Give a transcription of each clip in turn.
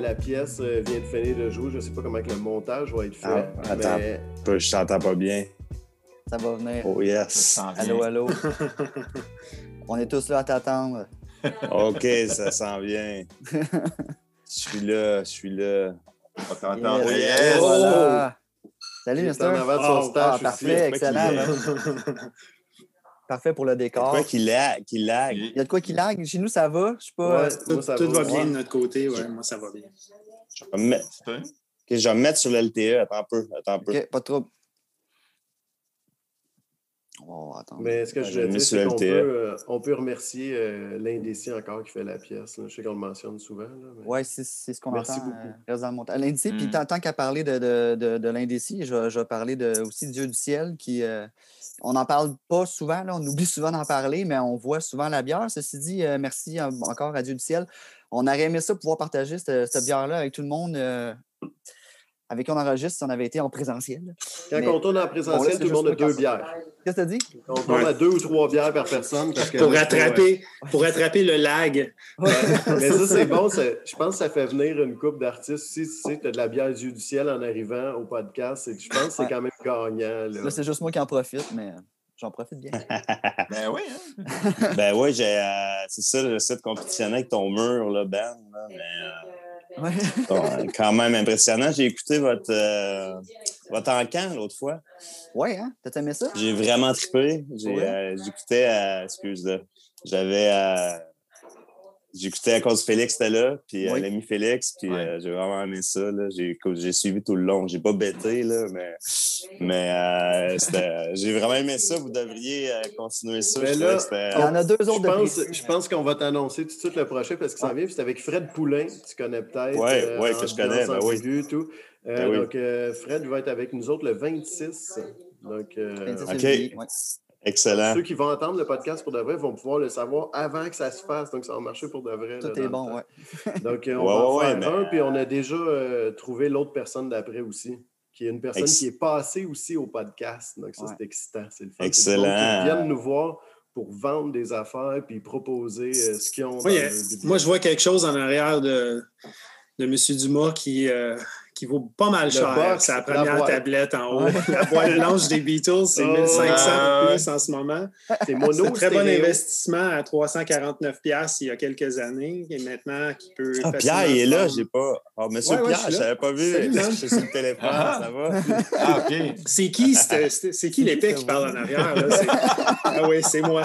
la pièce euh, vient de finir de jouer. Je sais pas comment que le montage va être fait. Ah, attends. mais Je t'entends pas bien. Ça va venir. Oh yes. Allô, allô. On est tous là à t'attendre. OK, ça s'en vient. Je suis là, je suis là. On t'entend. Yes. Yes. Voilà. Salut, Mister. en avant de Ah, stage parfait, aussi. excellent. qu'il. Parfait pour le décor. Quoi qu'il lag, qu'il lag. Il y a de quoi qui lag. Chez nous, ça va. Je sais pas. Ouais, euh, Tout, moi, ça tout va bien de notre côté, ouais, moi ça va bien. Je vais me mettre, je vais me mettre sur l'LTE. Attends un peu. Attends un peu. OK, pas de trouble. Oh, attends. Mais ce que Ouais, je veux dire, sur c'est qu'on peut, LTE. euh, on peut remercier euh, l'Indécis encore qui fait la pièce. là. Je sais qu'on le mentionne souvent. Mais- Oui, c'est c'est ce qu'on Merci entend. beaucoup. euh. L'indécis, puis Mm. tant, tant qu'à parler de, de, de, de l'indécis, je, vais- je vais parler de, aussi du Dieu du ciel qui. On n'en parle pas souvent, on oublie souvent d'en parler, mais on voit souvent la bière. Ceci dit, euh, merci euh, encore à Dieu du ciel. On aurait aimé ça pouvoir partager cette, cette bière-là avec tout le monde euh, avec qui on enregistre si on avait été en présentiel. Quand Mais- on tourne en Bon, là, présentiel, tout le monde a deux bières. Qu'est-ce que tu as dit? On tourne à deux ou trois bières par personne. Parce que Pour rattraper, pour rattraper le lag. Mais ça, c'est bon. ça- je pense que ça fait venir une coupe d'artistes. Si tu sais tu as de la bière Dieu du ciel en arrivant au podcast, que je pense que c'est Ouais. quand même gagnant. là. Là, c'est juste moi qui en profite, mais euh, j'en profite bien. Ben oui, hein? Ben ouais, j'ai, euh, c'est ça, j'essaie de compétitionner avec ton mur, là, Ben. là, mais euh, Ouais. bon, quand même impressionnant. J'ai écouté votre, euh, votre encan l'autre fois. Ouais, hein? T'as aimé ça? J'ai vraiment trippé. J'ai, Ouais. euh, j'écoutais, euh, excuse j'avais, euh, j'écoutais à cause Félix était là, puis euh, Oui. l'ami Félix, puis Ouais. euh, j'ai vraiment aimé ça. Là. J'ai, j'ai suivi tout le long. J'ai pas bêté, là, mais, mais euh, j'ai vraiment aimé ça. Vous devriez euh, continuer ça. Mais Je là, trouvais que c'était- Il y en a deux Je autres de pense, je pense qu'on va t'annoncer tout de suite le prochain parce qu'il s'en vient. puis C'est avec Fred Poulain, tu connais peut-être. Ouais, ouais, que je connais, ben oui. oui. Tout. Euh, Ben oui. Donc, euh, Fred va être avec nous autres le 26. Donc, euh, 26 OK. février, ouais. Excellent. ceux qui vont entendre le podcast pour de vrai vont pouvoir le savoir avant que ça se fasse. Donc, ça va marcher pour de vrai. Tout est bon, ouais. Donc, euh, on Ouais, va en ouais, faire mais- un, puis on a déjà euh, trouvé l'autre personne d'après aussi, qui est une personne Ex- qui est passée aussi au podcast. Donc, ça, Ouais. c'est excitant. C'est le fun. Excellent. Qui viennent nous voir pour vendre des affaires puis proposer euh, ce qu'ils ont. Oui, dans moi, je vois quelque chose en arrière de, de M. Dumas qui, euh, qui vaut pas mal Le cher. C'est la la première boîte. tablette en haut. La boîte blanche des Beatles, c'est Oh, 1500 ouais. plus en ce moment. C'est mono, C'est un très bon investissement à 349 pièces il y a quelques années. Et maintenant, qui peut. Ah, Pierre, il est là, j'ai pas. Ah, monsieur Ouais, ouais, Pierre, je l'avais pas vu. Je suis sur le téléphone, Ah. ça va? Ah, OK. C'est qui, c'est qui l'épée qui parle en arrière? Là? Ah oui, c'est moi.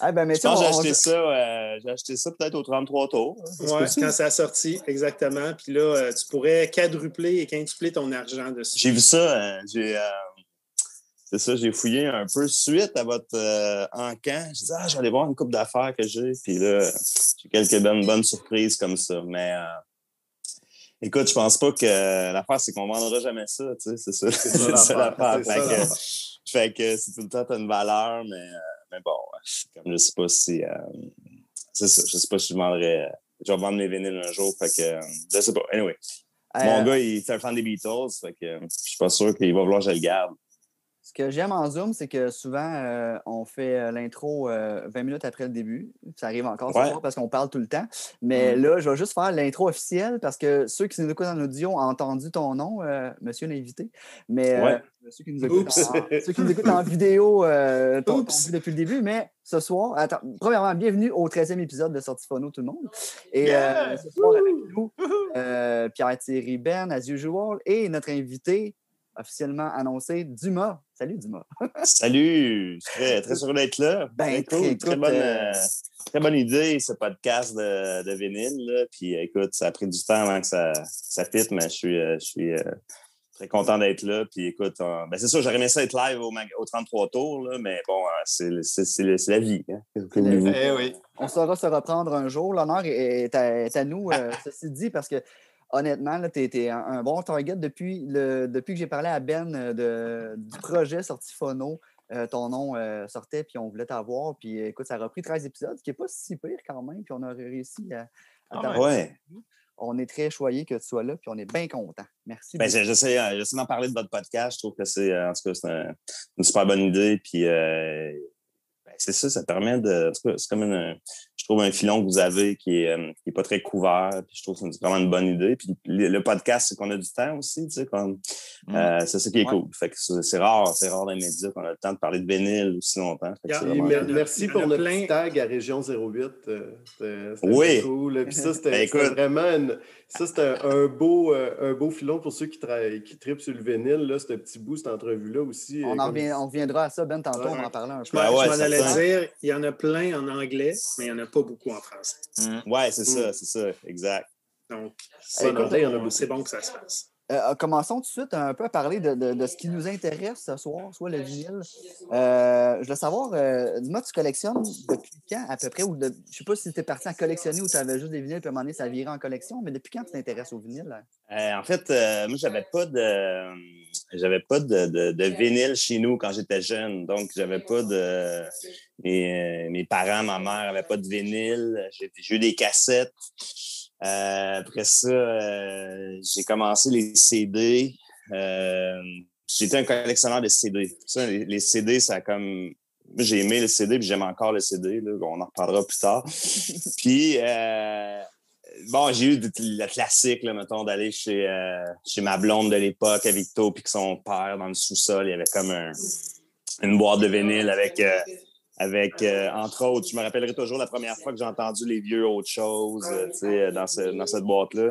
Ah, ben, mais Je tu sais, pense que j'ai on- acheté ça, euh, j'ai acheté ça peut-être au 33 tours. hein, possible. quand ça a sorti, exactement. Puis là, euh, tu pourrais quadrupler et quintupler ton argent dessus. J'ai vu ça, euh, j'ai. euh, c'est ça, j'ai fouillé un peu suite à votre euh, encan. Je dit, ah, aller voir une coupe d'affaires que j'ai. Puis là, j'ai quelques bonnes, bonnes surprises comme ça. Mais euh, écoute, je pense pas que l'affaire, c'est qu'on vendra jamais ça. Tu sais, c'est ça. C'est ça ça l'affaire, Fait ça que- l'affaire. Fait que c'est tout le temps, t'as une valeur, mais, euh, mais bon, comme je sais pas si. euh, c'est ça, je sais pas si je vendrais. Je vais vendre mes vinyles un jour, fait que euh, je sais pas. Anyway, Euh, mon gars, il est un fan des Beatles, fait que euh, je suis pas sûr qu'il va vouloir que je le garde. Ce que j'aime en Zoom, c'est que souvent, euh, on fait euh, l'intro euh, 20 minutes après le début. Ça arrive encore ce soir parce qu'on parle tout le temps. Mais là, je vais juste faire l'intro officielle parce que ceux qui nous écoutent en audio ont entendu ton nom, euh, monsieur l'invité. Mais euh, Ouais. ceux, qui nous écoutent en, ceux qui nous écoutent en vidéo euh, t'ont depuis le début. Mais ce soir, attends, premièrement, bienvenue au 13e épisode de Sortie Phono, tout le monde. Et euh, ce soir, avec nous, euh, Pierre-Thierry Ben, as usual, et notre invité officiellement annoncé, Dumas. Salut, Dumas. Salut! Je suis très, très heureux d'être là. Ben, très cool. écoute, Très bonne, euh, euh, très bonne idée, ce podcast de, de vinyle. Là. Puis écoute, ça a pris du temps avant que ça, ça fit, mais je suis, euh, je suis euh, très content d'être là. Puis écoute, euh, ben, c'est sûr, j'aurais aimé ça être live au, mag- au 33 tours, là, mais bon, euh, c'est c'est- c'est- c'est la vie. Hein. Eh oui. On saura se reprendre un jour. L'honneur est, est à, est à nous, euh, ceci dit, parce que honnêtement, tu es, un, un bon target depuis, le, depuis que j'ai parlé à Ben euh, de, du projet Sorti Phono. euh, ton nom euh, sortait, puis on voulait t'avoir. Puis écoute, ça a repris 13 épisodes, ce qui n'est pas si pire quand même. Puis on a réussi à, à Ah t'avoir. Ouais. On est très choyés que tu sois là, puis on est bien content. Merci. Ben, j'essaie d'en parler de votre podcast. Je trouve que c'est, en tout cas, un- une super bonne idée. Puis, euh, ben, c'est ça, ça permet de. en tout cas, c'est comme une. Je trouve un filon que vous avez qui est, euh, qui est pas très couvert. Puis je trouve que c'est vraiment une bonne idée. Puis le, le podcast, c'est qu'on a du temps aussi, tu sais, comme, Mm. euh, c'est ça qui est Ouais. cool. Fait que c'est c'est rare, c'est rare dans les médias qu'on a le temps de parler de vinyle aussi longtemps. Fait que Yeah. c'est Et vraiment mer- cool. Il y en a- merci y pour notre plein. petit tag à Région 08. euh, C'était c'était Oui. cool. Puis ça, c'était Ben, écoute. vraiment une- ça, c'était un, un beau, un beau filon pour ceux qui, qui tripent sur le vinyle. Là, ce petit bout, cette entrevue-là aussi. On, en comme- revient- on reviendra à ça, Ben, tantôt, Ouais. on en parler un Je peu. m'en Ben ouais, je m'en allais dire, il y en a plein en anglais, mais il n'y en a pas beaucoup en français. Mm. Ouais, c'est ça, c'est ça, exact. Donc, Hey, c'est bon, que ça se fasse. Euh, commençons tout de suite un peu à parler de, de- de ce qui nous intéresse ce soir, soit le vinyle. Euh, je veux savoir, euh, dis-moi, tu collectionnes depuis quand à peu près? Ou de, je sais pas si tu es parti à collectionner ou tu avais juste des vinyles, puis à un moment donné, ça virait en collection, mais depuis quand tu t'intéresses au vinyle? Euh, en fait, euh, moi, j'avais pas de j'avais pas de, de, de vinyle chez nous quand j'étais jeune. Donc, j'avais pas de mes, mes parents, ma mère avaient pas de vinyle. J'ai eu des cassettes. Euh, après ça, euh, j'ai commencé les CD. Euh, J'étais un collectionneur de CD. Ça, les, les CD, ça a comme. J'ai aimé le CD, puis j'aime encore le CD. Là. On en reparlera plus tard. puis, euh, bon, j'ai eu le classique, là, mettons, d'aller chez, euh, chez ma blonde de l'époque, à Victo, puis que son père, dans le sous-sol, il y avait comme un- une boîte de vinyle avec, euh, avec euh, entre autres, je me rappellerai toujours la première fois que j'ai entendu les vieux autres choses, euh, tu sais, dans, ce- dans cette boîte-là.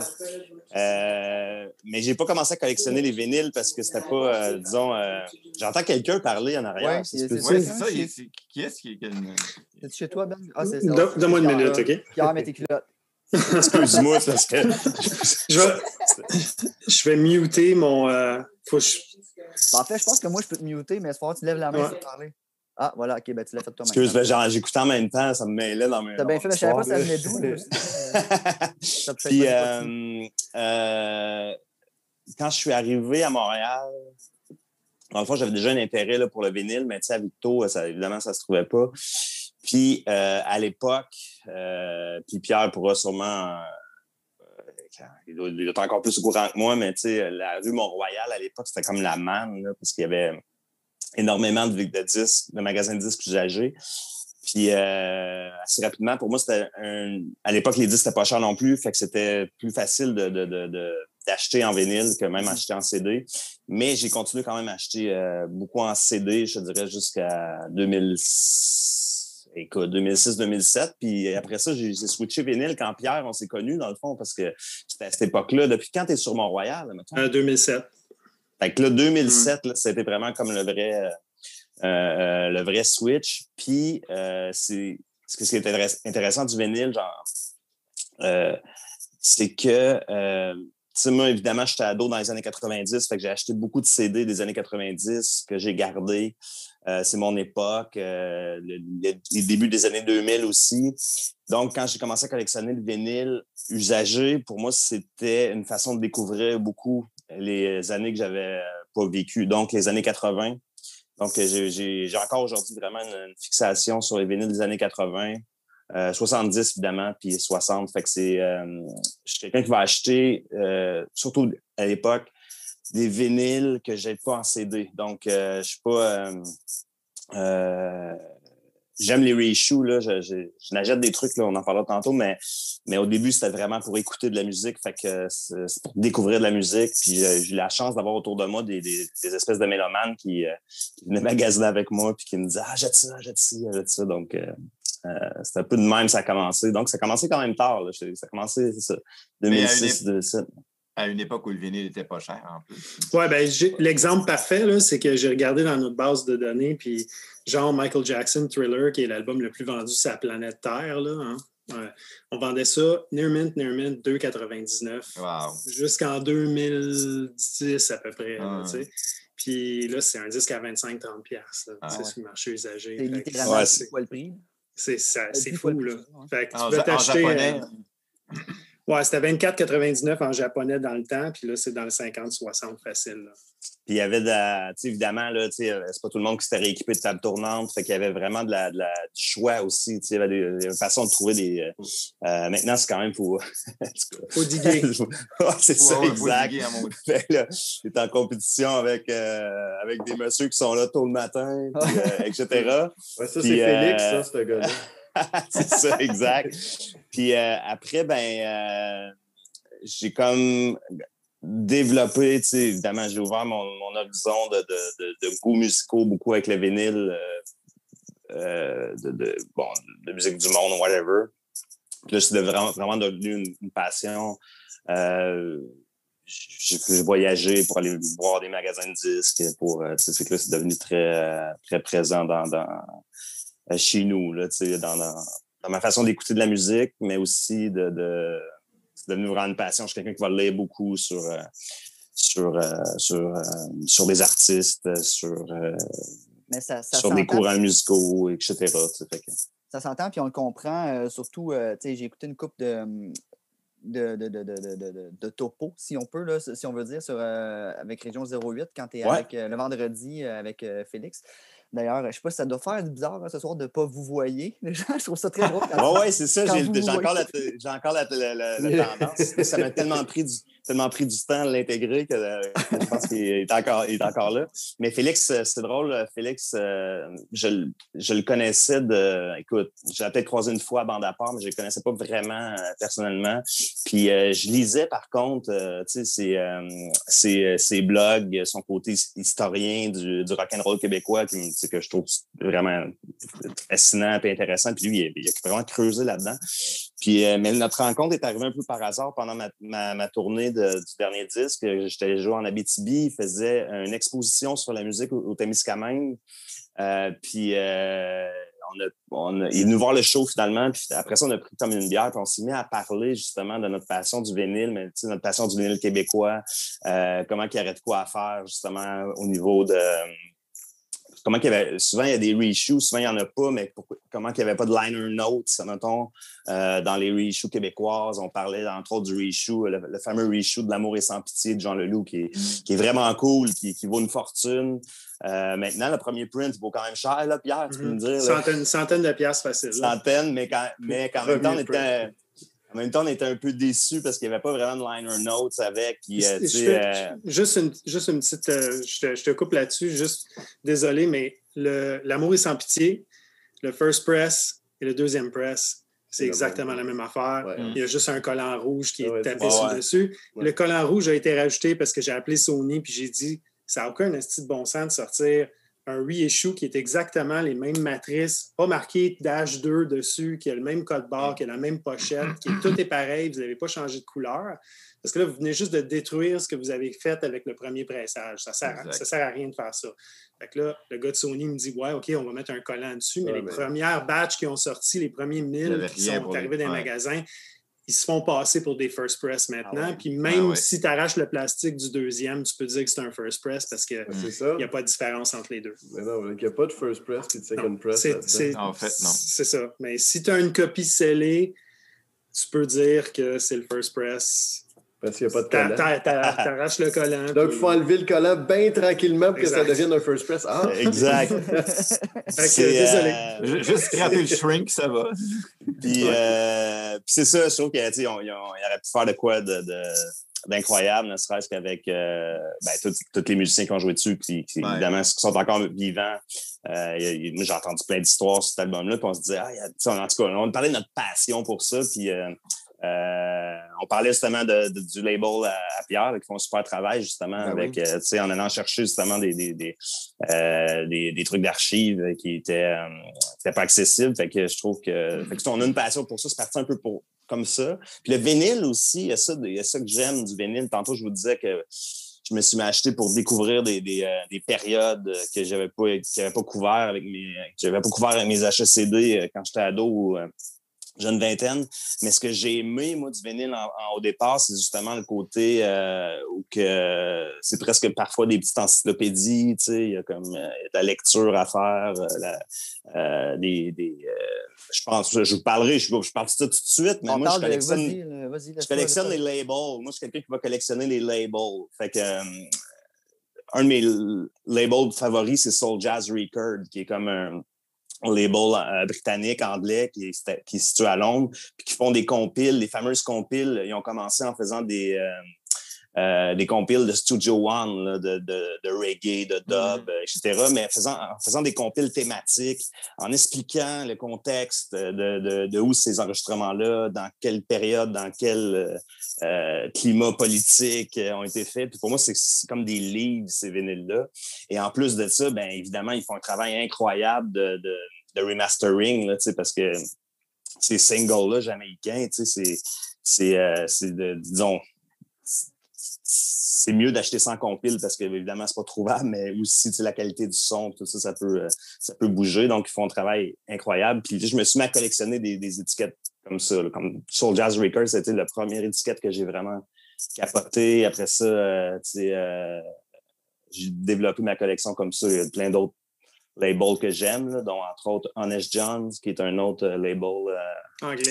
Euh, mais j'ai pas commencé à collectionner les vinyles parce que c'était pas, euh, disons, euh, j'entends quelqu'un parler en arrière. Se c'est-? Ouais, ça, Qui est-ce qui qui une- C'est-tu chez toi, Ben? Ah, c'est ça. Donne- Donne-moi une minute, OK? Pierre, mets tes culottes. Excuse-moi, c'est parce que Je vais, je vais muter mon. euh, faut que je- Ben, en fait, je pense que moi, je peux te muter, mais c'est fort, tu lèves la main Ouais. pour parler. Ah, voilà, ok, ben tu l'as fait toi-même. Excuse, ben, genre, j'écoutais en même temps, ça me mêlait dans mes. T'as bien fait, mais je savais pas ça venait d'où. Ouais. là. Ça te fait Puis, euh, euh, quand je suis arrivé à Montréal, dans le fond, j'avais déjà un intérêt là, pour le vinyle, mais tu sais, à Victo, ça, évidemment, ça se trouvait pas. Puis, euh, à l'époque, euh, puis Pierre pourra sûrement. euh, quand- il, doit, il doit être encore plus au courant que moi, mais tu sais, la rue Mont-Royal, à l'époque, c'était comme la manne, là, parce qu'il y avait énormément de, de disques, de magasins de disques usagés. Puis euh, assez rapidement, pour moi, c'était un. À l'époque, les disques n'étaient pas chers non plus, fait que c'était plus facile de, de, de, d'acheter en vinyle que même acheter en CD. Mais j'ai continué quand même à acheter euh, beaucoup en CD, je dirais jusqu'à 2006. Écoute, 2006-2007. Puis après ça, j'ai switché vinyle quand Pierre, on s'est connus, dans le fond, parce que c'était à cette époque-là. Depuis quand tu es sur Mont-Royal, euh, 2007. Fait que là, 2007, là, c'était vraiment comme le vrai, euh, euh, le vrai switch. Puis, euh, c'est ce qui est intéress- intéressant du vinyle, genre, euh, c'est que, euh, tu sais, moi, évidemment, j'étais ado dans les années 90, fait que j'ai acheté beaucoup de CD des années 90 que j'ai gardés. Euh, c'est mon époque, euh, le- le- les débuts des années 2000 aussi. Donc, quand j'ai commencé à collectionner le vinyle usagé, pour moi, c'était une façon de découvrir beaucoup les années que j'avais euh, pas vécues, donc les années 80. Donc, euh, j'ai- encore aujourd'hui vraiment une, fixation sur les vinyles des années 80, euh, 70 évidemment, puis 60. Fait que c'est, euh, je suis quelqu'un qui va acheter, surtout à l'époque, des vinyles que j'ai pas en CD. Donc, euh, je suis pas. euh, euh, J'aime les reissues, là. Je, je, je n'achète des trucs, là, on en parlera tantôt, mais, mais au début, c'était vraiment pour écouter de la musique. Fait que c'est c'est pour découvrir de la musique. Puis euh, j'ai eu la chance d'avoir autour de moi des, des, des espèces de mélomanes qui, euh, qui venaient magasiner avec moi puis qui me disaient Ah, jette ça, jette ci, jette ça. Donc, euh, euh, c'était un peu de même, ça a commencé. Donc, ça a commencé quand même tard. Là. Ça a commencé, c'est ça, Mais à une 2006, 2007. À une époque où le vinyle n'était pas cher en plus. Ouais, ben, l'exemple parfait, là, c'est que j'ai regardé dans notre base de données, puis genre Michael Jackson Thriller, qui est l'album le plus vendu sur la planète Terre, là, hein, ouais, on vendait ça Near Mint, Near Mint, 2,99 Wow. jusqu'en 2010 à peu près. Ah. Puis là, c'est un disque à 25-30$. piastres, là, Ah ouais. sur le marché usagé. C'est littéralement Ouais, c'est quoi le prix? C'est ça- c'est dix fou, là. prix, ouais. Fait que tu En, peux t'acheter. Ouais, c'était 24,99 en japonais dans le temps, puis là, c'est dans le 50-60 facile. là. Puis il y avait de la, évidemment, là, euh, c'est pas tout le monde qui s'était rééquipé de table tournante. Fait qu'il y avait vraiment de la, de la- du choix aussi. Tu sais, il y avait des, des façons de trouver des. euh, euh, maintenant, c'est quand même pour. Faut diguer. ouais, c'est ça, Ouais, exact. diguer à mon- Fait que là, t'es en compétition avec, euh, avec des messieurs qui sont là tôt le matin, puis, euh, etc. Ouais, ça, c'est Félix, euh, ça, ce gars-là. c'est ça, exact. Puis euh, après, ben, euh, j'ai comme développé, tu sais, évidemment, j'ai ouvert mon, horizon de, de, goûts musicaux, beaucoup avec le vinyle, euh, de, bon, de musique du monde, whatever. Puis là, c'est vraiment, vraiment devenu une, passion. J'ai j'ai voyagé pour aller voir des magasins de disques, pour, tu sais, que là, c'est devenu très, très présent dans, chez nous, là, dans, ma façon d'écouter de la musique, mais aussi de, de devenu vraiment une passion. Je suis quelqu'un qui va lire beaucoup sur, euh, sur, euh, sur, euh, sur des artistes, sur, euh, Mais ça, ça sur des courants musicaux, etc. fait que- ça s'entend, puis on le comprend. euh, surtout, euh, j'ai écouté une coupe de, de, de, de, de, de, de- de- de topo, si on peut, là, si on veut dire, sur, euh, avec Région 08, quand tu es Ouais. avec euh, le vendredi euh, avec euh, Félix. D'ailleurs, je sais pas si ça doit faire bizarre hein, ce soir de ne pas vous voyer. Les gens, je trouve ça très drôle. quand Ouais, c'est ça. J'ai encore, la, j'ai encore la, la- la- la tendance. Ça m'a tellement pris du, tellement pris du temps de l'intégrer que, euh, que je pense qu'il est encore, il est encore là. Mais Félix, euh, c'est drôle. Félix, euh, je, le- je le connaissais de. Écoute, j'ai peut-être croisé une fois à bande à part, mais je le connaissais pas vraiment personnellement. Puis je lisais par contre, tu sais, ses, blogs, son côté historien du, du rock'n'roll québécois, qui, que je trouve vraiment fascinant et intéressant. Puis lui, il il a vraiment creusé là-dedans. Puis, euh, mais notre rencontre est arrivée un peu par hasard pendant ma, tournée du dernier disque. J'étais joué en Abitibi. Il faisait une exposition sur la musique au, au Témiscamingue. Euh, puis, euh, on a, il est venu voir le show finalement. Puis après ça, on a pris comme une bière. On s'est mis à parler justement de notre passion du vinyle, mais notre passion du vinyle québécois. comment il y aurait de quoi à faire justement au niveau de comment qu'il y avait, souvent il y a des reissues, souvent il n'y en a pas, mais pourquoi- comment qu'il n'y avait pas de liner notes, mettons, euh, dans les reissues québécoises. On parlait entre autres du reissue, le, le fameux reissue de L'amour et sans pitié de Jean Leloup, qui est, qui est vraiment cool, qui, qui vaut une fortune. Euh, maintenant, le premier print vaut quand même cher, là, Pierre, tu peux me Mhm. dire. là, Centaine, une centaine de piastres facile. là. centaines, mais quand, mais même temps, on était, en même temps, on était un peu déçus parce qu'il n'y avait pas vraiment de liner notes avec. Puis, euh, Je fais- euh, juste, une, juste une petite. euh, je, te, je te coupe là-dessus. Juste désolé, mais le- l'amour est sans pitié. Le first press et le deuxième press, c'est exactement la même affaire. Ouais. Il y a juste un collant rouge qui est Ouais, tapé sur Ouais. dessus. Ouais. Le collant rouge a été rajouté parce que j'ai appelé Sony puis j'ai dit ça n'a aucun esti de bon sens de sortir un reissue qui est exactement les mêmes matrices, pas marqué Dash 2 dessus, qui a le même code barre, qui a la même pochette, qui est, tout est pareil, vous n'avez pas changé de couleur. Parce que là, vous venez juste de détruire ce que vous avez fait avec le premier pressage. Ça ne sert, ça sert à rien de faire ça. Fait que là, le gars de Sony me dit Ouais, OK, on va mettre un collant dessus, mais Ouais, les mais- premières batches qui ont sorti, les premiers Il y 1000 avait qui sont arrivés dans les ouais. magasins, ils se font passer pour des first press maintenant. Ah ouais. Puis même Ah ouais. si tu arraches le plastique du deuxième, tu peux dire que c'est un first press parce qu'il n'y a pas de différence entre les deux. Mais non, il n'y a pas de first press et de second Non, press. c'est- En fait, non. C'est ça. Mais si tu as une copie scellée, tu peux dire que c'est le first press. Parce qu'il n'y a pas de collant. t'a- t'a- T'arraches le collant. Donc, il puis- faut enlever le collant bien tranquillement pour que ça devienne un first press. Ah! exact. C'est, désolé. euh, Ju- Juste scraper le shrink, ça va. Puis, euh, puis c'est ça, je trouve qu'il aurait pu faire de quoi de, de- d'incroyable, ne serait-ce qu'avec euh, ben, tous les musiciens qui ont joué dessus, qui, qui, Ouais. évidemment, qui sont encore vivants. Euh, j'ai entendu plein d'histoires sur cet album-là, puis on se disait, ah, il y a- tu sais, en tout cas, on parlait de notre passion pour ça, puis euh, euh, on parlait justement de, de- du label à, à Pierre, là, qui font un super travail, justement, Ben avec, euh, tu sais, en allant chercher justement des, des, des, euh, des, des trucs d'archives qui étaient, euh, pas accessibles. Fait que je trouve que, fait que, on a une passion pour ça, c'est parti un peu pour, comme ça. Puis le vinyle aussi, il y a ça, il y a ça que j'aime du vinyle. Tantôt, je vous disais que je me suis acheté pour découvrir des, des, euh, des périodes que j'avais pas, que pas couvert avec mes, que j'avais pas couvert avec mes euh, quand j'étais ado ou euh, jeune vingtaine. Mais ce que j'ai aimé, moi, du vinyle en- en- au départ, c'est justement le côté euh, où que c'est presque parfois des petites encyclopédies, tu sais, il y a comme euh, de la lecture à faire, euh, la- des, des je pense, je vous parlerai, je, je parle de ça tout de suite, mais On moi, je de. collectionne, là, vas-y. je collectionne les labels. Moi, je suis quelqu'un qui va collectionner les labels. Fait que un de mes labels favoris, c'est Soul Jazz Record, qui est comme un label euh, britannique, anglais, qui est, qui est situé à Londres, puis qui font des compiles, les fameuses compiles. Ils ont commencé en faisant des, euh, euh, des compiles de Studio One, là, de, de, de, reggae, de dub, euh, etc., mais en faisant, en faisant des compiles thématiques, en expliquant le contexte de, de, de où ces enregistrements-là, dans quelle période, dans quel euh, climat politique ont été faits. Puis pour moi, c'est comme des livres, ces vinyles-là. Et en plus de ça, bien évidemment, ils font un travail incroyable de, de, de remastering, là, parce que ces singles-là jamaïcains, c'est, c'est, euh, de, disons, c'est mieux d'acheter sans compile parce que évidemment c'est pas trouvable, mais aussi la qualité du son, tout ça, ça peut, euh, ça peut bouger. Donc ils font un travail incroyable. Puis je me suis mis à collectionner des, étiquettes comme ça, comme Soul Jazz Records, c'était la première étiquette que j'ai vraiment capoté. Après ça, euh, euh, j'ai développé ma collection comme ça. Il y a plein d'autres labels que j'aime, dont entre autres Honest Johns, qui est un autre label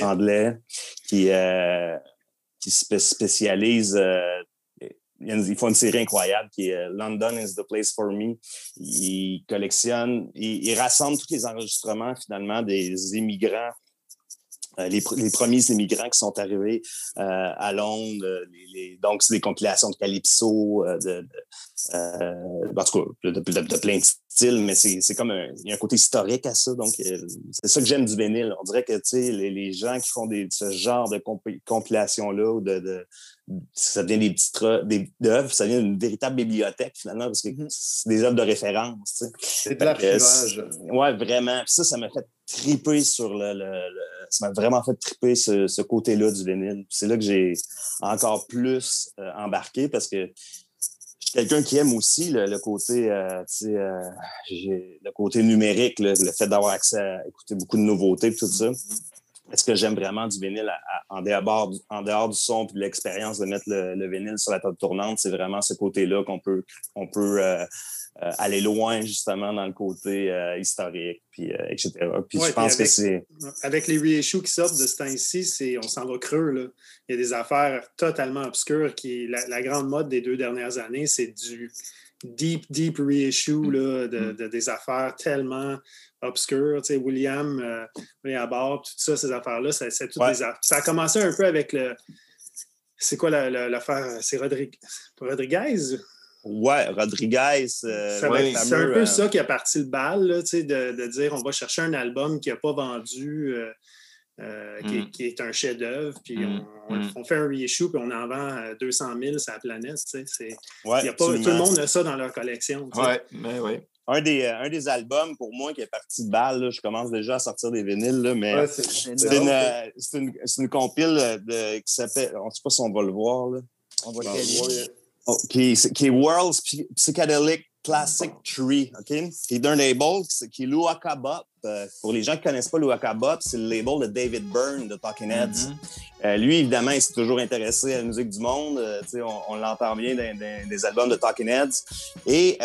anglais. qui, qui spécialise ils font une série incroyable qui est euh, London is the place for me. Ils collectionnent, ils, rassemblent tous les enregistrements finalement des immigrants euh, les, premiers immigrants qui sont arrivés euh, à Londres. donc, c'est des compilations de calypso, de, en tout cas, de, plein de styles, mais c'est comme un, il y a un côté historique à ça. Donc, c'est ça que j'aime du vinyle. On dirait que les, les gens qui font des, ce genre de compilation-là ou de, ça devient des petites des, œuvres, ça devient une véritable bibliothèque finalement, parce que mm-hmm. c'est des œuvres de référence. C'est de l'archivage. Oui, vraiment. ça, ça m'a fait triper sur le, ça m'a vraiment fait triper ce, côté-là du vinyle. C'est là que j'ai encore plus euh, embarqué parce que je suis quelqu'un qui aime aussi le, côté, euh, euh, le côté numérique, le fait d'avoir accès à écouter beaucoup de nouveautés et tout ça. Est-ce que j'aime vraiment du vinyle en, dehors, en dehors du son et de l'expérience de mettre le, vinyle sur la table tournante? C'est vraiment ce côté-là qu'on peut, on peut euh, euh, aller loin justement dans le côté euh, historique, puis, etc. Puis je pense que c'est... Avec les reissues qui sortent de ce temps-ci, on s'en va creux. Là. Il y a des affaires totalement obscures qui... La, grande mode des deux dernières années, c'est du deep, deep reissue là, de, mm. de, des affaires tellement obscure, tu sais, William, euh, William Barr, tout ça, ces affaires-là, ça, c'est des Ça a commencé un peu avec le. C'est quoi l'affaire? C'est Rodriguez? Rodriguez? Ouais, Rodriguez. Euh, c'est un peu euh, ça qui a parti le bal, là, de, de, dire on va chercher un album qui n'a pas vendu, mm. qui, est un chef-d'œuvre, puis mm. Mm. on, fait un reissue, puis on en vend 200 000 sur la planète. Ouais, y a pas, tout le monde a ça dans leur collection. Oui, mais oui un des, euh, un des albums, pour moi, qui est parti de balle, je commence déjà à sortir des vinyles, mais c'est une, euh, une, une, compile euh, de, qui s'appelle, on ne sait pas si on va le voir. Là. On va le voir. Oh, qui, qui, est World's Psychedelic Classic Tree, OK? Qui est d'un label qui est Luaka Bop. pour les gens qui ne connaissent pas Bop, c'est le label de David Byrne de Talking Heads. Mm-hmm. lui, évidemment, il s'est toujours intéressé à la musique du monde. on, on l'entend bien dans, dans, des albums de Talking Heads. Et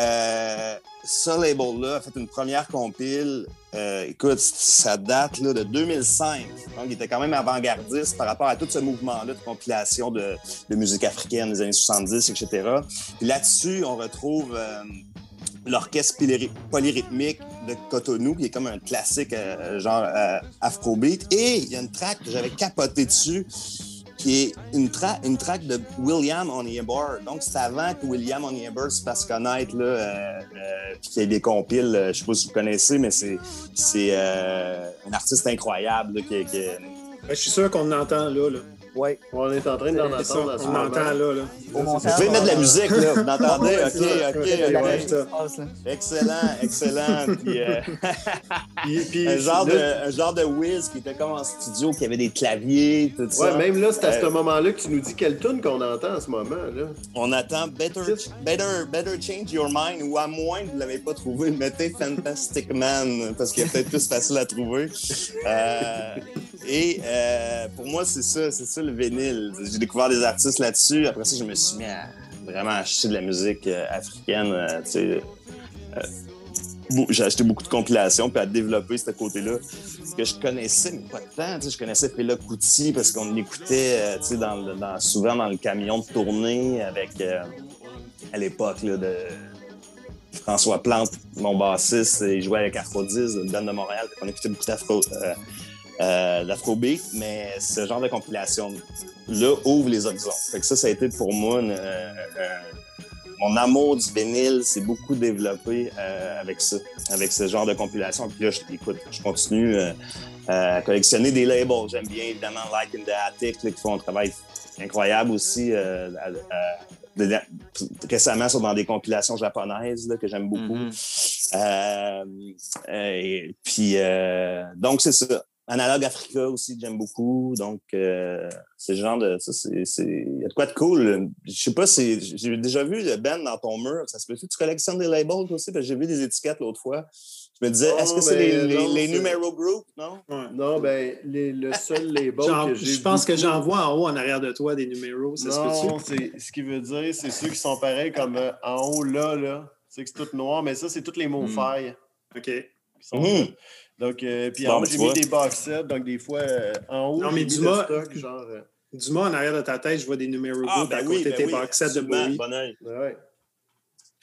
ce label-là a fait une première compile. Euh, écoute, ça date là, de 2005. Donc, il était quand même avant-gardiste par rapport à tout ce mouvement-là de compilation de, musique africaine des années 70, etc. Puis là-dessus, on retrouve euh, l'orchestre polyrythmique de Cotonou, qui est comme un classique euh, genre afrobeat. Et il y a une track que j'avais capoté dessus qui est une, tra une track de William Onyeber. Donc, c'est avant que William Onyeber se fasse connaître, là, euh, euh, puis qu'il y ait des compiles. Euh, je sais pas si vous connaissez, mais c'est, un artiste incroyable. qui, qui... je suis sûr qu'on l'entend là. Oui. On est en train d'en entendre. On entend là. là. Vous pouvez mettre de la musique, là. Vous entendez? OK, OK. Excellent, excellent. Puis, euh, puis, un, genre de, un genre de whiz qui était comme en studio, qui avait des claviers, tout ça. Ouais, même là, c'est à ce euh, moment-là que tu nous dis quelle tune qu'on entend en ce moment. là. On attend Better, Better, Better Change Your Mind, ou à moins que vous ne l'avez pas trouvé, mettez Fantastic Man, parce qu'il est peut-être plus facile à trouver. Euh, et euh, pour moi, c'est ça, c'est ça le vinyle. J'ai découvert des artistes là-dessus. Après ça, je me suis mis à vraiment acheter de la musique euh, africaine. Euh, j'ai acheté beaucoup de compilations puis à développer ce côté-là. Que je connaissais, mais pas temps. Je connaissais Fela Kuti parce qu'on l'écoutait souvent dans le camion de tournée avec, à l'époque, de François Plante, mon bassiste. Il jouait avec Aphrodise, une bande de Montréal. On écoutait beaucoup d'Afro euh, d'Afrobeat, mais ce genre de compilation-là ouvre les horizons. Fait que ça, ça a été pour moi une, euh, euh, mon amour du vinyle s'est beaucoup développé euh, avec ça, avec ce genre de compilation. Puis là, je, écoute, je continue euh, à collectionner des labels. J'aime bien évidemment Like in the Attic, là, qui font un travail incroyable aussi. euh, à- à- de- récemment, sont dans des compilations japonaises là, que j'aime beaucoup. Euh, euh, et puis, euh, donc, c'est ça. Analogue Africa aussi, que j'aime beaucoup. Donc, euh, c'est le genre de. Ça, c'est. c'est- Il y a de quoi de cool. Je sais pas si. J'ai déjà vu le Ben dans ton mur. Ça se peut que tu collectionnes des labels toi aussi? Parce que j'ai vu des étiquettes l'autre fois. Je me disais, Oh, est-ce que c'est ben, les, les, non, les c'est- numéro group, non? Ouais. Non, ben, les- le seul label J'en- que j'ai je pense que j'en vois en haut, en arrière de toi, des numéros. Ça se Non, peut-tu? c'est ce qui veut dire, c'est ceux qui sont pareils comme euh, en haut là, là. C'est que c'est tout noir, mais ça, c'est toutes les mots Mm. failles OK. qui sont Mhm. Donc, euh, puis Bon, en haut, ben, j'ai tu mis vois. des box sets, donc des fois, euh, en haut, Non, mais mis Dumas- stock, genre. euh, en arrière de ta tête, je vois des numéros Ah, group à ben côté ben tes oui, box sets de Bowie. bon œil. ouais.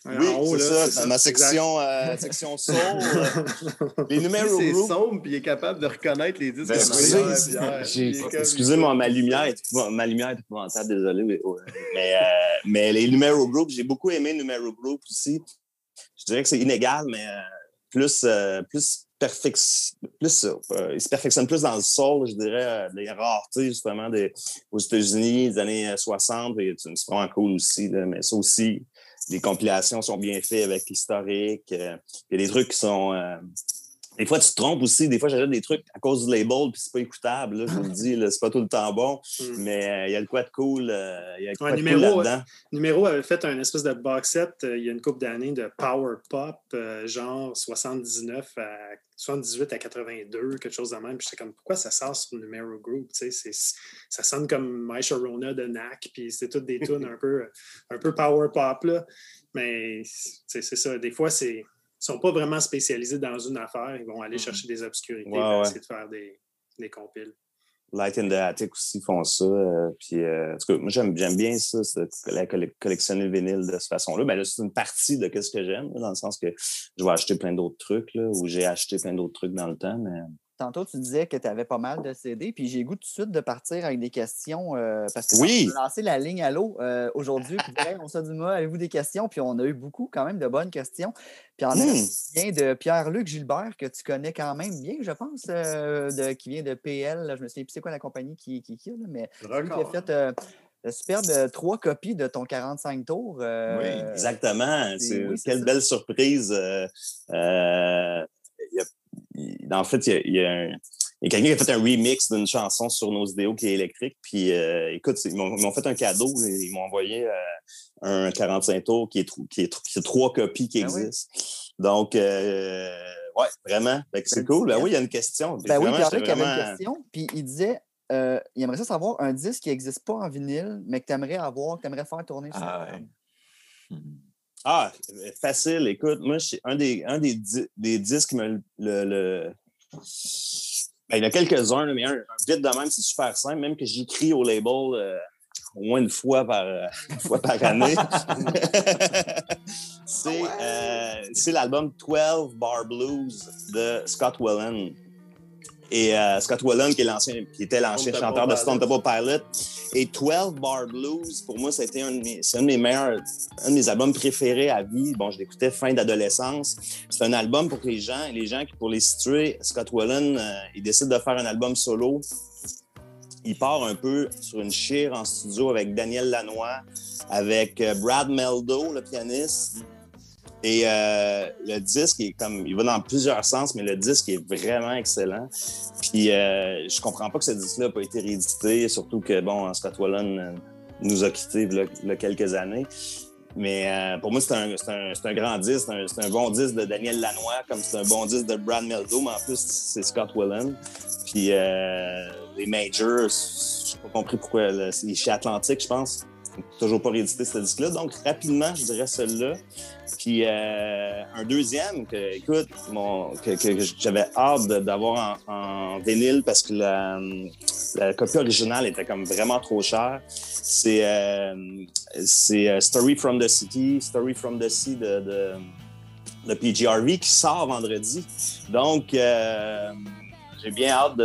Oui, en haut, c'est là, ça, c'est ma section, euh, section soul. les Lui, numéro c'est sombre, puis il est capable de reconnaître les disques Ben, en excusez, comme- Excusez-moi, ma lumière est, ma lumière est épouvantable, désolé. Mais, ouais. mais, euh, mais les numéro group, j'ai beaucoup aimé numéro group aussi. Je dirais que c'est inégal, mais euh, plus, euh, plus, plus euh, il se perfectionne plus dans le soul, je dirais, euh, les raretés justement des, aux États-Unis des années euh, 60. et C'est vraiment cool aussi, mais ça aussi, les compilations sont bien faites avec l'historique. euh, Il y a des trucs qui sont. Euh, des fois, tu te trompes aussi. Des fois, j'achète des trucs à cause du label, puis c'est pas écoutable. là, je vous le dis, c'est pas tout le temps bon. Mm. Mais euh, il y a le quoi de cool. euh, Il y a le quoi Ouais, de numéro, cool là-dedans. Numéro avait fait un espèce de box set euh, il y a une couple d'années de power pop, euh, genre 79 à 78 à 82, quelque chose de même. Puis j'étais comme, pourquoi ça sort sur Numéro Group? Ça sonne comme My Sharona de NAC, puis c'est toutes des tunes un peu, un peu power pop, là. Mais c'est ça. Des fois, c'est. Ils sont pas vraiment spécialisés dans une affaire. Ils vont aller chercher des obscurités Ouais, essayer de faire des, des compiles. Light in the Attic aussi font ça. euh, puis, euh, en tout cas, moi, j'aime, bien ça, la colle- collectionner le vinyle de cette façon-là. Ben là, c'est une partie de ce que j'aime, dans le sens que je vais acheter plein d'autres trucs, là, ou j'ai acheté plein d'autres trucs dans le temps, mais Tantôt, tu disais que tu avais pas mal de CD, puis j'ai goût tout de suite de partir avec des questions euh, parce que Oui. on a lancé la ligne à l'eau euh, aujourd'hui. On s'est dit, moi, avez-vous des questions? Puis on a eu beaucoup quand même de bonnes questions. Puis en a Hmm. une qui vient de Pierre-Luc Gilbert, que tu connais quand même bien, je pense, euh, de, qui vient de PL. là, je me souviens plus c'est quoi la compagnie qui, qui, qui a, là, mais lui qui a fait euh, superbe trois copies de ton 45 tours. euh, Oui, Exactement. C'est, oui, quelle ça. belle surprise. euh, en fait, il y a, il y a un- il y a quelqu'un qui a fait un remix d'une chanson sur nos vidéos qui est électrique. Puis, euh, écoute, ils m'ont, fait un cadeau. Ils m'ont envoyé euh, un 45 tours qui est, tro- qui est, tro- qui est trois copies qui Ah oui. existent. Donc, euh, ouais, vraiment. C'est Ben, cool. Ben oui, il y a une question. Ben oui, Vraiment, Pierre-Luc j'étais avait une question, puis il disait euh, il aimerait ça savoir un disque qui n'existe pas en vinyle, mais que tu aimerais avoir, que tu aimerais faire tourner sur Ah, ouais. Ah, facile. Écoute, moi, je- un des, un des, des disques, qui me le, le- Ben, il y en a quelques-uns, mais un, vite de même, c'est super simple, même que j'écris au label euh, au moins une fois par, euh, une fois par année. c'est euh, c'est l'album 12 Bar Blues de Scott Whelan. Et euh, Scott Whelan, qui, est l'ancien, qui était l'ancien chanteur de Stone Temple Pilot. Et 12 Bar Blues, pour moi, c'était un, de mes- c'est un de mes meilleurs, un de mes albums préférés à vie. Bon, je l'écoutais fin d'adolescence. C'est un album pour les gens, les gens qui, pour les situer, Scott Whelan, euh, il décide de faire un album solo. Il part un peu sur une chire en studio avec Daniel Lanois, avec euh, Brad Meldo, le pianiste. Et euh, le disque est comme, il va dans plusieurs sens, mais le disque est vraiment excellent. Puis euh, je comprends pas que ce disque-là n'a pas été réédité, surtout que bon, Scott Whelan euh, nous a quittés il y a quelques années. Mais euh, pour moi, c'est un, un, grand disque, c'est un, bon disque de Daniel Lanois, comme c'est un bon disque de Brad Meldo, mais en plus, c'est Scott Whelan. Puis les majors, je n'ai pas compris pourquoi. là, C'est chez Atlantique, je pense. Toujours pas réédité ce disque-là. Donc, rapidement, je dirais celui-là. Puis euh, un deuxième que, écoute, mon, que, j'avais hâte d'avoir en, en vinyle parce que la, copie originale était comme vraiment trop chère. C'est euh, c'est, euh, Story from the City, Story from the Sea de, de, PGRV qui sort vendredi. Donc, j'ai bien hâte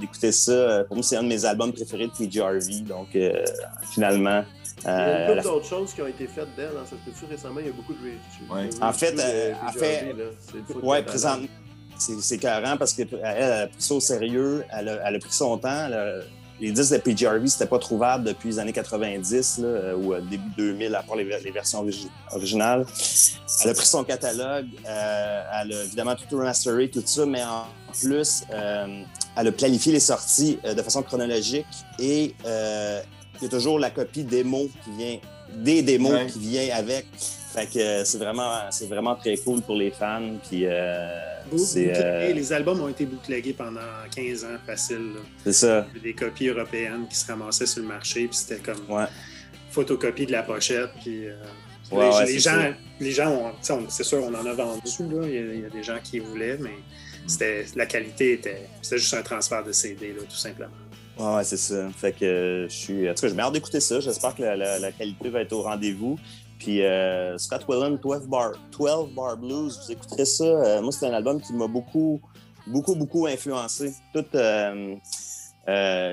d'écouter ça. Pour moi, c'est un de mes albums préférés de PJ Harvey. Donc, euh, finalement. Il y a euh, une la- d'autres choses qui ont été faites d'elle dans cette culture récemment. Il y a beaucoup de Ouais. En fait, euh, en fait, Ouais, de présent. talent. C'est, c'est carrant parce qu'elle elle a pris ça au sérieux. Elle a, elle a pris son temps. Elle a- les disques de Harvey, c'était pas trouvable depuis les années 90 là, ou euh, début 2000, à part les, les versions origi- originales. Elle a pris son catalogue. euh, elle a évidemment tout remasteré, tout ça, mais en plus, euh, elle a planifié les sorties euh, de façon chronologique et il y a toujours la copie démo qui vient, des démos Ouais. qui vient avec. Fait que euh, c'est vraiment, c'est vraiment très cool pour les fans. Puis euh, euh, Les albums ont été bootlegués pendant 15 ans facile. c'est ça. Il y avait des copies européennes qui se ramassaient sur le marché, puis c'était comme Ouais. photocopie de la pochette. Puis, euh, Ouais, les, ouais, les c'est gens, les gens c'est sûr, on en a vendu. Là. Il, y a, il y a des gens qui voulaient, mais c'était, la qualité était. C'était juste un transfert de CD, là, tout simplement. Ouais, c'est ça. Fait que je suis. En tout cas, j'ai hâte d'écouter ça. J'espère que la, la- la qualité va être au rendez-vous. Puis euh, Scott Whelan, 12 Bar, 12 Bar Blues, vous écouterez ça. Euh, moi, c'est un album qui m'a beaucoup, beaucoup, beaucoup influencé. Tout, euh,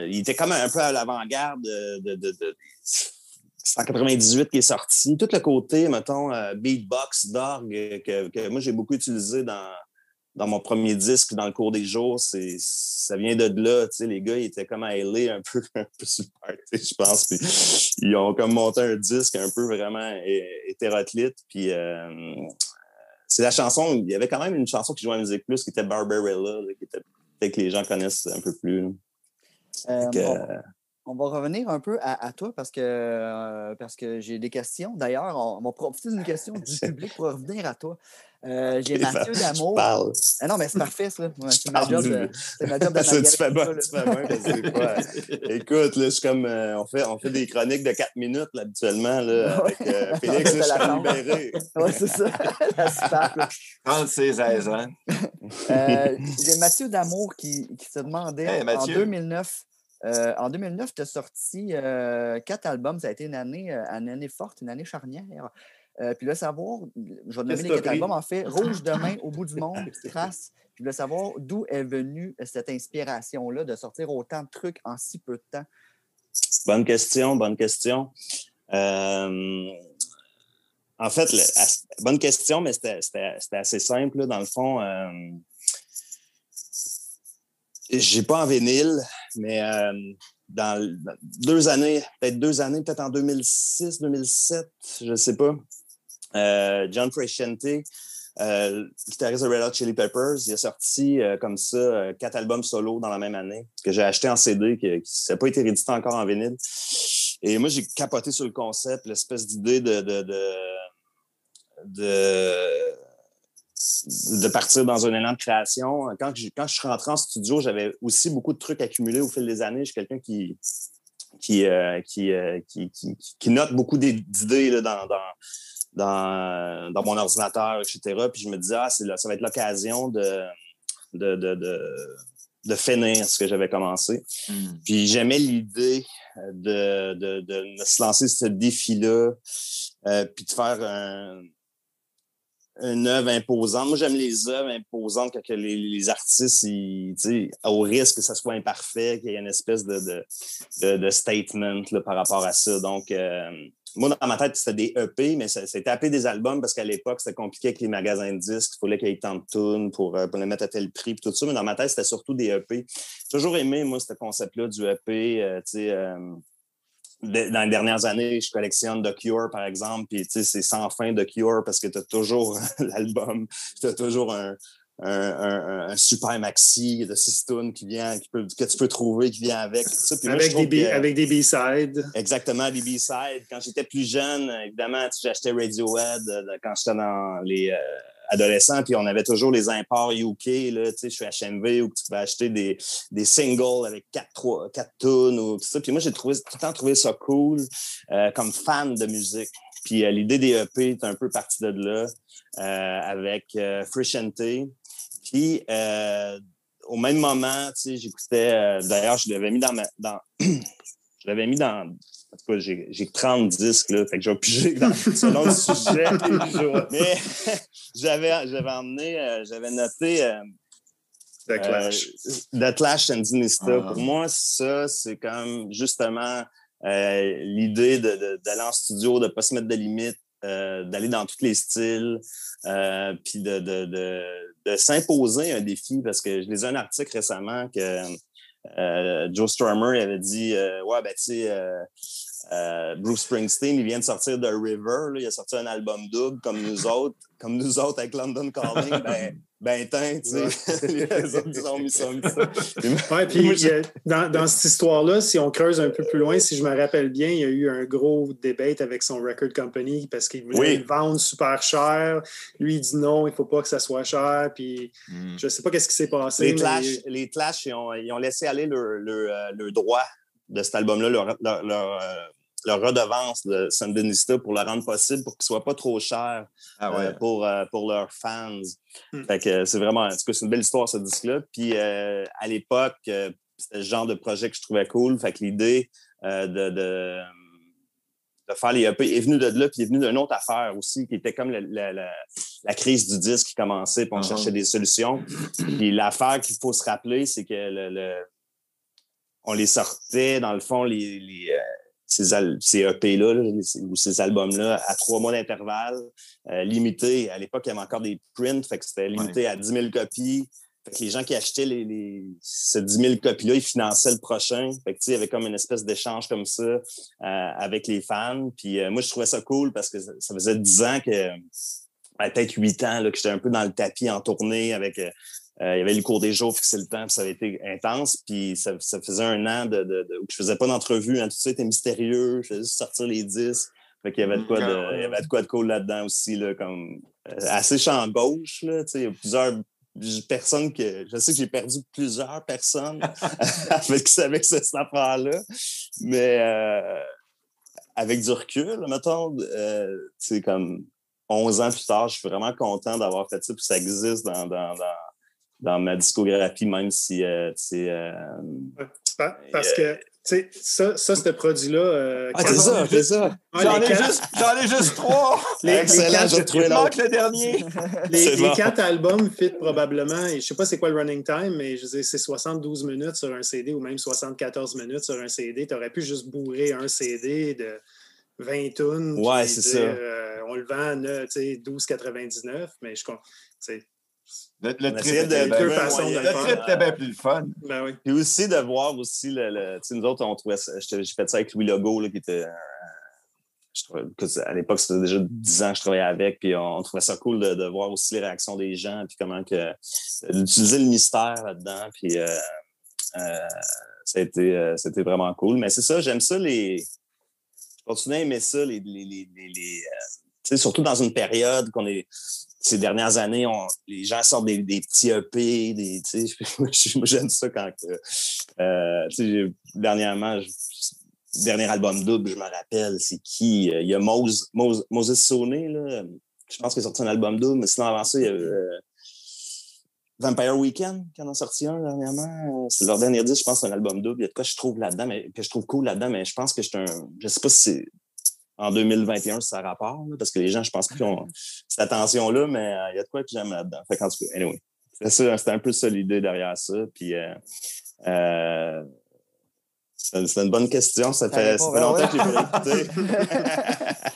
il était comme un peu à l'avant-garde de, de, de, de 198 qui est sorti. Tout le côté, mettons, beatbox, d'orgue, que moi, j'ai beaucoup utilisé dans, dans mon premier disque, dans le cours des jours, c'est, ça vient de là. Les gars, ils étaient comme à LA un peu, un peu sur le je pense. Puis ils ont comme monté un disque un peu vraiment hé- hétéroclite. Puis euh, c'est la chanson, il y avait quand même une chanson qui jouait à Musique Plus qui était Barbarella, là, qui était peut-être que les gens connaissent un peu plus. Euh, on va revenir un peu à, à toi parce que, euh, parce que j'ai des questions. D'ailleurs, on, on va profiter d'une question du public pour revenir à toi. Euh, j'ai Mathieu Damour. Ah non, mais c'est parfait, ça. Ouais, c'est ma job de, tu fais là. tu fais Écoute, là, je suis comme. euh, on, fait, on fait des chroniques de 4 minutes, là, habituellement, là, avec euh, Félix, je suis libéré. C'est ça. La super, là. 36 16 ans. Euh, J'ai Mathieu Damour qui, qui se demandait Hey, en Mathieu. 2009. Euh, en 2009, tu as sorti euh, quatre albums. Ça a été une année, euh, une année forte, une année charnière. Euh, puis là, savoir, je vais nommer les quatre albums, en fait, Rouge demain, Au bout du monde, Trace. Puis voulais savoir d'où est venue cette inspiration-là de sortir autant de trucs en si peu de temps. Bonne question, bonne question. En fait, le- bonne question, mais c'était- assez simple. là, dans le fond, j'ai pas en vinyle, mais euh, dans, deux années, peut-être deux années, peut-être en 2006, 2007, je sais pas. euh, John Frusciante, euh, guitariste de Red Hot Chili Peppers, il a sorti euh, comme ça quatre albums solo dans la même année que j'ai acheté en CD, qui n'a pas été réédité encore en vinyle. Et moi, j'ai capoté sur le concept, l'espèce d'idée de, de partir dans un élan de création. Quand, je- quand je suis rentré en studio, j'avais aussi beaucoup de trucs accumulés au fil des années. Je suis quelqu'un qui, qui, euh, qui, euh, qui, qui, note beaucoup d'idées dans, dans, dans, dans mon ordinateur, etc. Puis je me disais, ah, là, ça va être l'occasion de, de, de, de, de finir ce que j'avais commencé. Puis j'aimais l'idée de, de, de se lancer ce défi-là, euh, puis de faire un, une œuvre imposante. Moi, j'aime les œuvres imposantes que les, les artistes, ils, au risque que ça soit imparfait, qu'il y ait une espèce de, de, de, statement là, par rapport à ça. Donc, euh, moi, dans ma tête, c'était des EP, mais c'était appelé des albums parce qu'à l'époque, c'était compliqué avec les magasins de disques. Il fallait qu'il y ait tant de pour, euh, pour les mettre à tel prix, puis tout ça. Mais dans ma tête, c'était surtout des EP. J'ai toujours aimé, moi, ce concept-là du EP. euh, tu sais, de- dans les dernières années, je collectionne The Cure, par exemple, puis tu sais, c'est sans fin The Cure parce que tu as toujours l'album, tu as toujours un, un, un- un super maxi de six tunes qui vient, qui peut, que tu peux trouver, qui vient avec. ça. Puis moi, Avec des, que- avec des B-sides. Exactement, des B-sides. Quand j'étais plus jeune, évidemment, tu sais, j'achetais Radiohead euh, quand j'étais dans les euh, adolescents, puis on avait toujours les imports UK, là, tu sais, je suis HMV, où tu pouvais acheter des, des singles avec quatre, trois, quatre tunes ou tout ça. Puis moi, j'ai trouvé, tout le temps trouvé ça cool euh, comme fan de musique. Puis euh, l'idée des EP est un peu partie de là euh, avec euh, Frusciante. Puis au même moment, tu sais, j'écoutais, d'ailleurs, je l'avais mis dans ma, dans, je l'avais mis dans, en tout cas, j'ai j'ai 30 disques, là, fait que je vais piger dans, selon le sujet. Mais j'avais emmené, euh, j'avais noté euh, The Clash. The Clash and Dinista. Ah. Pour moi, ça, c'est comme justement euh, l'idée d'aller en studio, de ne pas se mettre de limites, euh, d'aller dans tous les styles, euh, puis de, de, de, de s'imposer un défi. Parce que je lisais un article récemment que euh, Joe Strummer avait dit euh, Ouais, ben, tu sais, euh, Bruce Springsteen, il vient de sortir de River, là, il a sorti un album double comme nous autres, comme nous autres avec London Calling. Ben, ben, tain, tu sais, les autres, ils ont mis ça. Ouais, puis dans, dans cette histoire-là, si on creuse un peu plus loin, si je me rappelle bien, il y a eu un gros debate avec son record company parce qu'il voulait Oui. le vendre super cher. Lui, il dit non, il ne faut pas que ça soit cher. Puis Hmm. je ne sais pas qu'est-ce qui s'est passé. Les mais- Clash, les Clash ils, ont, ils ont laissé aller le, le, euh, le droit de cet album-là, leur, leur, leur, euh, leur redevance de Sandinista pour le rendre possible, pour qu'il ne soit pas trop cher Ah euh, pour, euh, pour leurs fans. Hmm. Fait que c'est vraiment, en tout cas, c'est une belle histoire, ce disque-là. Puis euh, à l'époque, c'était le genre de projet que je trouvais cool. Fait que l'idée euh, de, de, de faire les EP est venue de là, puis est venue d'une autre affaire aussi, qui était comme la, la- la- la crise du disque qui commençait, puis on Uh-huh. cherchait des solutions. Puis l'affaire qu'il faut se rappeler, c'est que le, le- on les sortait, dans le fond, les, les, ces, EP-là, là, les- ou ces albums-là, à trois mois d'intervalle, euh, limité. À l'époque, il y avait encore des prints, fait que c'était limité à 10 000 copies. Fait que les gens qui achetaient les, les, ces 10 000 copies-là, ils finançaient le prochain. Fait que, il y avait comme une espèce d'échange comme ça euh, avec les fans. Puis euh, moi, je trouvais ça cool parce que ça, ça faisait 10 ans que, euh, peut-être 8 ans, là, que j'étais un peu dans le tapis en tournée avec... euh, il y avait le cours des jours, fixer le temps, puis ça avait été intense. Puis ça, ça faisait un an de, de, de- où je faisais pas d'entrevue. Hein, tout ça était mystérieux. Je faisais juste sortir les disques. Fait qu'il y avait de quoi de, il y avait de quoi de cool là-dedans aussi, là, comme euh, assez champ gauche. Là, il y a plusieurs personnes que. Je sais que j'ai perdu plusieurs personnes avec, avec cette affaire-là. Mais euh, avec du recul, mettons, euh, comme 11 ans plus tard, je suis vraiment content d'avoir fait ça, puis ça existe dans, dans, dans, dans ma discographie, même si euh, tu sais, euh, Pa- Parce que, tu sais, ça, ça, ce produit-là. euh, Ah, c'est ça, c'est ça. Ouais, J'en ai, quatre- juste, j'en ai juste trois! les- Excellent, j'ai retrouvé Il l'autre. manque le dernier! Les, C'est les bon. quatre albums fit probablement, et je sais pas c'est quoi le running time, mais je c'est 72 minutes sur un CD ou même 74 minutes sur un CD. Tu aurais pu juste bourrer un CD de 20 tonnes. Ouais, c'est ça. euh, on le vend à ne- tu sais, 12,99, mais je comprends. Le, le trip de bien- façons de le le faire. trip était bien plus le fun. Ben oui. Puis aussi de voir aussi le. le- tu sais, nous autres, on trouvait ça- J'ai fait ça avec Louis Legault, là, qui était. euh, à l'époque, c'était déjà 10 ans que je travaillais avec, puis on, on trouvait ça cool de, de voir aussi les réactions des gens, puis comment que. d'utiliser le mystère là-dedans, puis. euh, euh, ça a été, euh, c'était vraiment cool. Mais c'est ça, j'aime ça, les. Je continue à aimer ça, les. les, les, les- les, euh, tu sais, surtout dans une période qu'on est. Ces dernières années, les gens sortent des, petits EP, des, moi, j'aime ça quand. euh, dernièrement, dernier album double, je me rappelle, c'est qui? Euh, Il y a Mose, Mose, Moses Sonné, là. Je pense qu'il a sorti un album double, mais sinon, avant ça, il y a euh, Vampire Weekend qui en a sorti un dernièrement. C'est leur dernier disque, je pense, un album double. Il y a de quoi je trouve là-dedans, mais que je trouve cool là-dedans, mais je pense que je un. Je sais pas si c'est en 2021 si ça rapport, là, parce que les gens, je pense qu'ils ont cette attention-là, mais euh, il y a de quoi que j'aime là-dedans. Fait qu'en tout cas, anyway. C'était un peu ça l'idée derrière ça. Puis euh, euh, c'est c'est une bonne question. Ça Ça fait, ça répond, fait longtemps que j'ai pas écouté.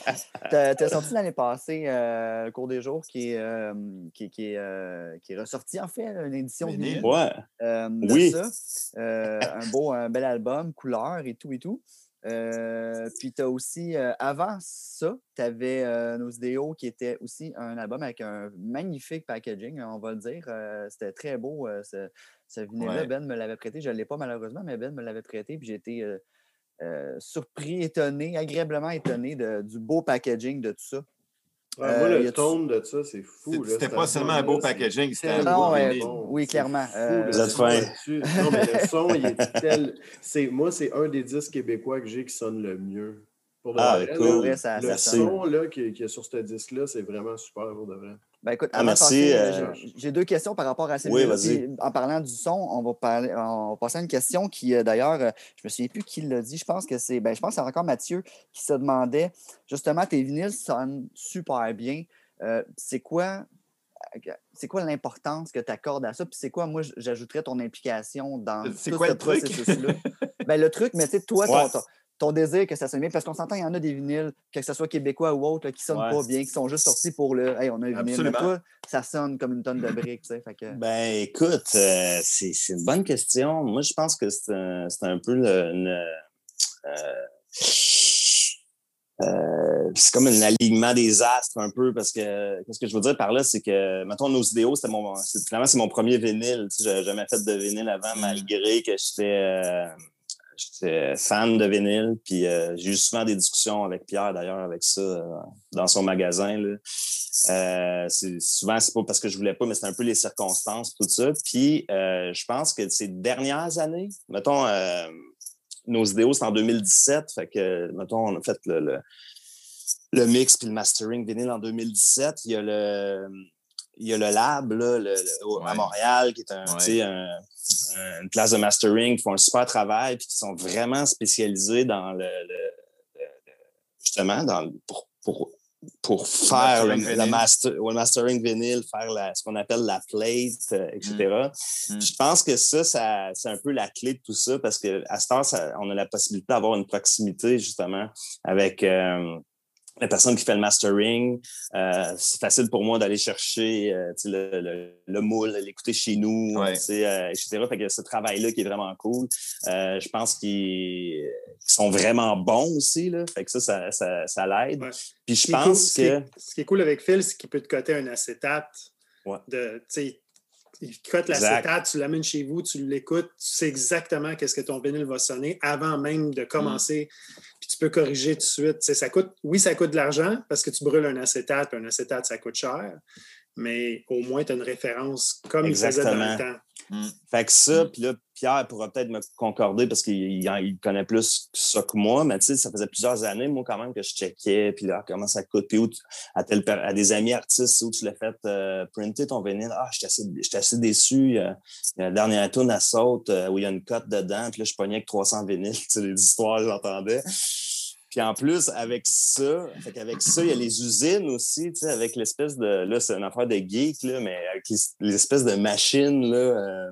T'as as sorti l'année passée euh, le cours des jours qui est, euh, qui, qui est, euh, qui est ressorti en fait, une édition Vinyle. Ouais. euh, de Oui. ça. Euh, un beau, un bel album, couleur et tout et tout. Euh, puis tu as aussi, euh, avant ça, tu avais Nos Idéaux qui était aussi un album avec un magnifique packaging, on va le dire. Euh, C'était très beau. euh, ce, ce vinyle-là, Ouais. Ben me l'avait prêté. Je ne l'ai pas malheureusement, mais Ben me l'avait prêté. Puis j'ai été euh, euh, surpris, étonné, agréablement étonné de- du beau packaging de tout ça. Ouais, Euh, moi, y le tone de ça, c'est fou. C'était pas seulement un beau packaging, c'était un ouais, bon. oui, clairement. fou, Euh, fin. là-dessus. Non, mais le son, il est tel. c'est- Moi, c'est un des disques québécois que j'ai qui sonne le mieux. Pour de Ah, vrai, cool. là, Vrai, ça- le ça son là, qui, qui est sur ce disque-là, c'est vraiment super pour de vrai. Ben écoute, Ah, avant de merci, passer, euh, euh, j'ai- deux questions par rapport à ces Oui, En parlant du son, on va, parler, on va passer à une question qui, euh, d'ailleurs, je me souviens plus qui l'a dit. Je pense que c'est ben, je pense que c'est encore Mathieu qui se demandait justement, tes vinyles sonnent super bien. Euh, c'est quoi, c'est quoi l'importance que tu accordes à ça? Puis c'est quoi, moi, j'ajouterais ton implication dans tout quoi ce processus-là? ben, le truc, mais tu sais, toi, ton- Ouais. ton, ton désir que ça sonne bien, parce qu'on s'entend, il y en a des vinyles, que ce soit québécois ou autre, là, qui sonnent Ouais. pas bien, qui sont juste sortis pour le Hey, on a un vinyle. Mais toi, ça sonne comme une tonne de briques. Fait que... Ben, écoute, euh, c'est c'est une bonne question. Moi, je pense que c'est un, c'est un peu le, une, euh, euh, c'est comme un alignement des astres un peu parce que ce que je veux dire par là, c'est que, mettons, nos idéaux, c'était mon, c'est- finalement, c'est mon premier vinyle. Tu sais, j'avais jamais fait de vinyle avant, Mm. malgré que j'étais, euh, j'étais fan de vinyle. Puis euh, j'ai eu souvent des discussions avec Pierre, d'ailleurs, avec ça, euh, dans son magasin. Là. Euh, souvent, c'est pas parce que je voulais pas, mais c'est un peu les circonstances, tout ça. Puis, euh, je pense que ces dernières années, mettons, nos idéaux, c'est en 2017. Fait que, mettons, on a fait le, le, le mix puis le mastering vinyle en 2017. Il y a le, il y a le lab là, le- à. Montréal, qui est un, Ouais. tu sais, un- un- une place de mastering, qui font un super travail, puis qui sont vraiment spécialisés dans le, justement, dans, pour, pour, pour faire le, mastering le vinyle. master, mastering vinyle, faire la- ce qu'on appelle la plate, euh, etc. Mm. Je pense que ça, ça c'est un peu la clé de tout ça parce qu'à heure, ça- on a la possibilité d'avoir une proximité justement avec euh, la personne qui fait le mastering. Euh, c'est facile pour moi d'aller chercher euh, le, le, le moule, l'écouter chez nous, Ouais. euh, etc. Fait que ce travail-là qui est vraiment cool. Je pense qu'ils sont vraiment bons aussi. Là. Fait que ça, ça, ça, ça l'aide. Ouais. Puis Ce je qui est cool- pense ce qui est- que. Ce qui est cool avec Phil, c'est qu'il peut te coter un acétate. Ouais. De, il cote l'acétate, tu l'amènes chez vous, tu l'écoutes, tu sais exactement qu'est-ce que ton vinyle va sonner avant même de commencer. Puis tu peux corriger tout de suite. Ça coûte, oui, ça coûte de l'argent parce que tu brûles un acétate, puis un acétate, ça coûte cher. Mais au moins, tu as une référence comme il faisait dans le Exactement. temps. Fait que ça, Mm. puis là, Pierre pourra peut-être me concorder parce qu'il il- il connaît plus ça que moi, mais tu sais, ça faisait plusieurs années, moi, quand même, que je checkais, puis là, comment ça coûte, puis où à, tel, à des amis artistes, où tu l'as fait euh, printer ton vinyle. Ah, j'étais assez, assez déçu. A la dernière tune à saute euh, où il y a une cote dedans, puis là, je pognais avec 300 vinyles, tu sais, les histoires, j'entendais. Puis en plus, avec ça, qu'avec ça, il y a les usines aussi, tu sais, avec l'espèce de. Là, c'est une affaire de geek, là, mais avec les, les espèces de machines, là.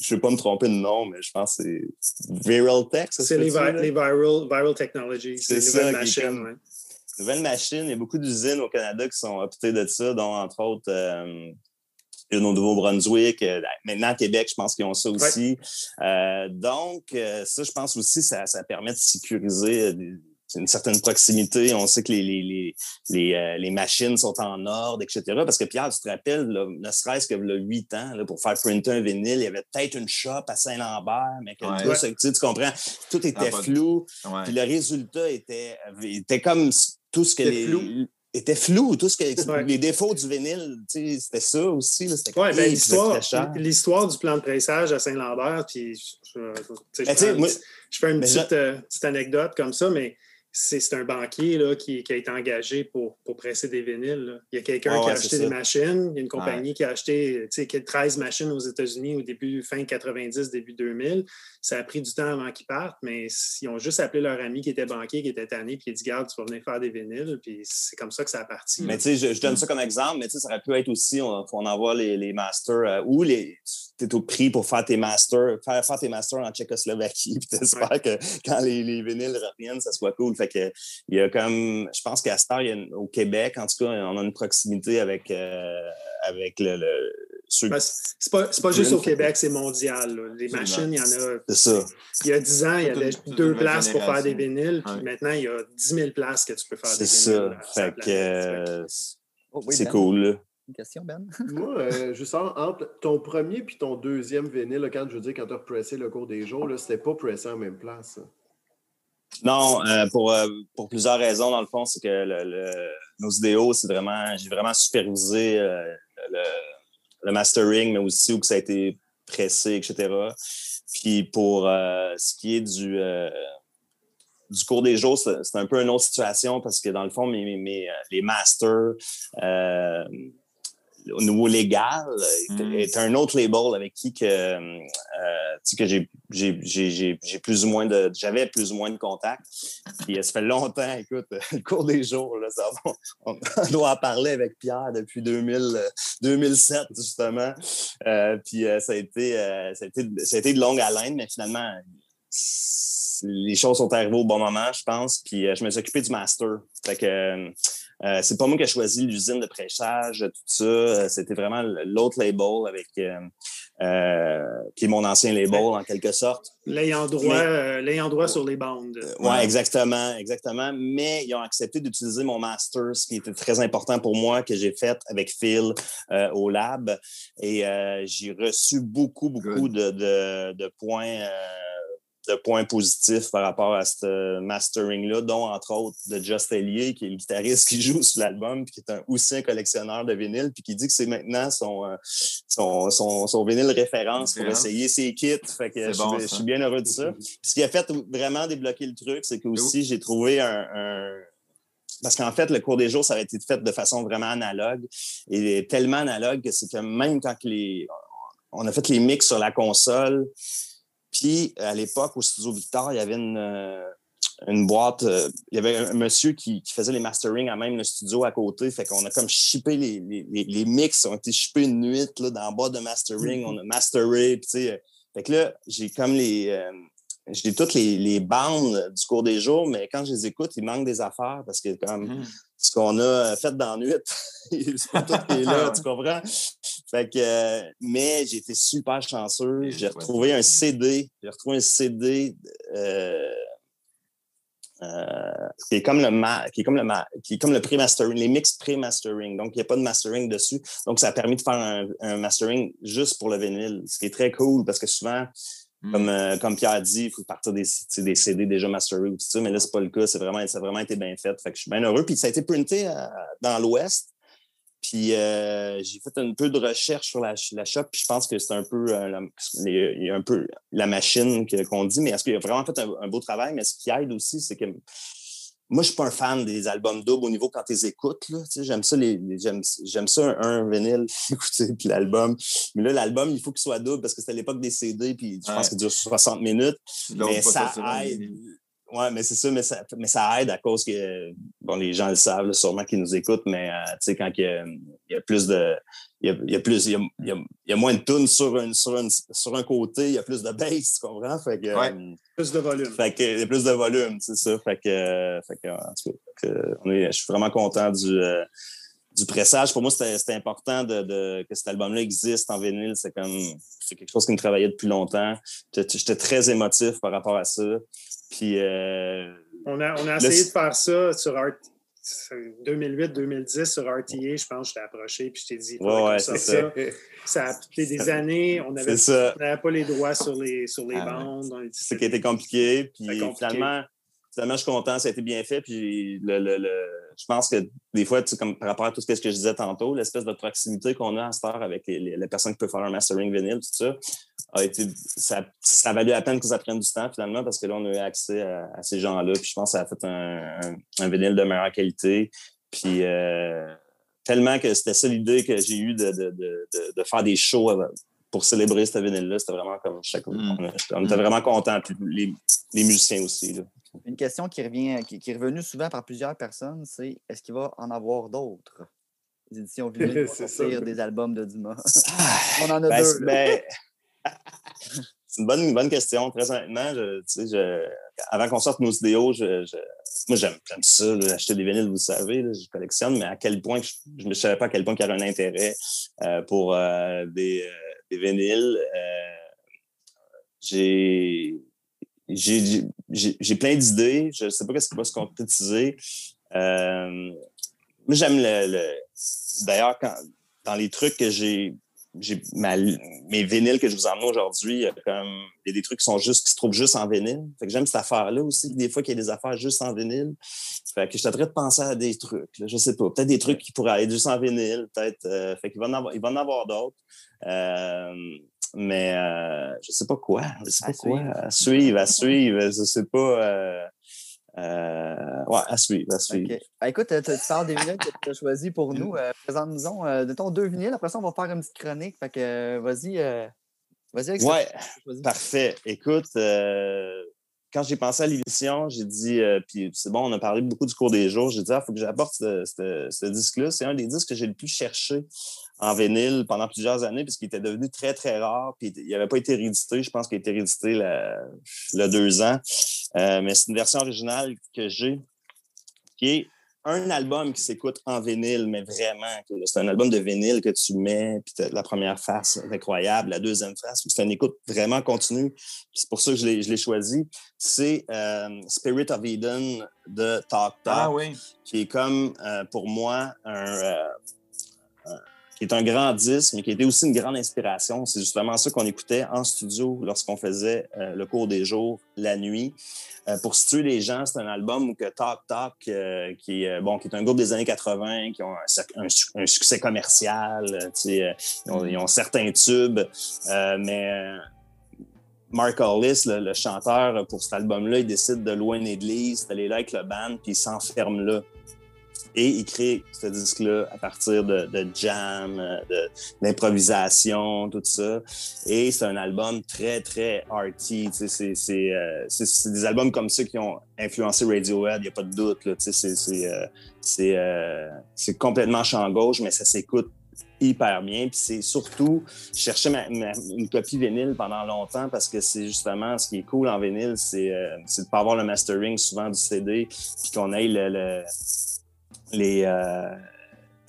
Je ne vais pas me tromper de nom, mais je pense que c'est Viral Tech, C'est les, vi- viral, viral technologies. C'est les nouvelles machines. ouais. Il y a beaucoup d'usines au Canada qui sont optées de ça, dont entre autres euh, une au Nouveau-Brunswick. euh, maintenant, à Québec, je pense qu'ils ont ça aussi. Euh, donc, ça, je pense aussi, ça, ça permet de sécuriser des- une certaine proximité. On sait que les, les, les, les, euh, les machines sont en ordre, etc. Parce que Pierre, tu te rappelles, là, ne serait-ce que là, huit ans, là, pour faire printer un vinyle, il y avait peut-être une shop à Saint-Lambert, mais que Ouais. tu, sais, tu comprends, tout était Ah, de- flou. Ouais. Puis le résultat était, était comme tout ce que les. flou. était flou, tout ce que Ouais. les défauts du vinyle, c'était ça aussi. Ouais, ben, l'histoire, du plan de pressage à Saint-Lambert, puis je, je- Ben, fais une petite, euh, petite anecdote comme ça, mais c'est un banquier là, qui, qui a été engagé pour, pour presser des vinyles. là. Il y a quelqu'un Ah qui a ouais, acheté des machines, il y a une compagnie qui a acheté tu sais, qui a 13 machines aux États-Unis au début, fin 90, début 2000. Ça a pris du temps avant qu'ils partent, mais ils ont juste appelé leur ami qui était banquier, qui était tanné, puis il a dit Garde, tu vas venir faire des vinyles, puis c'est comme ça que ça a parti. Mais tu sais, je, je donne ça comme exemple, mais ça aurait pu être aussi, on, on envoie les, les masters euh, ou les. Tu es au prix pour faire tes masters, faire, faire tes masters en Tchécoslovaquie, puis t'espères que quand les, les vinyles reviennent, ça soit cool. Fait que il y a comme. Je pense qu'à cette heure, il y a une- au Québec, en tout cas, on a une proximité avec, euh, avec le, le- c'est c'est pas, c'est pas juste au Québec, c'est mondial. là. Les machines, il y en a C'est ça. Il y a 10 ans, il y avait deux places pour faire des vinyles, puis Ouais. maintenant, il y a 10 000 places que tu peux faire des C'est vinyles. ça. à la Fait que euh, Oh, oui, c'est Ben, cool, là. Une question, Ben? Moi, euh, juste en- entre ton premier puis ton deuxième vinyle, quand je veux dire, quand tu as repressé le cours des jours, là, c'était pas pressé en même place. Non, euh, pour, euh, pour plusieurs raisons, dans le fond, c'est que le, le- nos idéaux, c'est vraiment, j'ai vraiment supervisé euh, le, le mastering, mais aussi où que ça a été pressé, etc. Puis pour euh, ce qui est du, euh, du cours des jours, c'est un peu une autre situation parce que dans le fond, mes, mes- mes, les masters, euh, au niveau légal, Mm. est un autre label avec qui que, euh, que j'ai, j'ai, j'ai, j'ai- j'ai plus ou moins de, j'avais plus ou moins de contact. Puis euh, ça fait longtemps, écoute, le cours des jours, là, ça, on, on doit en parler avec Pierre depuis 2000, euh, 2007, justement. Euh, puis euh, ça, a été, ça, a été, ça a été de longue haleine, mais finalement, les choses sont arrivées au bon moment, je pense. Puis je me suis occupé du master. Fait que euh, euh, c'est pas moi qui ai choisi l'usine de prêchage, tout ça. Euh, C'était vraiment l'autre label avec euh, euh, qui est mon ancien label en quelque sorte. L'ayant droit, Mais- euh, l'ayant droit sur les bandes. Ouais, exactement, exactement. Mais ils ont accepté d'utiliser mon master, ce qui était très important pour moi, que j'ai fait avec Phil euh, au lab. Et euh, j'ai reçu beaucoup, beaucoup de, de, de points. De points positifs par rapport à ce mastering-là, dont entre autres de Just Ellier, qui est le guitariste qui joue sur l'album, puis qui est un, aussi un collectionneur de vinyle, puis qui dit que c'est maintenant son, euh, son, son, son vinyle référence pour essayer ses kits. Fait que je, bon, je ça. suis bien heureux de ça. Puis ce qui a fait vraiment débloquer le truc, c'est que aussi j'ai trouvé un, un- parce qu'en fait, le cours des jours, ça a été fait de façon vraiment analogue et tellement analogue que c'est que même quand les, on a fait les mix sur la console, puis à l'époque, au studio Victor, il y avait une, euh, une boîte, euh, il y avait un monsieur qui, qui faisait les mastering à même le studio à côté. Fait qu'on a comme shippé les, les, les- mix, ont été shippés une nuit là, dans le bas de mastering. On a masteré. Sais, euh, fait que là, j'ai comme les. euh, j'ai toutes les, les bandes du cours des jours, mais quand je les écoute, il manque des affaires parce que comme Mhm. ce qu'on a fait dans la nuit, c'est pas tout qui est là, tu comprends? Fait que, euh, mais j'ai été super chanceux. Et J'ai retrouvé un CD. J'ai retrouvé un CD euh, euh, qui est comme le ma- qui est comme le ma- qui est comme le pré-mastering, les mix pré-mastering. Donc, il n'y a pas de mastering dessus. Donc, ça a permis de faire un, un mastering juste pour le vinyle, ce qui est très cool parce que souvent, Mm. comme, euh, comme Pierre dit, il faut partir des, des CD déjà masterés ou tout ça, mais là, c'est pas le cas. C'est vraiment, ça a vraiment été bien fait. Fait que je suis bien heureux. Puis ça a été printé euh, dans l'Ouest. Puis euh, j'ai fait un peu de recherche sur la, la shop, puis je pense que c'est un peu, euh, la, un peu la machine qu'on dit, mais est-ce qu'il a vraiment fait un, un beau travail? Mais ce qui aide aussi, c'est que moi, je suis pas un fan des albums doubles au niveau quand tu les écoutes. J'aime ça, les, les- j'aime, ça un, un vinyle, écouter, puis l'album. Mais là, l'album, il faut qu'il soit double parce que c'était l'époque des CD, puis je pense qu'il dure 60 minutes. Mais ça aide. Ouais, mais c'est ça, mais ça, mais ça aide à cause que, bon, les gens le savent, là, sûrement qu'ils nous écoutent, mais, euh, tu sais, quand il y, a, il y a plus de, il y a, il y a plus, il y a, il y a- il y a moins de tunes sur un, sur un, sur un côté, il y a plus de bass, tu comprends? Fait que, Ouais. euh, Plus de volume. fait que, il y a plus de volume, c'est ça. Fait que, euh, fait que, en tout cas, fait que, on est, je suis vraiment content du, euh, du pressage. Pour moi, c'était important de, de- que cet album-là existe en vinyle. C'est comme, c'est quelque chose qui me travaillait depuis longtemps. J'étais j'étais très émotif par rapport à ça. Puis, euh, On a, on a Le- essayé de faire ça sur Art... 2008-2010 sur RTA, je pense je t'ai approché puis je t'ai dit Ouais, ça. Ça a pris des années, on n'avait pas les droits sur les, sur les Ah bandes. on- C'est qui été compliqué. Puis compliqué. finalement, finalement, je suis content, ça a été bien fait. Puis le, le- le- je pense que des fois, tu comme par rapport à tout ce que je disais tantôt, l'espèce de proximité qu'on a à cette heure avec les, les- les personnes qui peuvent faire un mastering vinyle, tout ça, a été, ça, ça a valu la peine que ça prenne du temps finalement parce que là, on a eu accès à, à ces gens-là. Puis je pense que ça a fait un, un, un vinyle de meilleure qualité. Puis euh, tellement que c'était ça l'idée que j'ai eue de, de, de, de, de faire des shows avec- pour célébrer ce vinyle-là. C'était vraiment comme chaque Mm. on, on était vraiment contents. Puis les, les musiciens aussi. Là. Une question qui revient, qui, qui est revenue souvent par plusieurs personnes, c'est est-ce qu'il va en avoir d'autres? Les éditions vinyles sortir ça. des albums de Dumas. On en a Ben, deux. ben, c'est une bonne, bonne question. Très honnêtement, je, je- avant qu'on sorte nos vidéos, je, je- moi, j'aime, ça, là, acheter des vinyles, vous le savez, je collectionne, mais à quel point, je ne savais pas à quel point il y aurait un intérêt euh, pour euh, des, euh, des vinyles. Euh, j'ai, j'ai, plein d'idées. Je ne sais pas ce qui va se concrétiser. Euh, j'aime le. le- D'ailleurs, dans les trucs que j'ai. J'ai ma- mes vinyles que je vous emmène aujourd'hui, il y a comme il y a des trucs qui sont juste qui se trouvent juste en vinyle. Fait que j'aime cette affaire-là aussi, des fois qu'il y a des affaires juste en vinyle. Fait que je de penser à des trucs. Là, je sais pas. Peut-être des trucs qui pourraient être juste en vinyle. Peut-être. euh, fait qu'il va en avoir, il va en avoir d'autres. Euh, mais euh, je sais pas quoi. Je sais À pas quoi. suivre. À suivre, à suivre. Je sais pas. Euh, Euh, ouais, à suivre, à suivre. Ah, écoute, tu, tu parles des vinyles que tu as choisis pour nous. Euh, Présente-nous euh, de ton deux vinyles. Après ça, on va faire une petite chronique. Fait que euh, vas-y. euh, vas-y avec ça. Ouais, parfait. Écoute, euh, quand j'ai pensé à l'émission, j'ai dit, euh, puis c'est bon, on a parlé beaucoup du cours des jours, j'ai dit, il faut que j'apporte ce, ce- ce disque-là. C'est un des disques que j'ai le plus cherché en vinyle pendant plusieurs années, parce qu'il était devenu très, très rare, puis il n'avait pas été réédité. Je pense qu'il a été réédité là, deux ans. Euh, mais c'est une version originale que j'ai, qui est un album qui s'écoute en vinyle, mais vraiment, c'est un album de vinyle que tu mets, puis la première face est incroyable, la deuxième face, c'est une écoute vraiment continue. C'est pour ça que je l'ai choisi. C'est euh, Spirit of Eden de Talk Talk, Ah oui. qui est comme, euh, pour moi, un, euh, un- qui est un grand disque, mais qui était aussi une grande inspiration. C'est justement ça qu'on écoutait en studio lorsqu'on faisait euh, le cours des jours la nuit. Euh, pour situer les gens, c'est un album que Talk Talk, euh, qui, est, bon, qui est un groupe des années 80, qui ont un, succès commercial, ils, ont, certains tubes, mais Mark Hollis, le, le chanteur pour cet album-là, il décide de loin une église, d'aller là avec le band, puis il s'enferme là. Et il crée ce disque-là à partir de, jam, d'improvisation, tout ça. Et c'est un album très, très arty. euh, c'est- des albums comme ça qui ont influencé Radiohead, il n'y a pas de doute. euh, euh, c'est complètement champ gauche, mais ça s'écoute hyper bien. Puis c'est surtout, je cherchais une copie vinyle pendant longtemps parce que c'est justement ce qui est cool en vinyle, c'est de ne pas avoir le mastering souvent du CD, puis qu'on ait le- les. euh,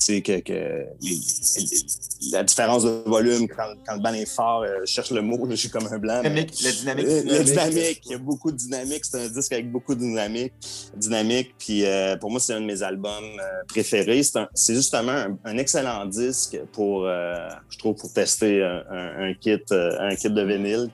que, que les- les- la différence de volume quand, quand le band est fort, euh, je cherche le mot, je suis comme un blanc. mais- la dynamique. euh, La dynamique. dynamique, il y a beaucoup de dynamique. C'est un disque avec beaucoup de dynamique. dynamique puis euh, pour moi, c'est un de mes albums préférés. C'est justement un, un excellent disque pour, je trouve, pour tester un, un- un kit, un kit de vinyle.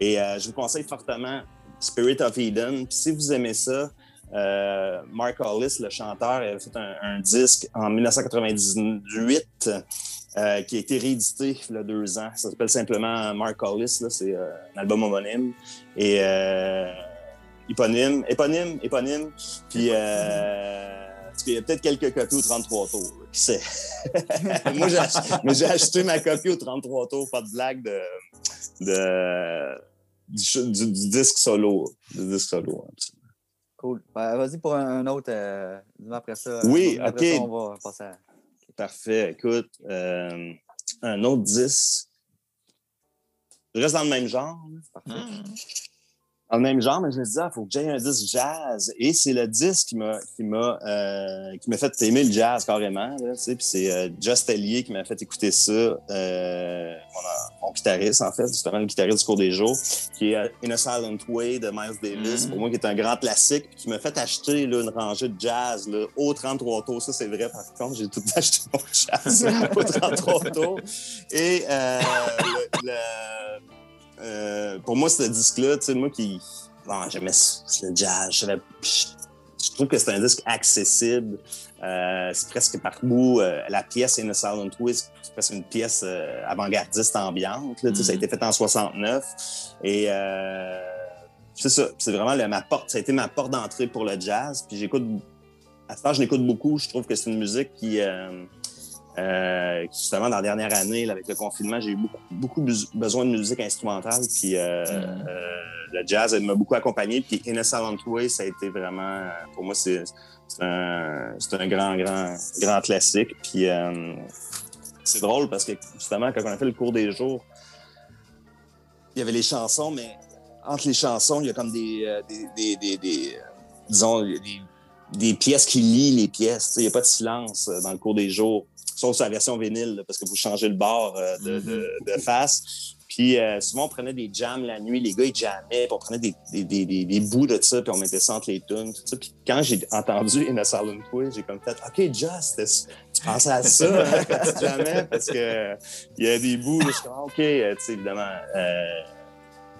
Et je vous conseille fortement Spirit of Eden. Puis si vous aimez ça, euh, Mark Hollis, le chanteur, a fait un, disque en 1998 euh, qui a été réédité il y a deux ans. Ça s'appelle simplement Mark Hollis. C'est euh, un album homonyme. Et éponyme, éponyme, éponyme. Puis qu'il y a peut-être quelques copies au 33 tours. Qui sait? Moi, j'ai acheté ma copie au 33 tours, pas de blague de, du, disque solo. Disque solo. Cool. Ben, Vas-y pour un, un autre. euh, dis-moi après ça. Oui, Après OK. ça, on va passer à. Parfait. Écoute, euh, un autre disque. Je reste dans le même genre. là. Parfait. Dans le même genre, mais je me disais, il faut que j'aie un disque jazz. Et c'est le disque qui m'a qui m'a euh, qui m'a fait aimer le jazz carrément. Là, tu sais. Puis c'est euh, Just Ellier qui m'a fait écouter ça. Euh, mon, mon guitariste, en fait, justement le guitariste du cours des jours, qui est euh, In a Silent Way de Miles Davis, Mhm. pour moi, qui est un grand classique, puis qui m'a fait acheter là, une rangée de jazz là, au 33 tours. Ça, c'est vrai, par contre, j'ai tout acheté mon jazz au 33 tours. Et euh, le- le- euh, pour moi, ce disque-là, tu sais, moi qui. Bon, j'aimais le jazz. Je, trouve que c'est un disque accessible. Euh, c'est presque par bout. euh, la pièce In a Silent Twist, c'est presque une pièce euh, avant-gardiste ambiante. là, Ça a été fait en 69. Et c'est ça. C'est vraiment le- ma porte. Ça a été ma porte d'entrée pour le jazz. Puis j'écoute. À ce temps, je l'écoute beaucoup. Je trouve que c'est une musique qui. Euh, justement, dans la dernière année, là, avec le confinement, j'ai eu beaucoup, beaucoup bes- besoin de musique instrumentale. Puis euh, Mhm. euh, le jazz m'a beaucoup accompagné. Puis In a Silent Way, ça a été vraiment, euh, pour moi, c'est un, un grand, grand, grand classique. Puis euh, c'est drôle parce que justement, quand on a fait le cours des jours, il y avait les chansons, mais entre les chansons, il y a comme des, euh, des, des, des- disons, des, pièces qui lient les pièces. Il n'y a pas de silence dans le cours des jours, sauf la version vinyle, là, parce que vous changez le bord euh, de, de, de face. Puis euh, souvent, on prenait des jams la nuit, les gars, ils jammaient, puis on prenait des, des, des, bouts de ça, puis on mettait ça entre les tunes. tout ça. Puis quand j'ai entendu In a Silent Way, j'ai comme fait « OK, Just, tu pensais à ça hein, quand tu jammais? » Parce que il y a des bouts, je suis comme « OK, euh, tu sais, évidemment...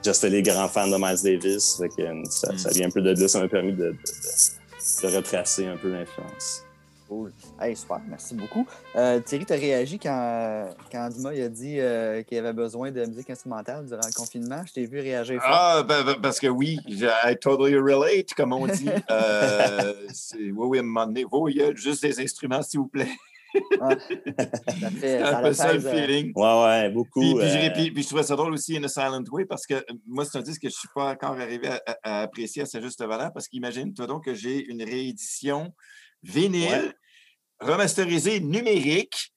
Just les grands fans de Miles Davis, fait que, ça, ça vient un peu de là, ça m'a permis de, de, de- de retracer un peu l'influence. Cool. Hey, super, merci beaucoup. Euh, Thierry, tu as réagi quand, quand Dumas il a dit euh, qu'il avait besoin de musique instrumentale durant le confinement? Je t'ai vu réagir fort. Ah, ben, ben, parce que oui, je- I totally relate, comme on dit. Euh, oui, oui, à un moment donné, oui, il y a juste des instruments, s'il vous plaît. Ça fait, ça un peu ça le feeling. Ouais, ouais, beaucoup. Puis, puis, euh, puis- puis je trouvais ça drôle aussi, In a Silent Way, parce que moi, c'est un disque que je ne suis pas encore arrivé à, à- à apprécier à sa juste valeur, parce qu'imagine-toi donc que j'ai une réédition vinyle, Ouais. Remasterisée numérique,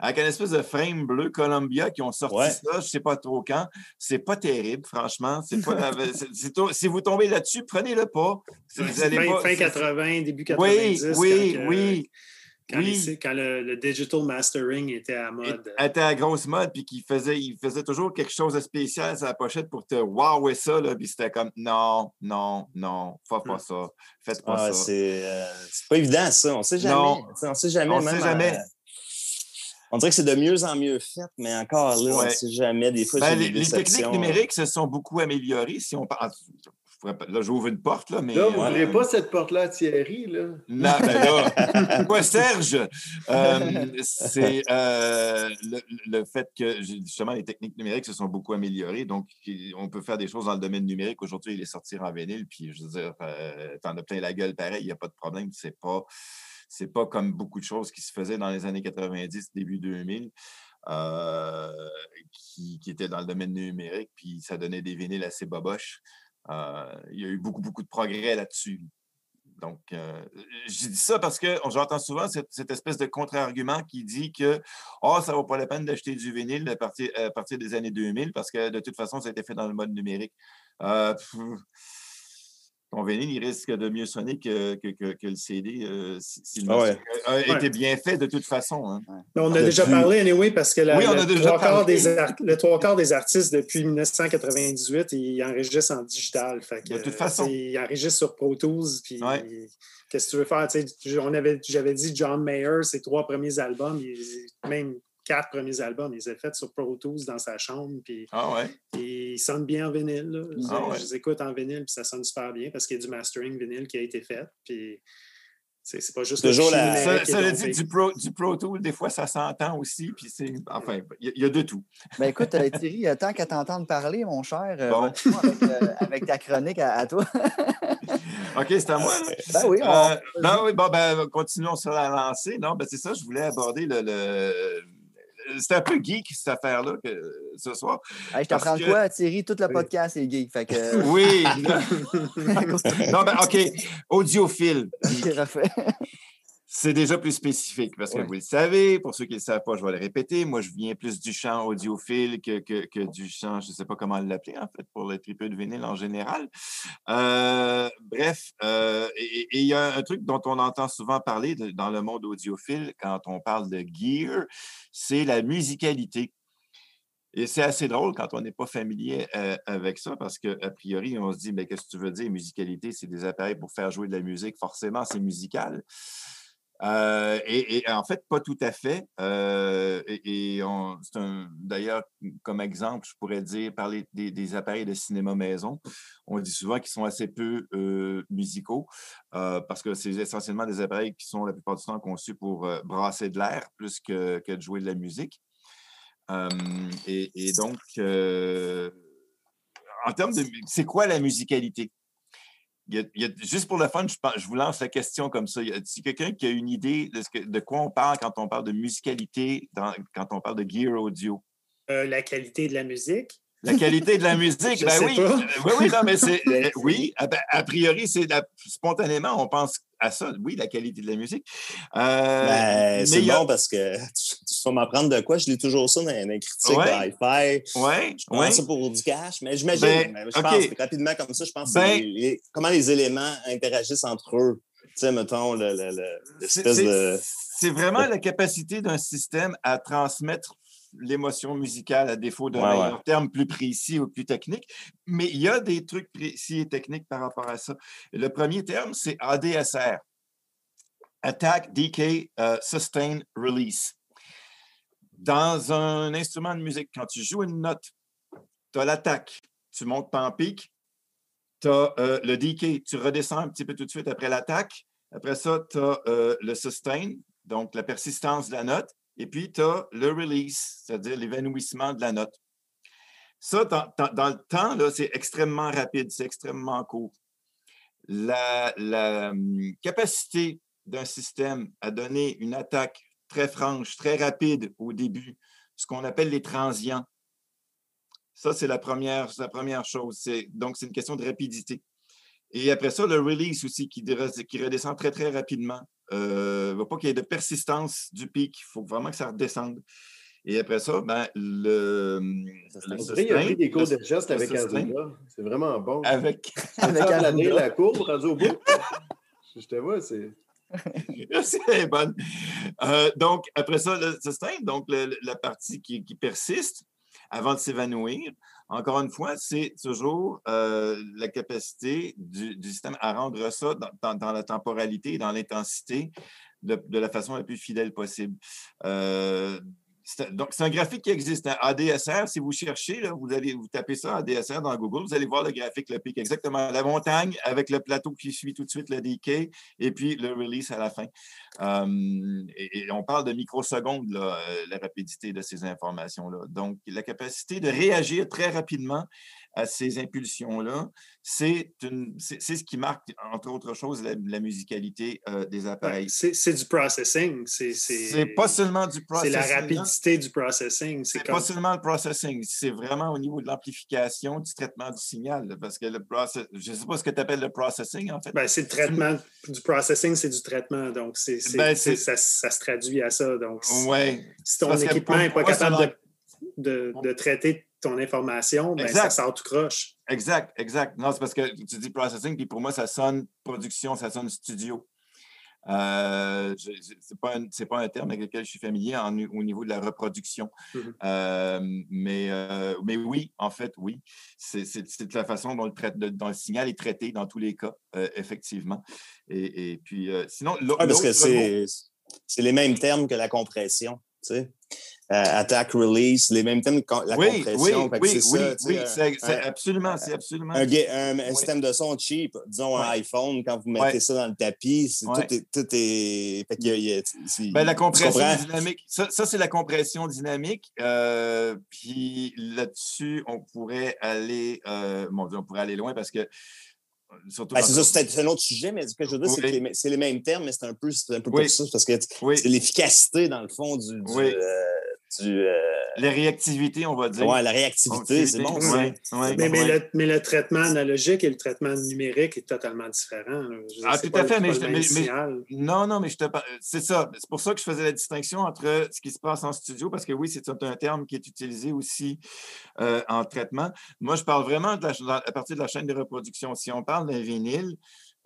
avec un espèce de frame bleu Columbia qui ont sorti Ouais. ça, je ne sais pas trop quand. C'est pas terrible, franchement. C'est pas, si vous tombez là-dessus, prenez-le pas. Si vous allez fin, pas- fin c'est- 80, début 90. Oui, oui, quand, oui. Quand, oui. les- quand le, le digital mastering était à mode. Elle était à grosse mode, puis qu'il faisait, il faisait toujours quelque chose de spécial sur la pochette pour te wower ça, là, puis c'était comme non, non, non, faites pas ça, faites pas ah, ça. c'est euh, c'est pas évident, ça. On sait jamais. Non. On sait jamais. On même, sait jamais. euh, on dirait que c'est de mieux en mieux fait, mais encore là, on Ouais. ne sait jamais. Des fois, Ben, j'ai les, des les techniques numériques se sont beaucoup améliorées. Si on parle, là, j'ouvre une porte, là, mais. Là, euh, vous n'ouvrez pas cette porte-là à Thierry, là. Non, ben là, quoi, Serge? Euh, c'est euh, le, le fait que justement les techniques numériques se sont beaucoup améliorées. Donc, on peut faire des choses dans le domaine numérique. Aujourd'hui, il est sorti en vinyle, puis je veux dire, euh, t'en as plein la gueule pareil, il n'y a pas de problème. C'est pas. C'est pas comme beaucoup de choses qui se faisaient dans les années 90, début 2000, euh, qui, qui étaient dans le domaine numérique, puis ça donnait des vinyles assez boboches. Euh, il y a eu beaucoup, beaucoup de progrès là-dessus. Donc, euh, j'ai dit ça parce que j'entends souvent cette, espèce de contre-argument qui dit que oh, ça ne vaut pas la peine d'acheter du vinyle à partir, à partir des années 2000 parce que de toute façon, ça a été fait dans le mode numérique. Euh, ton vinyle, il risque de mieux sonner que, que, que, que le CD euh, si, si le Ah ouais. a été Ouais. bien fait de toute façon. hein. On a déjà parlé, anyway, parce que la- Oui, on a le, déjà trois quarts parlé. des art- le trois quarts des artistes depuis 1998, ils enregistrent en digital. Fait que, De toute euh, façon. Ils enregistrent sur Pro Tools. Puis, Ouais. qu'est-ce que tu veux faire? J'avais dit John Mayer, ses trois premiers albums, il- même quatre premiers albums, ils les faits sur Pro Tools dans sa chambre. Puis, Ah ouais? puis ils sonnent bien en vinyle. là. Ah Je ouais. les écoute en vinyle, puis ça sonne super bien parce qu'il y a du mastering vinyle qui a été fait. Puis c'est pas juste le Toujours la- Ça, ça dit, du Pro, du Pro Tool, des fois, ça s'entend aussi. Puis c'est. Enfin, il y, a- il y a de tout. Ben écoute, euh, Thierry, tant qu'à t'entendre parler, mon cher, euh, Bon. avec, euh, avec ta chronique à, à toi. OK, c'est à moi. Ben oui, on- Euh, non, oui, bon, ben, continuons sur la lancée. Non, ben, c'est ça, je voulais aborder le. le- C'est un peu geek, cette affaire-là, que, ce soir. Hey, je t'apprends que- quoi, Thierry? Tout le podcast est geek. Fait que. Oui. non, ben, OK. Audiophile. C'est déjà plus spécifique parce que vous le savez. Pour ceux qui ne le savent pas, je vais le répéter. Moi, je viens plus du chant audiophile que, que, que du chant, je ne sais pas comment l'appeler, en fait, pour le triple de vinyle en général. Euh, bref, euh, et et il y a un truc dont on entend souvent parler de- dans le monde audiophile quand on parle de gear, c'est la musicalité. Et c'est assez drôle quand on n'est pas familier euh, avec ça parce qu'a priori, on se dit, mais qu'est-ce que tu veux dire, musicalité, c'est des appareils pour faire jouer de la musique, forcément, c'est musical. Euh, et, en fait, pas tout à fait. Euh, et et d'ailleurs, comme exemple, je pourrais dire, parler des, appareils de cinéma maison. On dit souvent qu'ils sont assez peu euh, musicaux euh, parce que c'est essentiellement des appareils qui sont la plupart du temps conçus pour brasser de l'air plus que, de jouer de la musique. Et, donc, en termes de. C'est quoi la musicalité? Juste pour le fun, je, vous lance la question comme ça. T quelqu'un qui a une idée de, ce que- de quoi on parle quand on parle de musicalité, quand on parle de gear audio? Euh, la qualité de la musique. La qualité de la musique, ben oui. pas. Oui, oui, non, mais c'est. euh, oui, ah ben, a priori, c'est spontanément, on pense à ça. Oui, la qualité de la musique. Euh, Ben, c'est a- bon parce que tu, tu vas m'apprendre de quoi. Je lis toujours ça dans les critiques Ouais. de hi-fi. Ouais, Je ouais. ça pour du cash, mais j'imagine, Ben, mais je pense rapidement comme ça, je pense Ben- les- comment les éléments interagissent entre eux. Tu sais, mettons, le- le- le- l'espèce c'est- de. C'est vraiment la capacité d'un système à transmettre l'émotion musicale à défaut d'un Ouais, ouais. meilleur terme plus précis ou plus technique. Mais il y a des trucs précis et techniques par rapport à ça. Le premier terme, c'est ADSR. Attack, Decay, euh, Sustain, Release. Dans un instrument de musique, quand tu joues une note, tu as l'attaque, tu montes en pic, tu as le decay, tu redescends un petit peu tout de suite après l'attaque, Après ça, tu as euh, le sustain, donc la persistance de la note. Et puis, tu as le release, c'est-à-dire l'évanouissement de la note. Ça, dans, le temps, c'est extrêmement rapide, c'est extrêmement court. La, hum, capacité d'un système à donner une attaque très franche, très rapide au début, ce qu'on appelle les transients. Ça, c'est la première, la première chose. Donc, c'est une question de rapidité. Et après ça, le release aussi qui redescend très, très rapidement. Euh, il ne va pas qu'il y ait de persistance du pic. Il faut vraiment que ça redescende. Et après ça, ben, le. le il a pris des cours de geste avec Azula. C'est vraiment bon. Avec. avec la courbe rendue au bout. Je te vois, c'est. c'est bonne. Euh, donc, après ça, le sustain, donc la partie qui, persiste avant de s'évanouir. Encore une fois, c'est toujours euh, la capacité du, système à rendre ça dans, la temporalité et dans l'intensité de, la façon la plus fidèle possible. Euh, donc, c'est un graphique qui existe. Hein. ADSR, si vous cherchez, vous allez vous tapez ça ADSR dans Google, vous allez voir le graphique, le pic, exactement. La montagne avec le plateau qui suit tout de suite le decay et puis le release à la fin. Hum, et, on parle de microsecondes, euh, la rapidité de ces informations-là. Donc, la capacité de réagir très rapidement à ces impulsions-là, c'est ce qui marque, entre autres choses, la, musicalité euh, des appareils. C'est du processing. C'est pas seulement du processing. C'est la rapidité du processing. C'est pas seulement le processing, c'est vraiment au niveau de l'amplification, du traitement du signal. Parce que le process... je ne sais pas ce que tu appelles le processing, en fait. Ben, c'est le traitement. Du processing, c'est du traitement. Donc, c'est ben, ça, ça, se traduit à ça. Donc, si, ton équipement n'est pas capable de, de, de traiter ton information, ben, ça sort tout croche. Exact, exact. Non, c'est parce que tu dis processing, puis pour moi, ça sonne production, ça sonne studio. Euh, ce n'est pas, pas, un terme avec lequel je suis familier au niveau de la reproduction. Mm-hmm. Euh, mais, euh, mais oui, en fait, oui. C'est la façon dont le, le, signal est traité dans tous les cas, effectivement. Et, et puis, sinon, l'autre. parce que c'est les mêmes termes que la compression. Tu sais? Euh, attack release, les mêmes thèmes, la compression. Oui, oui, oui, oui, c'est absolument, c'est absolument. Un, système de son cheap, disons un iPhone, quand vous mettez ça dans le tapis, tout est. Ben, la compression dynamique, ça, c'est la compression dynamique. Euh, puis là-dessus, on pourrait aller, euh, mon Dieu, on pourrait aller loin parce que ben, c'est ça, c'est un autre sujet, mais ce que je veux dire, c'est que c'est les mêmes termes, mais c'est un peu, un peu pour ça, parce que c'est l'efficacité, dans le fond, du, du, euh, euh, la réactivité, on va dire. Oui, la réactivité, c'est bon. Ouais, mais, mais, le, mais, le, traitement analogique et le traitement numérique est totalement différent. ah, tout à fait. Mais, non, non, mais je te C'est ça. C'est pour ça que je faisais la distinction entre ce qui se passe en studio, parce que oui, c'est un terme qui est utilisé aussi euh, en traitement. Moi, je parle vraiment de la, à partir de la chaîne de reproduction. Si on parle d'un vinyle,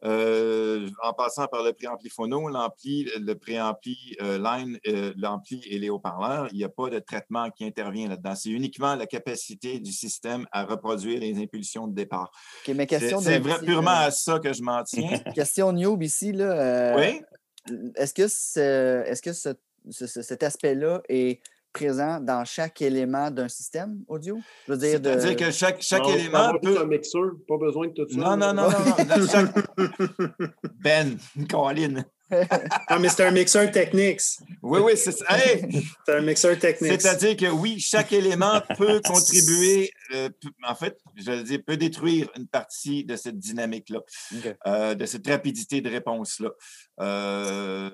euh, en passant par le préampli phono, l'ampli, le préampli euh, line, euh, l'ampli et les haut-parleurs, il n'y a pas de traitement qui intervient là-dedans. C'est uniquement la capacité du système à reproduire les impulsions de départ. c'est purement à ça que je m'en tiens. question Newb ici. Là, oui? Est-ce que, est-ce que cet aspect-là est présent dans chaque élément d'un système audio? Je veux dire, C'est-à-dire que chaque, chaque élément peut... un mixeur, pas besoin de tout ça. Non, non, non, non. chaque... ben, Colin. Ah, mais c'est un mixeur technique. Oui, oui, c'est ça. c'est un mixeur technique. C'est-à-dire que oui, chaque élément peut contribuer, euh, en fait, je veux dire, peut détruire une partie de cette dynamique-là, euh, de cette rapidité de réponse-là. Euh,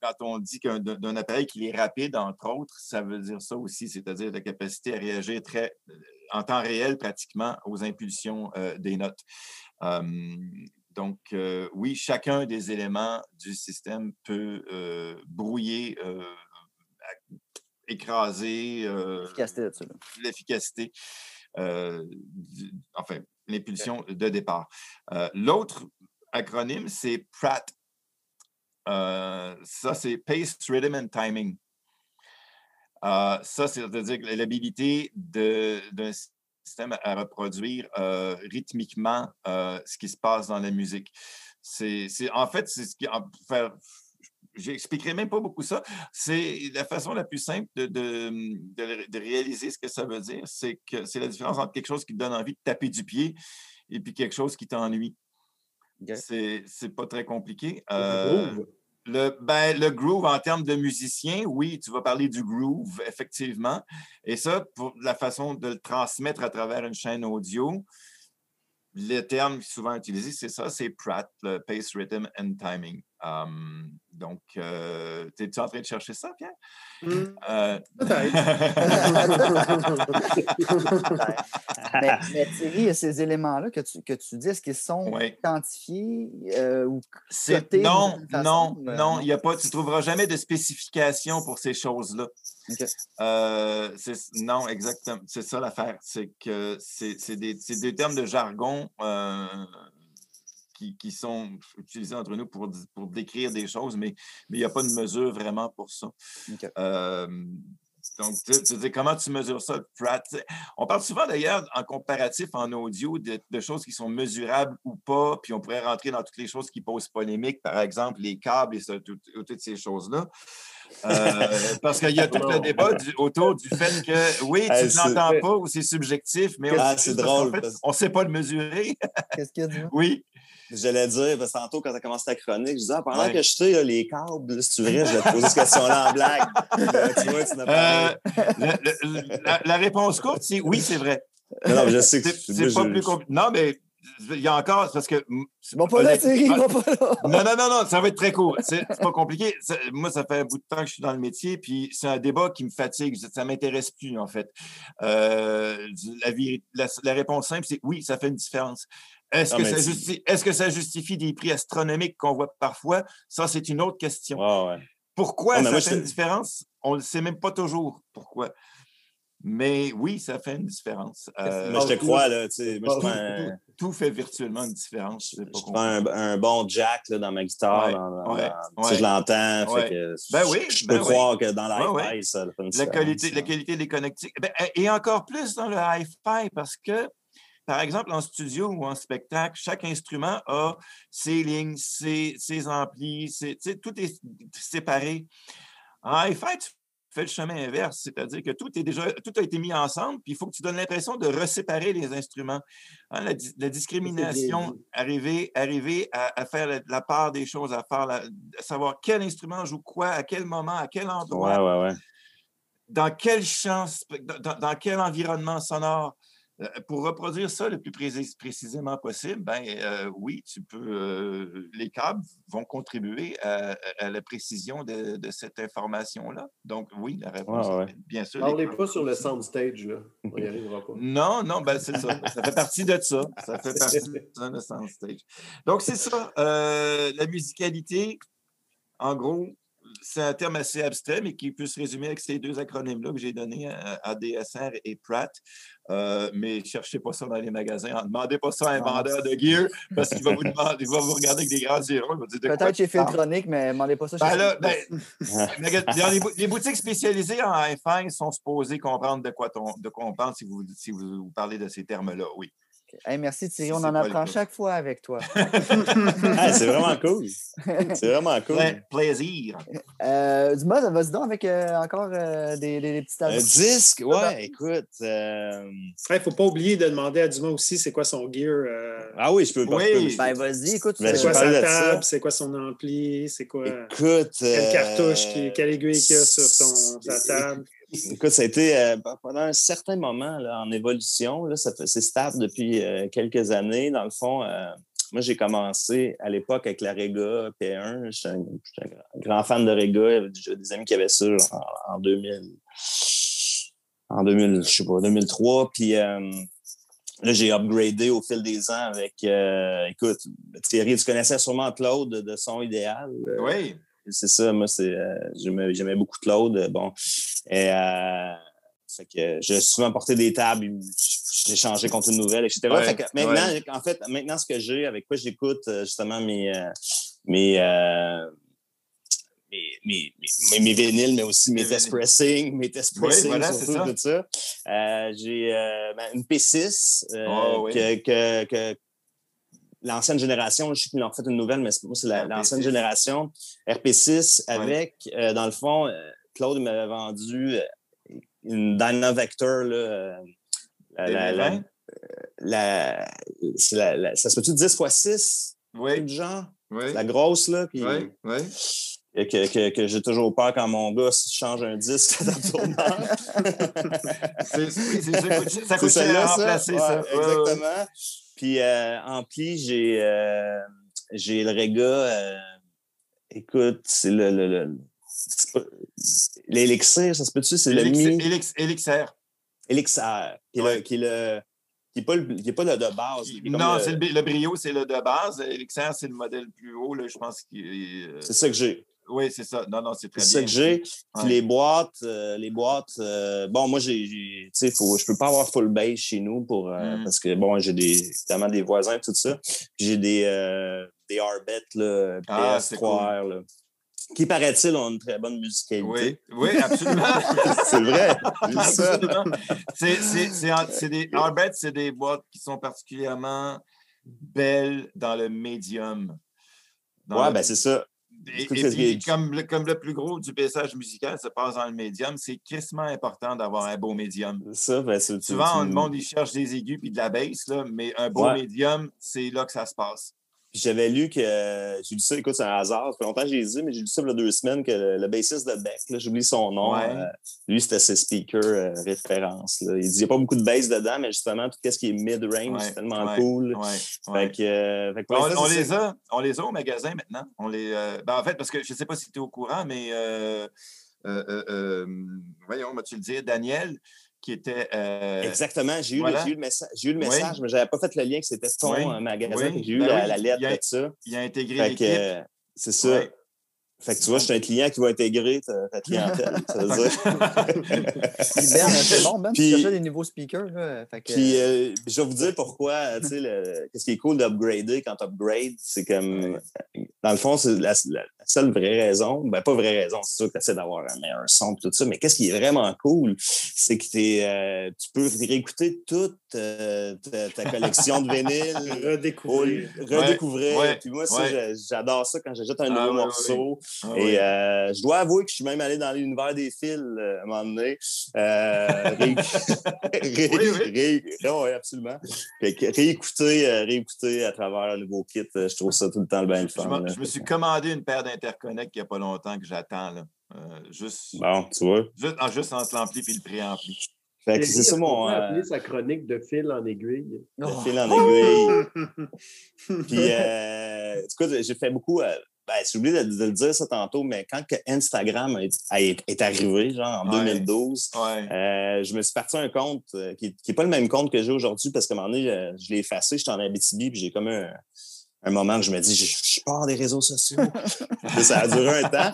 quand on dit d'un appareil qui est rapide, entre autres, ça veut dire ça aussi, c'est-à-dire la capacité à réagir très en temps réel pratiquement aux impulsions des notes. Donc, euh, oui, chacun des éléments du système peut euh, brouiller, euh, écraser l'efficacité, enfin, l'impulsion de départ. L'autre acronyme, c'est PRAT. ça, c'est Pace, Rhythm and Timing. ça, c'est-à-dire l'habilité d'un système à reproduire euh, rythmiquement euh, ce qui se passe dans la musique. C'est, en fait, c'est ce qui. Faire, j'expliquerai même pas beaucoup ça. C'est la façon la plus simple de, de, réaliser ce que ça veut dire. C'est que c'est la différence entre quelque chose qui te donne envie de taper du pied et puis quelque chose qui t'ennuie. Ok. C'est pas très compliqué. Euh. Le, ben, groove, en termes de musicien, oui, tu vas parler du groove, effectivement. Et ça, pour la façon de le transmettre à travers une chaîne audio, le terme souvent utilisé, c'est ça, c'est PRAT, le Pace, Rhythm and Timing. Um, donc, euh, es-tu en train de chercher ça, Pierre? Hmm, Euh, mais, mais Thierry, ces éléments-là que tu, que tu dis, est-ce qu'ils sont Oui. quantifiés euh, ou C'est- cotés non, façon, non, euh, non, il y a pas, tu ne trouveras jamais de spécification pour ces choses-là. Euh, non, exactement. C'est ça l'affaire. C'est que c'est c'est des, c'est des termes de jargon euh, qui, qui sont utilisés entre nous pour, pour décrire des choses, mais mais il n'y a pas de mesure vraiment pour ça. Euh, donc, tu, tu dis, comment tu mesures ça? Pratt? On parle souvent d'ailleurs en comparatif en audio de, de choses qui sont mesurables ou pas, puis on pourrait rentrer dans toutes les choses qui posent polémique, par exemple les câbles et tout- toutes ces choses-là. Euh, parce qu'il y a tout le débat du- autour du fait que oui, tu ne l'entends pas ou c'est subjectif, mais Ah, on- ne sait pas le mesurer. Qu'est-ce qu'il y a, dis-moi? oui. J'allais dire, parce que tantôt, quand tu as commencé ta chronique, je disais, ah, pendant Ouais. que je sais, là, les câbles, si tu vrai, je vais te poser cette question-là en blague. Là, tu vois, tu n'as pas. Euh, la, la réponse courte, c'est oui, c'est vrai. non, non, je sais que C'est pas je- plus compliqué. Non, mais il y a encore, c'est parce que. Bon, pas là, Thierry, va pas là. Non, non, non, non, ça va être très court. C'est pas compliqué. Moi, ça fait un bout de temps que je suis dans le métier, puis c'est un débat qui me fatigue. Ça m'intéresse plus, en fait. Euh, la, vé- la- la réponse simple, c'est oui, ça fait une différence. Est-ce Ah, que, justi- est-ce que ça justifie des prix astronomiques qu'on voit parfois? Ça, c'est une autre question. Ouais. Pourquoi Ah, ça moi, fait je- une différence? On ne le sait même pas toujours pourquoi. Mais oui, ça fait une différence. Euh, Mais je te crois, là, tu sais, moi, je tout, prends un, tout- tout fait virtuellement une différence. Je prends un, un bon jack là, dans ma guitare, Ouais, dans- dans- ouais, dans- tu sais, ouais. je l'entends. fait Ouais. que Ben je- oui, Je ben peux oui. croire que dans la Ouais, hi-fi, ouais. ça fait une la différence. qualité, la qualité des connectiques. Ben, et encore plus dans le hi-fi parce que, par exemple, en studio ou en spectacle, chaque instrument a ses lignes, ses, ses amplis, ses- tout est séparé. En hi-fi, tu fais le chemin inverse, c'est-à-dire que tout est déjà tout a été mis ensemble, puis il faut que tu donnes l'impression de reséparer les instruments. Hein, la, di- la discrimination, arriver, arriver à, à faire la, la part des choses, à faire la- à savoir quel instrument joue quoi, à quel moment, à quel endroit Ouais, ouais, ouais. dans quel champ, dans quel environnement sonore. Euh, Pour reproduire ça le plus précis- précisément possible, ben euh, oui, tu peux. euh, les câbles vont contribuer à, la précision de, de cette information-là. Donc oui, la réponse ouais. est bien sûr. Parlez les- pas sur le soundstage, là. On n'y arrivera pas. Non, non, ben c'est ça. Ça fait partie de ça. Ça fait partie de ça, le soundstage. Donc, c'est ça. euh, la musicalité, en gros, c'est un terme assez abstrait, mais qui peut se résumer avec ces deux acronymes-là que j'ai donnés, ADSR et Pratt. Euh, mais cherchez pas ça dans les magasins. Ne demandez pas ça à un vendeur de gear parce qu'il va vous demander, il va vous regarder avec des grands yeux. Peut-être chez? Filtronic, mais demandez pas ça chez Ben là, ben, les, bou- les boutiques spécialisées en hi-fi sont supposées comprendre de quoi, ton- de quoi on parle si vous, si vous, vous parlez de ces termes-là, oui. Hey, merci Thierry, on en pas apprend chaque fois avec toi. Ah, c'est vraiment cool. C'est vraiment cool. Pla- plaisir. Euh, Dis-moi, vas-y donc avec euh, encore euh, des, des, des petites Un disque, ouais, écoute. euh, Il ne faut pas oublier de demander à Dumas aussi c'est quoi son gear. euh, Ah oui, je peux. Oui. je peux- Ben vas-y, écoute. Ben, euh, c'est quoi sa table, c'est quoi son ampli, c'est quoi? Écoute. Quelle euh, cartouche, qui, quelle aiguille qu'il y a sur son, sa table? Écoute, ça a été euh, pendant un certain moment là, en évolution. Là, ça fait- c'est stable depuis euh, quelques années. Dans le fond, euh, moi, j'ai commencé à l'époque avec la Rega P1. J'étais un, un grand- fan de Rega. J'ai des amis qui avaient ça en, en 2000. En 2000, je sais pas, 2003. Puis là, j'ai upgradé au fil des ans avec. écoute, Thierry, tu connaissais sûrement Claude de, Son Idéal. Oui. c'est ça, moi, c'est, j'aimais, beaucoup Claude. Bon, et, euh, fait que j'ai souvent porté des tables, j'ai changé contre une nouvelle, etc. Ouais, Fait que maintenant, en fait, maintenant, ce que j'ai, avec quoi j'écoute euh, justement mes, euh, mes, euh, mes, mes, mes, mes vinyles, mais aussi mes test pressing, mes test pressing, voilà, surtout, ça. tout ça. Euh, j'ai euh, ben, une P6 euh, Oh, oui. que, que, que l'ancienne génération, je sais qu'ils en ont fait une nouvelle, mais c'est- moi, c'est la- RP6. l'ancienne génération, RP6, avec, euh, dans le fond, Claude m'avait vendu euh, une Dynavector, là, euh, la, la, la, 2020? la- c'est la- la- ça se peut-tu 10 x 6? Oui, genre? oui. La grosse, là. Puis Oui, oui. et que, que, que j'ai toujours peur quand mon gars change un disque dans le tourneur. C'est oui, c'est ça. coûte- cher à remplacer, ça. Ouais, ouais. exactement. Puis euh, j'ai euh, j'ai le Rega. euh, écoute, c'est le. le, le c'est pas- L'élixir, ça se peut-tu? C'est le mi Élix- Élixir. élixir, qui. Qui est le qui n'est pas, le- qui est pas le de base. Non, le- c'est le, le brio, c'est le de base. Élixir, c'est le modèle plus haut, là, je pense. est- C'est ça que j'ai. Oui, c'est ça. Non, non, c'est très C'est ça bien. que j'ai. Puis Ouais. les boîtes, euh, les boîtes, euh, bon, moi, j'ai, tu sais, je peux pas avoir full bass chez nous pour, euh, Mm. parce que, bon, j'ai des, évidemment des voisins et tout ça. Puis j'ai des, euh, des Arbet, là, Ah, PS3R, là, qui, paraît-il, ont une très bonne Oui, musicalité? oui, absolument. c'est vrai. C'est- en- c'est des Arbet, c'est des boîtes qui sont particulièrement belles dans le médium. Le- ben, c'est ça. Et, puis, comme, le, comme le plus gros du paysage musical se passe dans le médium, c'est crissement important d'avoir un beau médium. Ça, ben, Souvent, le monde, il cherche des aigus puis de la basse, là, mais un beau Ouais. médium, c'est là que ça se passe. J'avais lu que, j'ai lu ça, écoute, c'est un hasard, ça fait longtemps que j'ai dit, mais j'ai lu ça il y a deux semaines, que le, le bassiste de Beck, j'oublie son nom, Ouais. euh, lui, c'était ses speakers euh, référence. Là. Il dit, il n'y a pas beaucoup de bass dedans, mais justement, tout ce qui est mid-range, Ouais, c'est tellement ouais, cool. Ouais, Fait ouais. que, euh, fait que pour On, les a, on les a au magasin maintenant. On les, euh, ben, en fait, parce que je ne sais pas si tu es au courant, mais euh, euh, euh, euh, voyons, vas-tu le dire, Daniel, qui était. euh, Exactement, j'ai eu, voilà. le- j'ai eu le message, eu le Oui. message mais je n'avais pas fait le lien que c'était ton Oui. euh, magasin, Oui. j'ai eu Ben la, lettre a- de ça. il a intégré l'équipe. euh, c'est ça. Fait que tu vois, je suis un client qui va intégrer ta, ta clientèle. ça veut dire. Puis Ben, c'est bon, Ben, tu Puis- cherchais des nouveaux speakers. Là, fait que, Puis, euh, je vais vous dire pourquoi, tu sais, le- qu'est-ce qui est cool d'upgrader quand tu upgrades, c'est comme, dans le fond, c'est la, la- la seule vraie raison, ben pas vraie raison, c'est sûr que tu essaies d'avoir un meilleur son et tout ça, mais qu'est-ce qui est vraiment cool, c'est que t'es, euh, tu peux réécouter toute euh, ta, ta collection de vinyles, Redécouvrir. redécouvrir. Ouais, Puis moi, ça, ouais. j'a- j'adore ça quand j'achète un Ah, nouveau ouais, morceau. Ah, Et oui. euh, je dois avouer que je suis même allé dans l'univers des fils euh, à un moment donné. Euh, ré- ré- Oui, oui. ré- ouais, absolument. Fait que réécouter, euh, réécouter à travers le nouveau kit, euh, je trouve ça tout le temps le bien le je, fun. je me suis commandé une paire d'interconnects il n'y a pas longtemps que j'attends. là. Euh, juste, Bon, tu vois. juste, ah, juste entre l'ampli et le préampli. Fait que c'est ça mon euh, appeler sa chronique de fil en aiguille? le Oh. fil en aiguille. Puis, euh, écoute, j'ai fait beaucoup. euh, ben, j'ai oublié de, de le dire ça tantôt, mais quand que Instagram est, est- arrivé, genre en Ouais. 2012, Ouais. Euh, je me suis parti un compte euh, qui n'est pas le même compte que j'ai aujourd'hui parce qu'à un moment donné, je l'ai effacé, j'étais en Abitibi, puis j'ai comme un, un moment que je me dis, je, je pars des réseaux sociaux. Ça a duré un temps.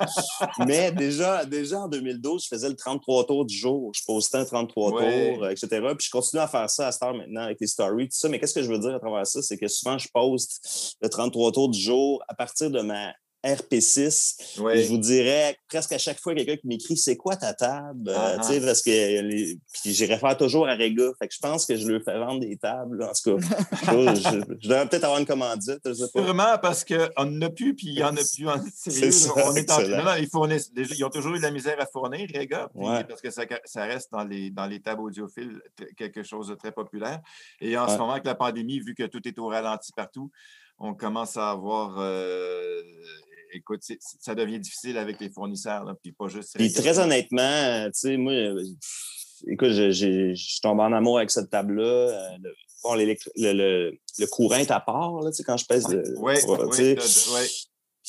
Mais déjà, déjà en 2012, je faisais le 33 tours du jour. Je postais un 33 Ouais. tours, euh, etc. Puis je continue à faire ça à cette heure maintenant avec les stories, tout ça. Mais qu'est-ce que je veux dire à travers ça? C'est que souvent, je poste le 33 tours du jour à partir de ma RP6. Ouais. Et Je vous dirais presque à chaque fois quelqu'un qui m'écrit c'est quoi ta table? Euh, Ah, sais, parce que les... puis j'y réfère toujours à Rega. Fait que je pense que je lui fais vendre des tables. En tout cas, je, je- je devrais peut-être avoir une commandite. Je sais pas. Sûrement parce qu'on n'en a plus, puis il n'y en a plus. En, sérieux, ça, on est en, excellent. non, non, ils, fournissent, ils ont toujours eu de la misère à fournir, Ouais. parce que ça, ça reste dans les, dans les tables audiophiles quelque chose de très populaire. Et en ce moment, avec la pandémie, vu que tout est au ralenti partout, on commence à avoir. euh, écoute, ça devient difficile avec les fournisseurs, là, puis pas juste. Puis très honnêtement, euh, tu sais, moi, euh, écoute, je, je, je suis tombé en amour avec cette table-là. Euh, le, bon, le, le, le courant est à part, là, tu sais, quand je pèse le. Oui, sais. oui,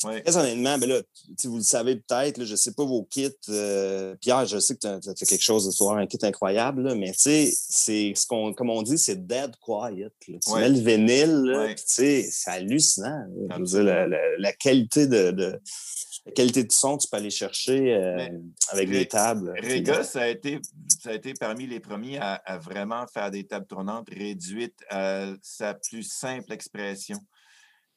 oui. Très honnêtement, ben là, vous le savez peut-être, je ne sais pas vos kits. euh, Pierre, je sais que tu as, fait quelque chose de soir, un kit incroyable, là, mais tu sais, c'est ce qu'on, comme on dit, c'est dead quiet. là. Tu Ouais. mets le vinyle, Ouais. c'est hallucinant. Je veux dire, la, la- la qualité de, de- la qualité de son, tu peux aller chercher euh, avec des tables. Rega, ça a, été, ça a été parmi les premiers à, à vraiment faire des tables tournantes réduites à sa plus simple expression.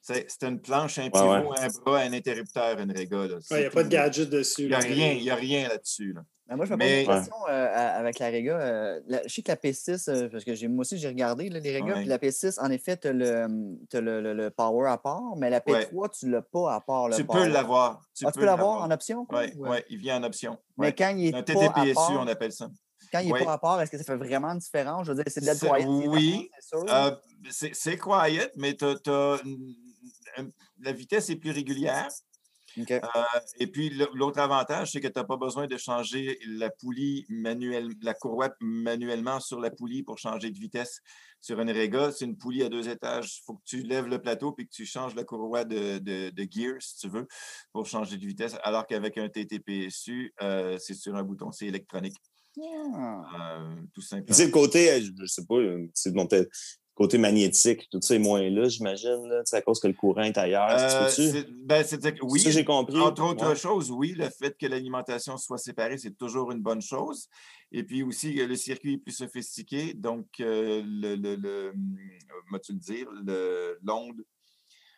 C'est c'est une planche, un pivot, ouais. un bras, un interrupteur, une Rega. là. Il n'y a pas de gadget dessus. Il n'y a rien, y a rien là-dessus. là. Ben, moi, je me Mais- pose une question euh, avec la Rega. euh, la- je sais que la P6, euh, parce que moi aussi, j'ai regardé là, les Rega, Ouais. puis la P6, en effet, tu as, le, t'as le, le- le power à part, mais la P3, tu ne l'as pas à part. Le Tu power. peux l'avoir. Ah, tu peux l'avoir en option? Oui, ou, ouais, il vient en option. Mais quand il est Un pas à TTPSU, part, on appelle ça. quand il n'est Ouais. pas à part, est-ce que ça fait vraiment une différence? Je veux dire, c'est de la quiet, oui. c'est. Euh, c'est c'est quiet, mais tu as, la vitesse est plus régulière. Euh, et puis, l'autre avantage, c'est que tu n'as pas besoin de changer la poulie manuelle, la courroie manuellement sur la poulie pour changer de vitesse. Sur une Rega, c'est une poulie à deux étages. Il faut que tu lèves le plateau puis que tu changes la courroie de, de, de gear, si tu veux, pour changer de vitesse. Alors qu'avec un TTPSU, euh, c'est sur un bouton, c'est électronique, Ah. euh, tout simplement. sais, le côté, je je sais pas, c'est mon peut- côté magnétique, tout ça est moins là, j'imagine, tu sais, à cause que le courant est ailleurs. Euh, c'est- ben, oui, Ça, j'ai compris. Entre autres Ouais. choses, oui, le fait que l'alimentation soit séparée, c'est toujours une bonne chose. Et puis aussi, que le circuit est plus sophistiqué. Donc, euh, le, le, le, hum, vas-tu le dire, l'onde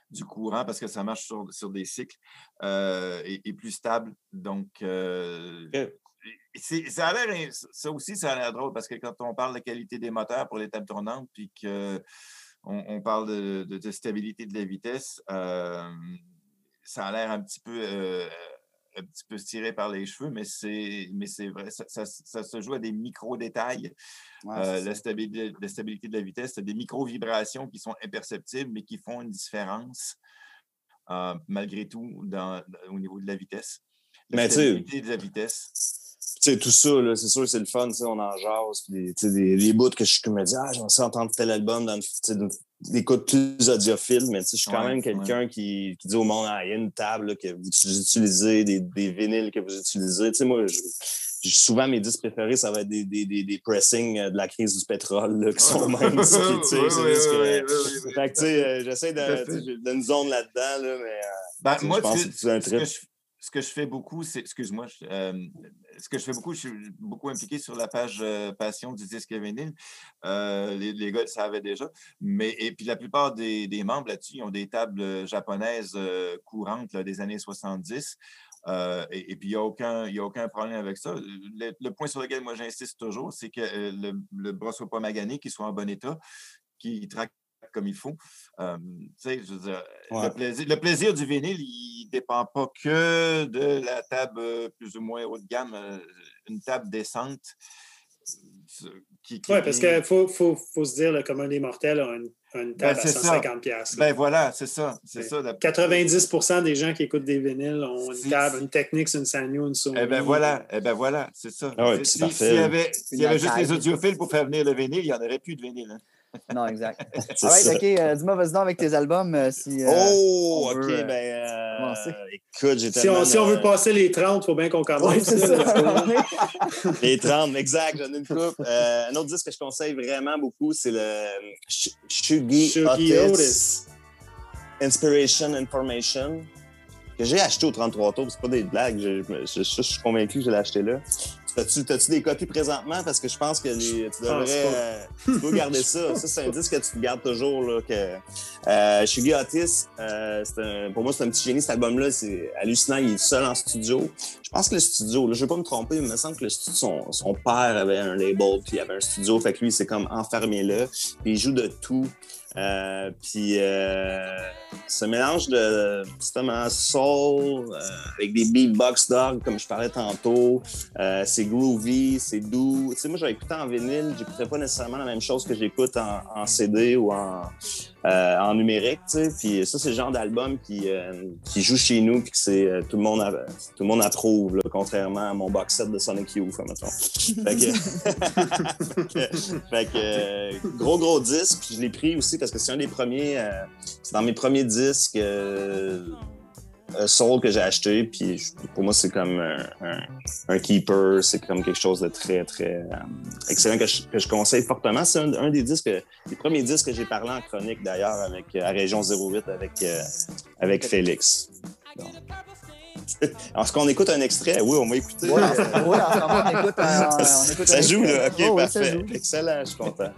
du courant, parce que ça marche sur, sur des cycles, euh, est, est plus stable. Donc, euh, c'est- ça a l'air, ça aussi, ça a l'air drôle parce que quand on parle de qualité des moteurs pour les tables tournantes, puis que on, on parle de, de- de stabilité de la vitesse, euh, ça a l'air un petit peu euh, un petit peu tiré par les cheveux, mais c'est mais c'est vrai, ça, ça- ça se joue à des micro-détails. Euh, la, stabilité, la stabilité de la vitesse, c'est des micro-vibrations qui sont imperceptibles, mais qui font une différence malgré tout dans- au niveau de la vitesse. La Mais stabilité de la vitesse. Tu sais, tout ça, là, c'est sûr, c'est le fun, tu sais, on en jase. Des, des, des bouts que je me dis, ah, j'aimerais ça entendre tel album dans une, d'une- d'écoute plus audiophile, mais tu sais, je suis quand Ouais, même quelqu'un qui, qui dit au monde, ah, il y a une table là, que vous utilisez, des, des vinyles que vous utilisez. Tu sais, moi, je, souvent, mes disques préférés, ça va être des, des, des, des pressings euh, de la crise du pétrole, là, qui sont même, tu sais, euh, j'essaie de, fait. tu sais, j'ai de une zone là-dedans, là, mais euh, Ben, moi, je pense ce que je, ce que je fais beaucoup, c'est. Excuse-moi. euh, ce que je fais beaucoup, je suis beaucoup impliqué sur la page euh, Passion du disque vinyle. Euh, les, gars le savaient déjà. Mais, et puis la plupart des, membres là-dessus, ils ont des tables japonaises courantes des années 70. Euh, et, puis, il n'y a, aucun- a aucun problème avec ça. Le, point sur lequel moi j'insiste toujours, c'est que le, le soit pas magané, qu'il soit en bon état, qu'il traque comme il faut. Euh, tu sais, je veux dire, Ouais. le, plaisir, le plaisir du vinyle, il ne dépend pas que de la table euh, plus ou moins haut de gamme, euh, une table décente. Qui, qui Oui, parce qu'il faut, faut, faut se dire, le commun des mortels a une, une table à c'est ça. 150 piastres. Ben voilà, c'est ça. C'est ça. la- 90 des gens qui écoutent des vinyles ont une table, une Technics, une Sanyo, une Sony. Eh ben voilà, eh ben voilà, c'est ça. Ah ouais, Si- si- S'il y là. avait, s'il y avait juste les audiophiles pour faire venir le vinyle, il n'y en aurait plus de vinyle. hein. Non, exact. c'est All right, ça. OK. euh, Dis-moi, vas-y donc avec tes albums. euh, si, euh, Oh, on OK, veut, ben, euh, écoute, j'ai Si on, si on veut passer les 30, il faut bien qu'on commence. Ouais, c'est ça. Les 30, exact, j'en ai une coupe. Euh, un autre disque que je conseille vraiment beaucoup, c'est le Sh- Shugi Shugi Otis, Otis. Inspiration Information, que j'ai acheté au 33 tours. C'est pas des blagues, je, je- je- je suis convaincu que je l'ai acheté là. T'as-tu t'as-tu des copies présentement? Parce que je pense que les- tu devrais... euh, tu dois garder ça. Ça, c'est un disque que tu gardes toujours. Là, que, euh, Shugi Otis, euh, c'est un- pour moi, c'est un petit génie. Cet album-là, c'est hallucinant. Il est seul en studio. Je pense que le studio, là, je ne vais pas me tromper, mais il me semble que le studio, son, son père avait un label, puis il avait un studio. Fait que lui, c'est comme enfermé là. Puis il joue de tout. Euh, puis euh, ce mélange de justement soul euh, avec des beatbox dogs comme je parlais tantôt, euh, c'est groovy, c'est doux. Tu sais, moi, écouter en vinyle, j'écouterais pas nécessairement la même chose que j'écoute en, en CD ou en, euh, en numérique. Tu sais. Puis ça, c'est le genre d'album qui, euh, qui joue chez nous puis que c'est euh, tout le monde a- tout le monde approuve, là, contrairement à mon box set de Sonic Youth, mettons. Fait que, fait que, euh, gros gros disque. Puis je l'ai pris aussi parce que c'est un des premiers, euh, c'est dans mes premiers disques euh, soul que j'ai acheté. Puis pour moi c'est comme un, un- un keeper, c'est comme quelque chose de très très euh, excellent que je, que je conseille fortement. C'est un, un des disques, les premiers disques que j'ai parlé en chronique d'ailleurs avec euh, à Région 08 avec euh, avec Félix. Donc. Alors, est-ce qu'on écoute un extrait? Oui, on en ce moment, on écoute un- on écoute Ça joue, là. OK, Oh, oui, parfait. Excellent, je suis content.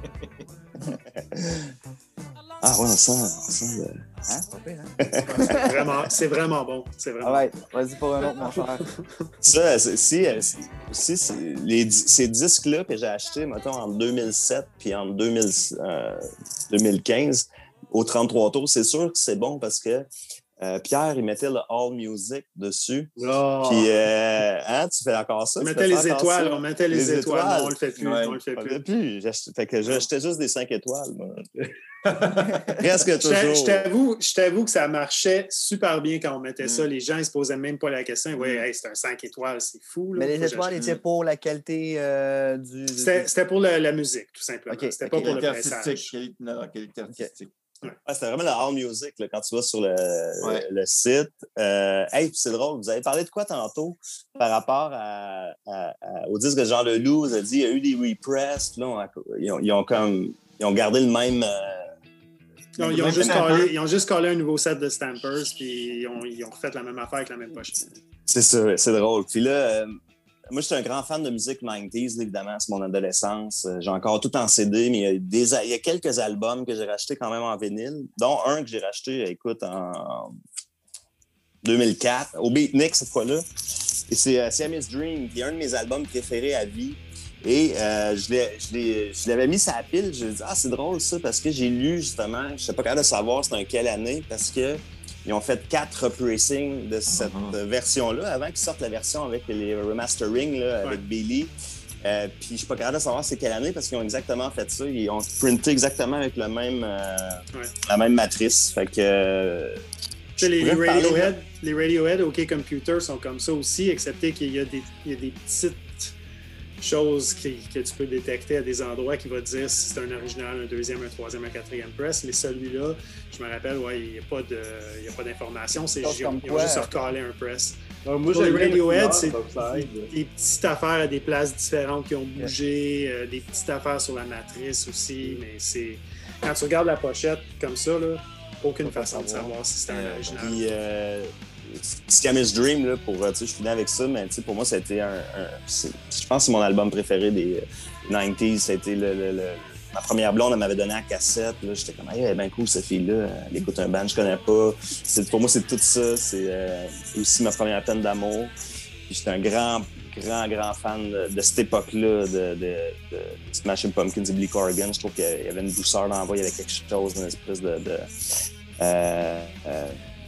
ah, ouais, on sent. On sent le- Hein, c'est pire, hein? C'est vraiment, c'est vraiment bon. C'est vraiment All right, vas-y pour un autre, mon cher. Ça, si, euh, si, si c'est- les, di- ces disques-là que j'ai achetés, mettons, en 2007 puis en 2000, euh, 2015, au 33 tours, c'est sûr que c'est bon parce que euh, Pierre, il mettait le All Music dessus. Oh. Puis, euh, hein, tu fais encore ça? On mettait les étoiles, ça? on mettait les, Les étoiles. étoiles? Non, on le fait plus. Ouais. on le fait On plus. Fait que j'achetais juste des 5 étoiles, moi. Presque toujours. je t'avoue- je t'avoue que ça marchait super bien quand on mettait Mm. ça. Les gens ne se posaient même pas la question. Oui, hey, c'est un 5 étoiles, c'est fou. là. Mais les étoiles étaient pour la qualité euh, du. C'était pour la, la musique, tout simplement. C'était pas pour le Qualité pressage. artistique. Qualité, non, non, qualité artistique. C'était vraiment le All Music là, quand tu vas sur le, Ouais. le site. Euh, hey, puis c'est drôle, vous avez parlé de quoi tantôt par rapport à, à- à- au disque de Jean Leloup? Vous avez dit il y a eu des repress. puis Là, on- ils, ont, ils ont comme ils ont gardé le même. euh, Non, ils, ont juste collé, ils ont juste collé un nouveau set de Stampers, puis ils ont, ils ont refait la même affaire avec la même pochette. C'est ça, c'est drôle. Puis là, euh, moi, je suis un grand fan de musique 90s, là, évidemment, c'est mon adolescence. Euh, J'ai encore tout en CD, mais il y, a des, il y a quelques albums que j'ai rachetés quand même en vinyle, dont un que j'ai racheté, écoute, en 2004, au Beatnik cette fois-là. Et c'est euh, Siamese Dream, qui est un de mes albums préférés à vie. Et euh, je l'avais mis la pile. Je dit, ah, c'est drôle ça, parce que j'ai lu justement, je ne sais pas capable de savoir c'était en quelle année, parce que ils ont fait quatre repressings de cette Mhm. euh, version-là avant qu'ils sortent la version avec les remastering là, avec Ouais. Billy. Euh, puis je suis pas capable de savoir c'est quelle année parce qu'ils ont exactement fait ça. Ils ont printé exactement avec le même, euh, Ouais. la même matrice. Fait que. Tu sais, les, les de- Radiohead, les Radiohead OK Computer sont comme ça aussi, excepté qu'il y a des, il y a des petites choses qui- que tu peux détecter à des endroits qui vont te dire si c'est un original, un deuxième, un troisième, un quatrième press. Mais celui-là, je me rappelle, ouais, il n'y a pas de- il y a pas d'information. C'est Chose ils ont, juste recalé un press. Ah, moi, Pour les Radiohead, c'est des petites affaires à des places différentes qui ont bougé, euh, des petites affaires sur la matrice aussi, mais c'est. Quand tu regardes la pochette comme ça, là, aucune façon de savoir. si c'est un original. Puis, euh, Scammers Dream, là, pour, euh, je finis avec ça, mais pour moi, été un. un- je pense que c'est mon album préféré des euh, 90s. Ça a été le, ma première blonde, elle m'avait donné la cassette. J'étais comme, hey, elle est bien cool, cette fille-là. Elle écoute un band, je connais pas. Pour moi, c'est tout ça. C'est euh, aussi ma première peine d'amour. J'étais un grand, grand, grand fan de, cette époque-là, de, de, de Pumpkins et Billy Corgan. Je trouve qu'il y avait une douceur dans la il y avait quelque chose, une espèce de. euh, euh,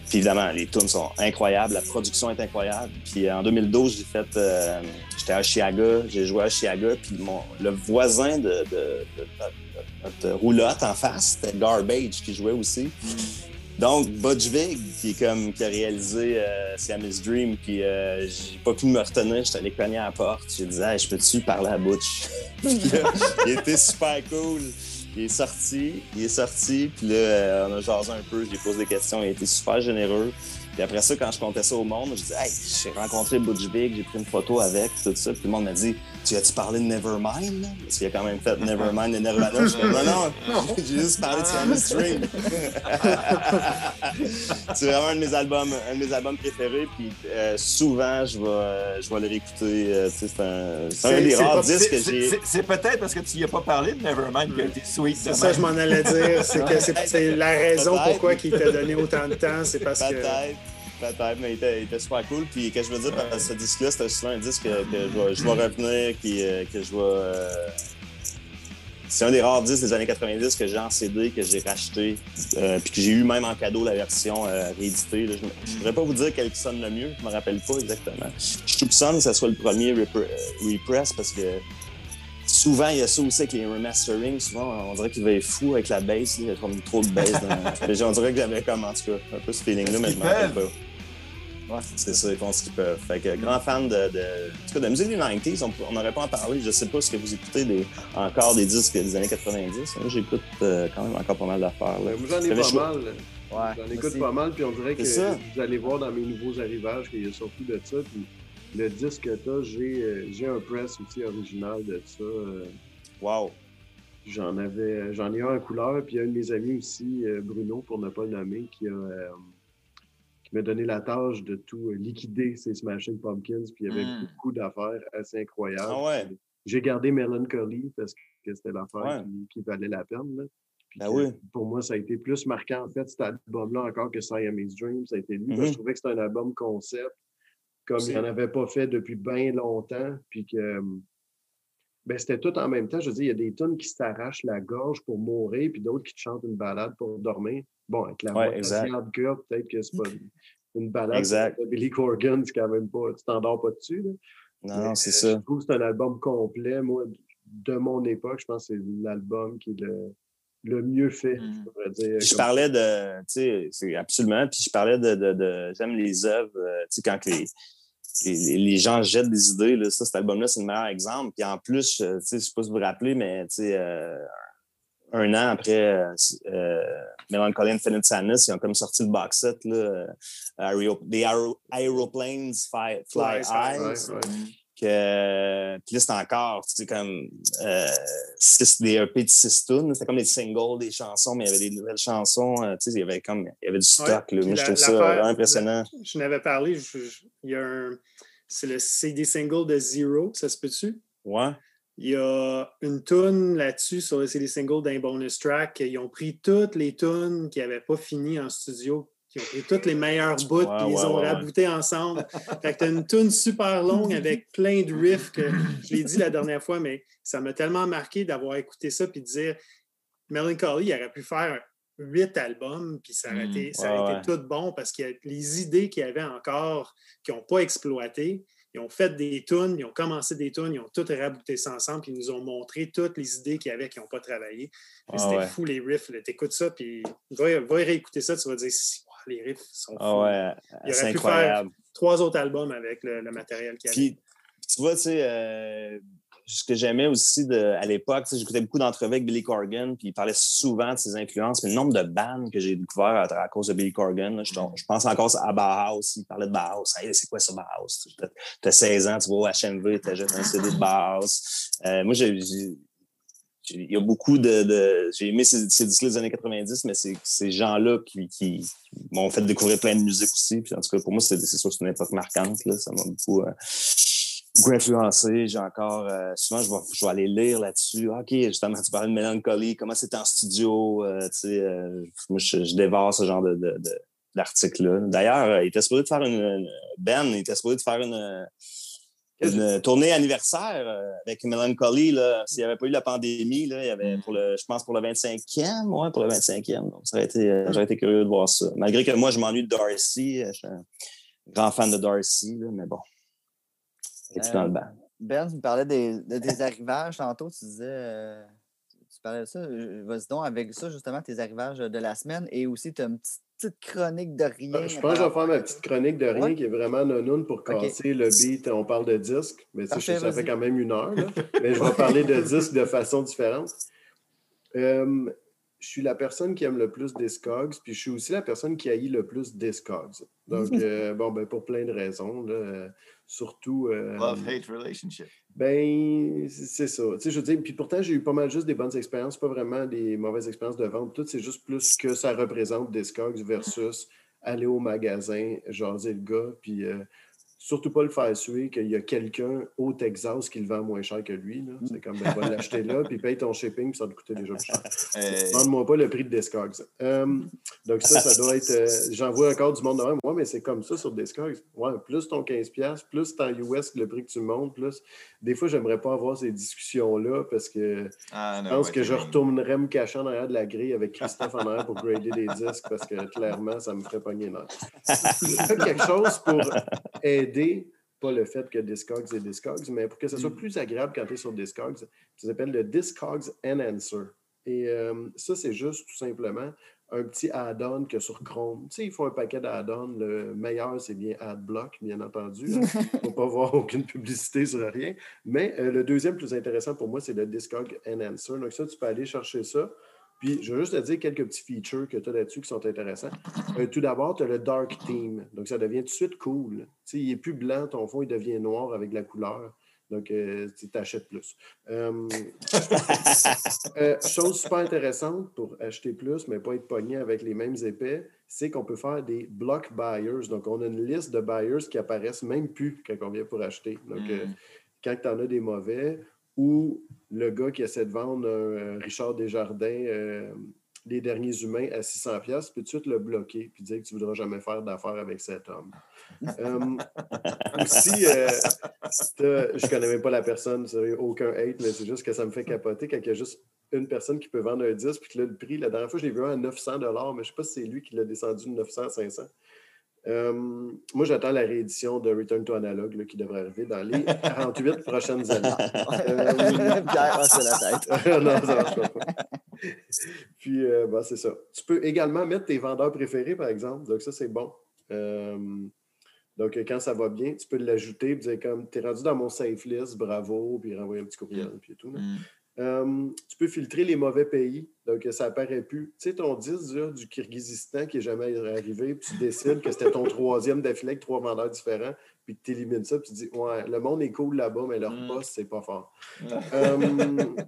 puis évidemment, les tunes sont incroyables, la production est incroyable. Puis en 2012, j'ai fait, euh, j'étais à Chiaga, j'ai joué à Chiaga, puis mon, le voisin de, de- de- de notre roulotte en face, c'était Garbage qui jouait aussi. Donc, Budge Vig, qui, est comme, qui a réalisé euh, Siamese Dream, puis euh, j'ai pas pu me retenir, j'étais allé cogner à la porte. J'ai dit, hey, je peux-tu parler à Butch? Il était super cool. Il est sorti, il est sorti, puis là, euh, on a jasé un peu, j'ai posé des questions, il a été super généreux. Puis après ça, quand je comptais ça au monde, je dis Hey, j'ai rencontré Butch Vig, j'ai pris une photo avec, tout ça. Puis le monde m'a dit Tu as-tu parlé de Nevermind là? Parce qu'il a quand même fait Nevermind et Nirvana. Je dis Non, non, j'ai juste parlé de Siamese Stream. c'est vraiment un de mes albums, un de mes albums préférés. Puis euh, souvent, je vais, je vais le réécouter. euh, tu c'est un, c'est un des rares pas- disques que j'ai. c'est- peut-être parce que tu n'y as pas parlé de Nevermind qui a été sweet. C'est ça, je m'en allais dire. C'est que la raison pourquoi il t'a donné autant de temps. C'est parce que. Peut-être. Peut-être, mais il était, il était super cool. Puis, que je veux dire, par ce disque-là, c'était souvent un disque que, que je, vais, je vais revenir, qui, euh, que je vais. euh, C'est un des rares disques des années 90 que j'ai en CD, que j'ai racheté, euh, puis que j'ai eu même en cadeau la version euh, rééditée. là. Je ne pourrais pas vous dire quel qui sonne le mieux, je me rappelle pas exactement. Je soupçonne que ce soit le premier repre- repress parce que souvent il y a ça aussi avec les remastering. Souvent, on dirait qu'il va être fou avec la bass. Il y a trop de bass. Dans... on dirait que j'avais comme, en tout cas, un peu ce feeling-là, mais je me rappelle pas. Ouais, c'est ça, ils font ce qu'ils peuvent. Fait que grand fan de, de, en tout cas, de musique des 90s, on n'aurait pas en parler. Je sais pas ce que vous écoutez des, encore des disques des années 90. Moi, j'écoute euh, quand même encore pas mal d'affaires. là. Ben, j'en ai J'avais pas mal. Ouais, J'en écoute aussi. pas mal, puis on dirait que vous allez voir dans mes nouveaux arrivages qu'il y a surtout de ça. Puis le disque que t'as, j'ai euh, j'ai un press aussi original de ça. euh, Wow. J'en avais, j'en ai un en couleur, puis il y a un de mes amis aussi, Bruno, pour ne pas le nommer, qui a qui m'a donné la tâche de tout euh, liquider ces Smashing Pumpkins, puis il y avait Mm. beaucoup d'affaires assez incroyables. Ah ouais? J'ai gardé Melancholy parce que c'était l'affaire Ouais. qui, qui valait la peine. là. Puis Ben que, oui. Pour moi, ça a été plus marquant, en fait, cet album-là encore que Siamese Dream. Ça a été lui. que Mhm. Je trouvais que c'était un album concept, comme il n'en avait pas fait depuis bien longtemps, puis que c'était tout en même temps. Je veux dire, il y a des tunes qui s'arrachent la gorge pour mourir, puis d'autres qui te chantent une balade pour dormir. Bon, avec la Ouais, voix peut-être que c'est pas une balade Exact. de Billy Corgan, c'est quand même pas. Tu t'endors pas dessus. Là. Non, non, c'est euh, ça. Je trouve que c'est un album complet. Moi, de mon époque, je pense que c'est l'album qui est le, le mieux fait, Mm. je pourrais dire. Puis je comme- parlais de, tu sais, c'est absolument, puis je parlais de, de, de- j'aime les œuvres, euh, tu sais, quand les, les, les gens jettent des idées, là, ça, cet album-là, c'est le meilleur exemple. Puis en plus, euh, sais, je sais pas si vous vous rappelez, mais euh, un an après euh, euh, Melancholy Infinite Sadness, ils ont comme sorti le box set, là, Aero- The Aero- Aeroplanes Fly, ouais. Que puis là c'était encore tu sais comme euh, six, des EP de six tunes c'était comme des singles des chansons mais il y avait des nouvelles chansons euh, tu sais il y avait comme il y avait du stock là. puis moi je la- trouve ça vraiment impressionnant Je n'avais parlé, je- je- il y a un. C'est le CD single de Zero, ça se peut-tu? ouais Il y a une tune là-dessus sur le CD single d'un bonus track. Ils ont pris toutes les tunes qui n'avaient pas fini en studio. Ils ont pris toutes les meilleurs bouts puis ils ont rabouté ensemble. fait que tu as une tune super longue avec plein de riffs que je l'ai dit la dernière fois, mais ça m'a tellement marqué d'avoir écouté ça puis de dire Melancholy, il aurait pu faire huit albums, puis ça aurait Mm. été, ça aurait été tout bon parce que les idées qu'il y avait encore, qu'ils n'ont pas exploitées, ils ont fait des tunes, ils ont commencé des tunes, ils ont toutes rabouté ça ensemble, puis ils nous ont montré toutes les idées qu'il y avait qui n'ont pas travaillé. Ah C'était ouais. fou, les riffs. Tu écoutes ça, puis va, va réécouter ça, tu vas dire, les riffs sont fous. ah ouais Il c'est aurait pu incroyable Trois autres albums avec le, le matériel qu'il y avait. Puis, tu vois, tu sais, euh, ce que j'aimais aussi de, à l'époque, j'écoutais beaucoup d'entrevues avec Billy Corgan, puis il parlait souvent de ses influences, mais le nombre de bandes que j'ai découvert à, à cause de Billy Corgan, là, je, je pense encore à Bauhaus, il parlait de Bauhaus. Hey, c'est quoi ça, Bauhaus? Tu as 16 ans, tu au HMV, tu achètes un CD de Bauhaus. Euh, moi, j'ai- il y a beaucoup de. j'ai aimé ces, ces disques des années 90, mais c'est ces gens-là qui, m'ont fait découvrir plein de musique aussi. Puis en tout cas, pour moi, c'est sûr c'est une époque marquante. Là. Ça m'a beaucoup, euh, influencé. J'ai encore. euh, souvent, je vais, aller lire là-dessus. Ah, OK, justement, tu parlais de mélancolie, comment c'était en studio. euh, moi, je, dévore ce genre de, de- d'articles-là. D'ailleurs, il était supposé de faire une, une- Ben, il était supposé de faire une une tournée anniversaire euh, avec Melancholy, s'il n'y avait pas eu la pandémie, là, il y avait pour le, je pense pour le 25e, ouais, pour le 25e. Donc, ça aurait été, euh, j'aurais été curieux de voir ça. Malgré que moi, je m'ennuie de Darcy. euh, Je suis un grand fan de Darcy, là, mais bon. Et Euh, dans le banc. Ben, tu me parlais des, de tes arrivages tantôt, tu disais. euh, tu parlais de ça. Vas-y donc avec ça, justement, tes arrivages de la semaine et aussi tu as une petite, petite chronique de rien. Ben, Je pense que je vais faire ma petite chronique de rien Ouais. qui est vraiment non pour casser le beat. On parle de disque, mais Parfait, ça fait quand même une heure. là. mais je vais parler de disque de façon différente. Euh, je suis la personne qui aime le plus Discogs, puis je suis aussi la personne qui haït le plus Discogs. Donc, euh, bon, ben, pour plein de raisons. là, euh, surtout. euh, Love-hate relationship. ben, c'est c'est ça. Tu sais, je veux dire, puis pourtant, j'ai eu pas mal juste des bonnes expériences, pas vraiment des mauvaises expériences de vente. Tout, c'est juste plus que ça représente Discogs versus aller au magasin, jaser le gars, puis euh, surtout pas le faire suer qu'il y a quelqu'un au Texas qui le vend moins cher que lui. C'est comme, ben, va l'acheter là, puis paye ton shipping, puis ça va te coûter déjà plus cher. Euh, Demande-moi pas le prix de Discogs. Euh, donc ça, ça doit être... euh, J'en vois encore du monde de même. Ouais, mais c'est comme ça sur Discogs. Ouais, plus ton 15$, plus ton US, le prix que tu montes, plus... Des fois, j'aimerais pas avoir ces discussions-là parce que ah, je pense ouais, que je retournerais me cacher en arrière de la grille avec Christophe en arrière pour grader des disques parce que clairement, ça me ferait pogner. Faites quelque chose pour aider, pas le fait que Discogs est Discogs, mais pour que ça soit plus agréable quand tu es sur Discogs. Ça s'appelle le Discogs Enhancer. Et euh, ça, c'est juste tout simplement un petit add-on que sur Chrome. Tu sais, il faut un paquet d'add-ons. Le meilleur, c'est bien AdBlock, bien entendu. Il ne faut pas voir aucune publicité sur rien. Mais euh, le deuxième plus intéressant pour moi, c'est le Discog Enhancer. Donc ça, tu peux aller chercher ça. Puis, je vais juste te dire quelques petits features que tu as là-dessus qui sont intéressants. Euh, tout d'abord, tu as le Dark Theme. Donc, ça devient tout de suite cool. Tu sais, il n'est plus blanc, ton fond, il devient noir avec la couleur. Donc, euh, tu t'achètes plus. Euh, euh, chose super intéressante pour acheter plus, mais pas être pogné avec les mêmes épais, c'est qu'on peut faire des block buyers. Donc, on a une liste de buyers qui apparaissent même plus quand on vient pour acheter. Donc, euh, Mm. quand tu en as des mauvais, ou le gars qui essaie de vendre euh, Richard Desjardins euh, Les Derniers Humains à 600$, puis tout de suite le bloquer, puis dire que tu ne voudras jamais faire d'affaires avec cet homme. Euh, aussi, je connais même pas la personne, aucun hate, mais c'est juste que ça me fait capoter quand il y a juste une personne qui peut vendre un disque, puis que là, le prix, la dernière fois, je l'ai vu à 900 mais je ne sais pas si c'est lui qui l'a descendu de 900 à 500. Euh, moi, j'attends la réédition de Return to Analog là, qui devrait arriver dans les 48 prochaines années. Euh, Pierre la tête. non, ça marche pas. Puis, euh, ben, c'est ça. Tu peux également mettre tes vendeurs préférés, par exemple. Donc, ça, c'est bon. Euh, donc, quand ça va bien, tu peux l'ajouter. Puis, dire comme, t'es rendu dans mon safe list, bravo, puis renvoyer un petit courriel, puis tout. là. Mm. Euh, tu peux filtrer les mauvais pays. Donc, ça apparaît plus. Tu sais, ton 10 là, du Kyrgyzstan qui n'est jamais arrivé, puis tu décides que c'était ton troisième d'affilée avec trois vendeurs différents, puis que tu élimines ça, puis tu dis, ouais, le monde est cool là-bas, mais leur Mm. poste, c'est pas fort. Euh,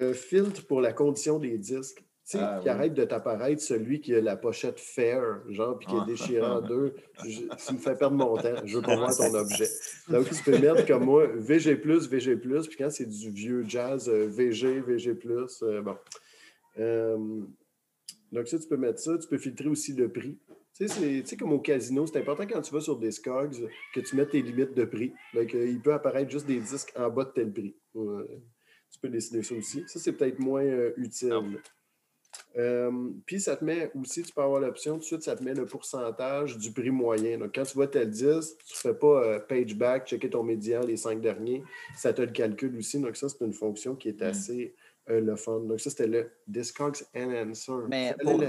euh, filtre pour la condition des disques. Tu sais, Ah, qui oui. arrête de t'apparaître celui qui a la pochette fair, genre, puis qui Ah. est déchiré en deux. Je- tu me fais perdre mon temps. Je veux pas voir ton objet. Donc, tu peux mettre comme moi VG, VG, puis quand c'est du vieux jazz, euh, VG, VG. euh, bon. Euh, donc, ça, tu peux mettre ça. Tu peux filtrer aussi le prix. Tu sais, c'est- comme au casino, c'est important quand tu vas sur Discogs que tu mettes tes limites de prix. Donc, euh, il peut apparaître juste des disques en bas de tel prix. Tu peux décider ça aussi. Ça, c'est peut-être moins utile. Non. Euh, puis, ça te met aussi, tu peux avoir l'option, tout de suite, ça te met le pourcentage du prix moyen. Donc, quand tu vois tel 10, tu ne fais pas euh, page back, checker ton médian, les cinq derniers. Ça te le calcule aussi. Donc, ça, c'est une fonction qui est Mm. Euh, le fun. Donc, ça, c'était le Discogs Enhancer. Mais pour, euh.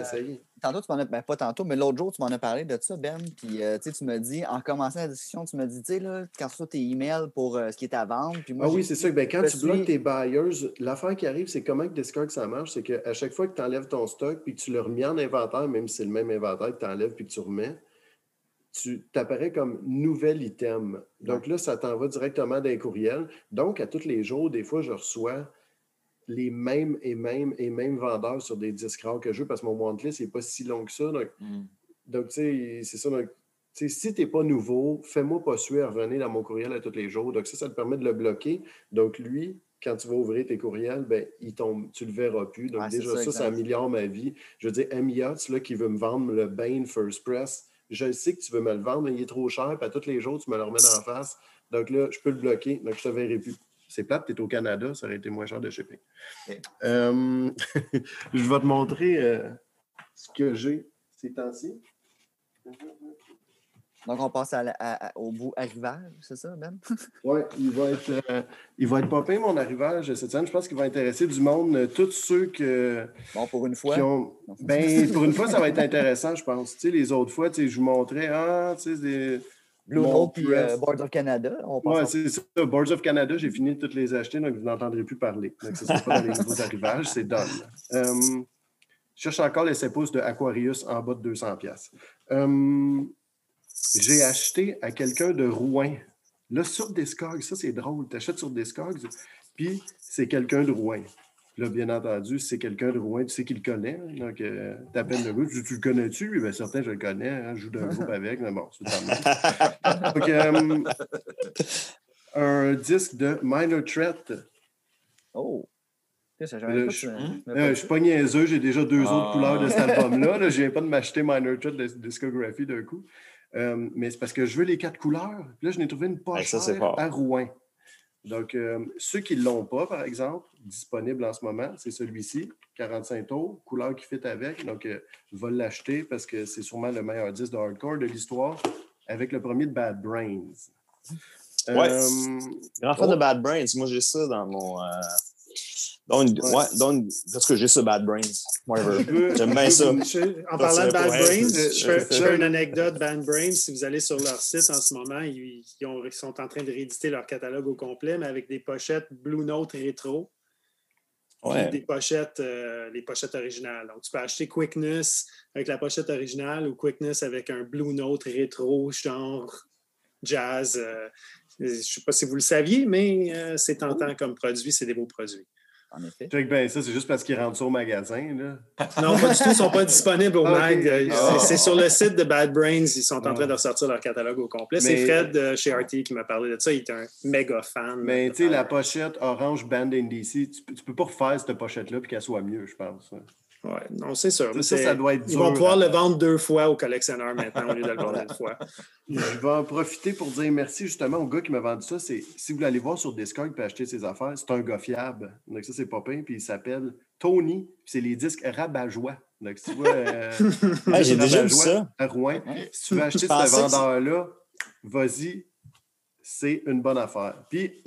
Tantôt, tu m'en as, ben, pas tantôt, mais l'autre jour, tu m'en as parlé de ça, Ben. Puis, euh, tu m'as dit, en commençant la discussion, tu m'as dit, tu sais, là, quand tu tes emails pour euh, ce qui est à vendre. Puis moi, Ah oui, c'est ça. Ben, quand tu suis- bloques tes buyers, l'affaire qui arrive, c'est comment que Discog ça marche, c'est qu'à chaque fois que tu enlèves ton stock puis que tu le remets en inventaire, même si c'est le même inventaire que tu enlèves puis que tu remets, tu t'apparais comme nouvel item. Donc là, ça t'envoie directement d'un courriel. Donc, à tous les jours, des fois, je reçois les mêmes et mêmes et mêmes vendeurs sur des disques rares que je veux parce que mon wantlist n'est pas si long que ça. Donc, Mm. donc, tu sais, c'est ça. Donc, si tu n'es pas nouveau, fais-moi pas suer à revenir dans mon courriel à tous les jours. Donc, ça, ça te permet de le bloquer. Donc, lui, quand tu vas ouvrir tes courriels, ben, il tombe, tu ne le verras plus. Donc, déjà, ça, ça, améliore ma vie. Je veux dire, M. Yachts, là, qui veut me vendre le Bain First Press, je sais que tu veux me le vendre, mais il est trop cher. Puis à tous les jours, tu me le remets en face. Donc là, je peux le bloquer. Donc, je ne te verrai plus. C'est plate, tu es au Canada, ça aurait été moins cher de shipping. Euh, je vais te montrer euh, ce que j'ai ces temps-ci. Donc, on passe à la- à- à- au bout arrivage, c'est ça, Ben? Oui, il va être, euh, il va être mon arrivage cette semaine. Je pense qu'il va intéresser du monde, euh, tous ceux que, Bon, pour une fois. qui ont. Ben, pour une fois, ça va être intéressant, je pense. Tu sais, les autres fois, tu sais, je vous montrais, ah, tu sais, des. Blue Note puis press. euh, Board of Canada. On passe Ouais, en- c'est ça. Boards of Canada, j'ai fini de toutes les acheter, donc vous n'entendrez plus parler. Donc, ce ne sera pas dans les nouveaux arrivages, c'est done. Euh, je cherche encore les 7 pouces de Aquarius en bas de 200$. piastres. Euh, j'ai acheté à quelqu'un de Rouen. Là, sur Discogs, ça c'est drôle. Tu achètes sur Discogs, puis c'est quelqu'un de Rouen. Là, bien entendu, si c'est quelqu'un de Rouen, tu sais qu'il le connaît. hein. Donc, euh, t'appelles le gars, tu, tu le connais-tu? Lui, bien certain, je le connais. hein, je joue d'un groupe avec, mais bon, c'est. Donc, euh, un disque de Minor Threat. Oh! Ça, Là, je- je me Euh, suis pas niaiseux, j'ai déjà deux Ah. autres couleurs de cet album-là. Là. Je viens pas de m'acheter Minor Threat de discographie d'un coup. Euh, mais c'est parce que je veux les quatre couleurs. Puis Là, je n'ai trouvé une pas ça, chère fort. à Rouen. Donc, euh, ceux qui ne l'ont pas, par exemple, disponible en ce moment, c'est celui-ci, 45 tours, couleur qui fit avec. Donc, euh, va l'acheter parce que c'est sûrement le meilleur disque de hardcore de l'histoire avec le premier de Bad Brains. Ouais. Euh, Grand fan Oh. de Bad Brains. Moi, j'ai ça dans mon. Une... Ouais. une- Parce que j'ai ça, Bad Brains. Whatever. J'aime bien ça. En parlant de Bad Brains, je fais, une anecdote Bad Brains. Si vous allez sur leur site en ce moment, ils, ils ont- ils sont en train de rééditer leur catalogue au complet, mais avec des pochettes Blue Note rétro. Ouais. Des pochettes, euh, les pochettes originales. Donc, tu peux acheter Quickness avec la pochette originale ou Quickness avec un Blue Note rétro, genre jazz. euh, je ne sais pas si vous le saviez, mais euh, c'est tentant comme produit, c'est des beaux produits. En effet. Check bien ça, c'est juste parce qu'ils rentrent ça au magasin. Là. Non, pas du tout, ils ne sont pas disponibles au Ah, ok. mag. Euh, Ah. C'est sur le site de Bad Brains, ils sont en Ah. train de ressortir leur catalogue au complet. C'est Fred euh, chez RT qui m'a parlé de ça, il est un méga fan. Mais de tu sais, la Bad pochette orange Band tu, peux- tu peux pas refaire cette pochette-là puis qu'elle soit mieux, je pense. Ouais, non, c'est sûr. Ça, ça doit être Ils dur. vont pouvoir le vendre deux fois aux collectionneurs maintenant au lieu de le vendre une fois. Je vais en profiter pour dire merci justement au gars qui m'a vendu ça. C'est si vous voulez aller voir sur Discord et acheter ses affaires, c'est un gars fiable. Donc ça, c'est pas. Puis il s'appelle Tony. Puis c'est les disques rabat-joie. Donc si tu vois. euh, Ah, j'ai déjà vu Rabat-Joie ça. À Rouen. Si tu veux acheter ce vendeur-là, vas-y. C'est une bonne affaire. Puis,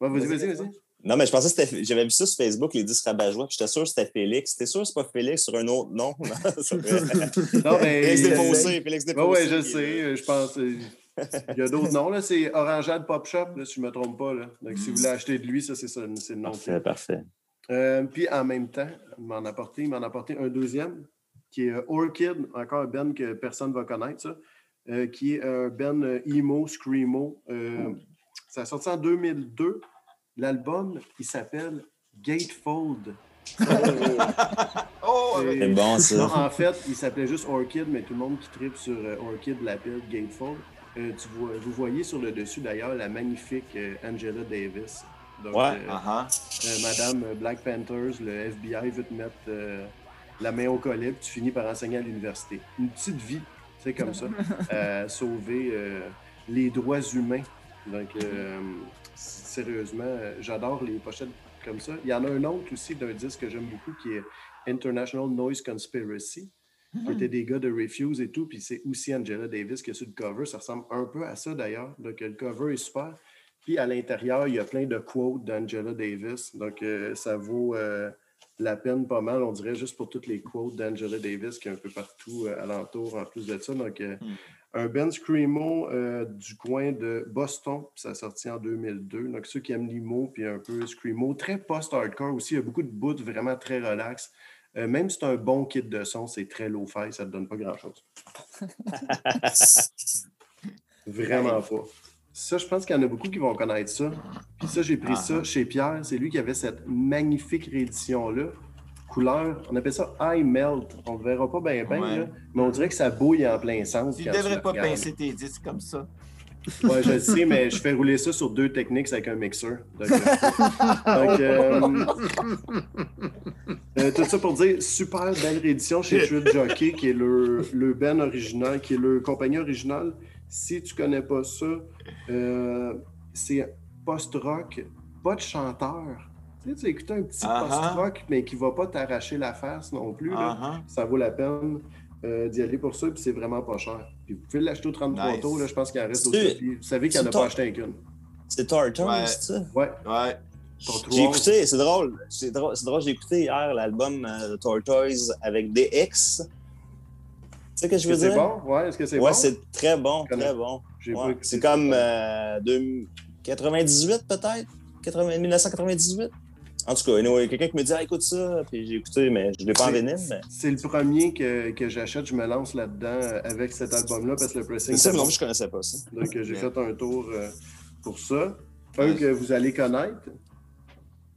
vas-y, vas-y, vas-y. Non, mais je pensais que c'était. J'avais vu ça sur Facebook, les disques rabat-joie, puis j'étais sûr que c'était Félix. T'es sûr que c'est pas Félix sur un autre nom? Non, mais. Félix Défoncé, Félix Ouais, Défoncé. ouais, je sais. Je pense. euh, Il y a d'autres noms. là. C'est Orangeade Pop Shop, là, si je ne me trompe pas. Là. Donc, si vous voulez acheter de lui, ça, c'est ça, c'est le nom. Parfait, parfait. Euh, puis en même temps, il m'en a apporté, il m'en a apporté un deuxième, qui est euh, Orchid, encore un Ben que personne ne va connaître, ça, euh, qui est un Ben emo, screamo. Euh, Ça a sorti en 2002. L'album, il s'appelle Gatefold. Oh, C'est- bon, Non, ça. en fait, il s'appelait juste Orchid, mais tout le monde qui tripe sur euh, Orchid l'appelle Gatefold. Euh, tu vois, vous voyez sur le dessus d'ailleurs la magnifique euh, Angela Davis. Donc, Ouais. euh, euh, Madame Black Panthers, le FBI veut te mettre euh, la main au collet, puis tu finis par enseigner à l'université. Une petite vie, c'est comme ça, euh, sauver euh, les droits humains. Donc, euh, sérieusement, j'adore les pochettes comme ça. Il y en a un autre aussi d'un disque que j'aime beaucoup qui est International Noise Conspiracy, qui était des gars de Refuse et tout, puis c'est aussi Angela Davis qui est sur le cover. Ça ressemble un peu à ça d'ailleurs. Donc, le cover est super. Puis à l'intérieur, il y a plein de quotes d'Angela Davis. Donc, euh, ça vaut euh, la peine pas mal, on dirait, juste pour toutes les quotes d'Angela Davis qui est un peu partout euh, alentour en plus de ça. Donc, euh, un Ben Screamo euh, du coin de Boston, puis ça a sorti en 2002. Donc, ceux qui aiment l'IMO, puis un peu Screamo, très post-hardcore aussi. Il y a beaucoup de bouts vraiment très relax. Euh, même si c'est un bon kit de son, c'est très low-fi, ça ne te donne pas grand-chose. Vraiment pas. Ça, je pense qu'il y en a beaucoup qui vont connaître ça. Puis ça, j'ai pris Ah. ça chez Pierre. C'est lui qui avait cette magnifique réédition-là. Couleur, on appelle ça Eye Melt. On ne verra pas bien, bien, Ouais. mais on dirait que ça bouille en plein sens. Tu quand devrais le pas regardes. pincer tes disques comme ça. Ouais, je le sais, mais je fais rouler ça sur deux techniques avec un mixeur. Euh, donc, euh, euh, tout ça pour dire, super belle réédition chez Trip Jockey, qui est le, le band original, qui est le compagnie originale. Si tu connais pas ça, euh, c'est post-rock, pas de chanteur. Tu sais, tu écoutes un petit post-rock, mais qui va pas t'arracher la face non plus. là ça vaut la peine euh, d'y aller pour ça, puis c'est vraiment pas cher. Puis vous pouvez l'acheter au 33 Nice. tours, là, je pense qu'il en reste. Puis Vous savez qu'il n'y en a pas acheté qu'une. C'est Tartar, Ouais. c'est ça? Ouais, Ouais. J'ai écouté, c'est drôle. C'est drôle, c'est drôle, j'ai écouté hier l'album euh, de Tortoise avec DX. Tu sais ce que je veux que c'est dire? bon? Ouais, est-ce que c'est ouais, bon? c'est très bon, très bon. Ouais, C'est comme euh, de- 98 peut-être? 80 1998? En tout cas, anyway, quelqu'un qui me dit ah, écoute ça, puis j'ai écouté, mais je ne l'ai pas en C'est- vinyle. Mais... C'est le premier que, que j'achète, je me lance là-dedans euh, avec cet album-là parce que le pressing. C'est ça, non, je connaissais pas ça. Donc j'ai fait un tour euh, pour ça. Un Ouais. que vous allez connaître.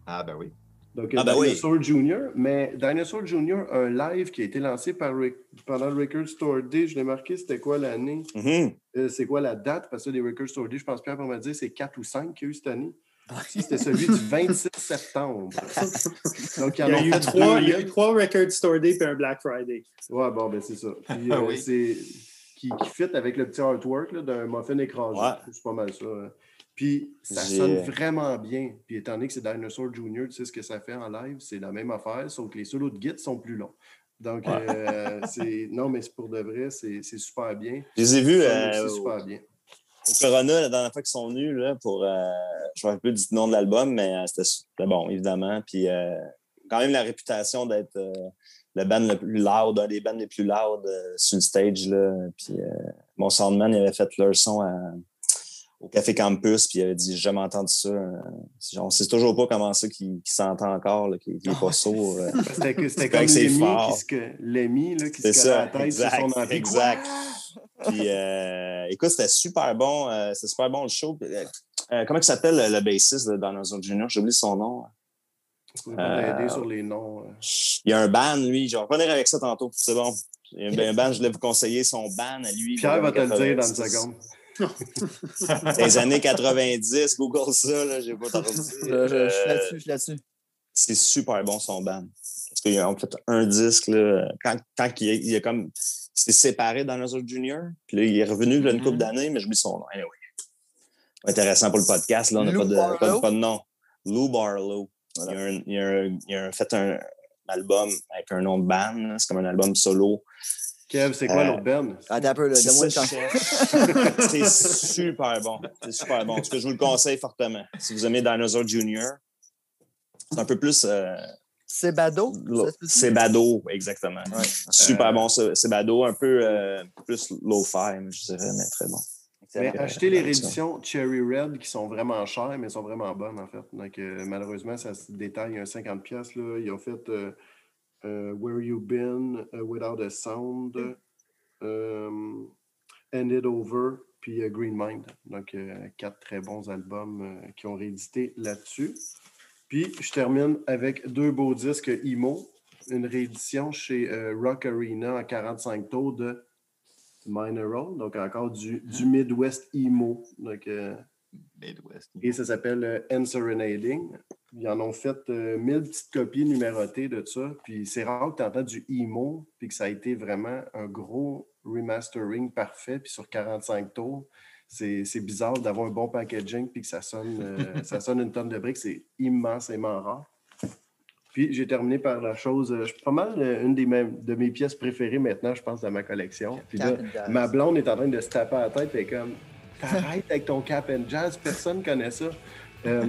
Ah, ben oui. Donc, Ah, ben oui. Dinosaur Jr. Mais Dinosaur Jr., un live qui a été lancé par Rick- pendant le Record Store Day, je l'ai marqué, c'était quoi l'année? Mhm. Euh, c'est quoi la date? Parce que des Record Store Day, je pense Pierre pour me dire, c'est 4 ou 5 qu'il y a eu cette année. C'était celui du 26 septembre. Donc, Il y a eu trois, il y a eu trois Record Store Day et un Black Friday. Ouais, bon, ben c'est ça. Puis, Ah euh, oui. c'est qui, qui fit avec le petit artwork là, d'un muffin écrasé. Ouais. C'est pas mal ça. hein. Puis ça J'ai- sonne vraiment bien. Puis étant donné que c'est Dinosaur Jr., tu sais ce que ça fait en live, c'est la même affaire, sauf que les solos de git sont plus longs. Donc, euh, c'est. Non, mais c'est pour de vrai, c'est c'est super bien. Je les ai vus euh, au, super bien. Au Corona la dernière fois qu'ils sont venus là, pour. euh, je me rappelle plus du nom de l'album, mais euh, c'était bon, évidemment. Puis euh, quand même la réputation d'être euh, le band le plus loud, un des bands les plus loud euh, sur le stage. Là. Puis euh, mon soundman il avait fait leur son à- au Café Campus, puis il avait dit J'ai jamais entendu ça. On sait toujours pas comment ça qu'il qu'il s'entend encore, qu'il qu'il est pas sourd. euh. C'était que- c'était C'est comme vrai que c'est Lemmy fort. qui se, que- Lemmy, là, qui se ça, la tête exact, sur son exact. Puis, euh, écoute, c'était super bon. euh, c'était super bon le show. Euh, euh, comment il s'appelle le, le bassiste de Dinosaur Jr.? J'ai oublié son nom. Pas Euh, m'aider sur les noms. Il y a un ban, lui. Je vais revenir avec ça tantôt. C'est bon. Il y a un ban, je voulais vous conseiller son ban à lui. Pierre va te le dire dans une 90. seconde. Les années 90, Google ça, là, j'ai pas trop dit. Je, je- je suis là-dessus, je suis là-dessus. c'est super bon son band. Parce qu'il a en fait un disque, là, quand, quand il, a comme. S'est séparé dans Dinosaur Junior, puis là, il est revenu là, une couple Mhm. d'années, mais j'oublie son nom. Anyway. Intéressant pour le podcast, là, on n'a pas de, pas, de, pas de nom. Lou Barlow. Il, a un- il a un- il a un- fait un, album avec un nom de band, c'est comme un album solo. Kev, c'est quoi Euh, l'autre Ben? Attends un peu, donne-moi une je. C'est super bon. C'est super bon. Tout cas, je vous le conseille fortement. Si vous aimez Dinosaur Junior, c'est un peu plus. euh, Sebado? Lo- ça se peut-tu? C'est Bado, exactement. Ouais. Super Euh, bon, c'est c'est Bado, un peu euh, plus low-fi, je dirais, mais très bon. Mais achetez les rééditions Cherry Red qui sont vraiment chères, mais sont vraiment bonnes en fait. Donc euh, malheureusement, ça se détaille un 50$. piastres, Là. Ils ont fait euh, euh, Where You Been, Without a Sound, euh, End It Over, puis Green Mind. Donc euh, quatre très bons albums euh, qui ont réédité là-dessus. Puis je termine avec deux beaux disques Imo, une réédition chez euh, Rock Arena en 45 tours de Mineral, donc encore du, du Midwest Emo. Donc, euh, Midwest. et ça s'appelle euh, Enserenading. Ils en ont fait euh, 1000 petites copies numérotées de ça. Puis c'est rare que tu entends du emo, puis que ça a été vraiment un gros remastering parfait. Puis sur 45 tours, c'est c'est bizarre d'avoir un bon packaging, puis que ça sonne, euh, ça sonne une tonne de briques. C'est immensément rare. Puis j'ai terminé par la chose, euh, je suis pas mal euh, une des mêmes, de mes pièces préférées maintenant, je pense, dans ma collection. Puis là. Ma blonde est en train de se taper à la tête et comme T'arrêtes avec ton cap and jazz, personne connaît ça. Euh,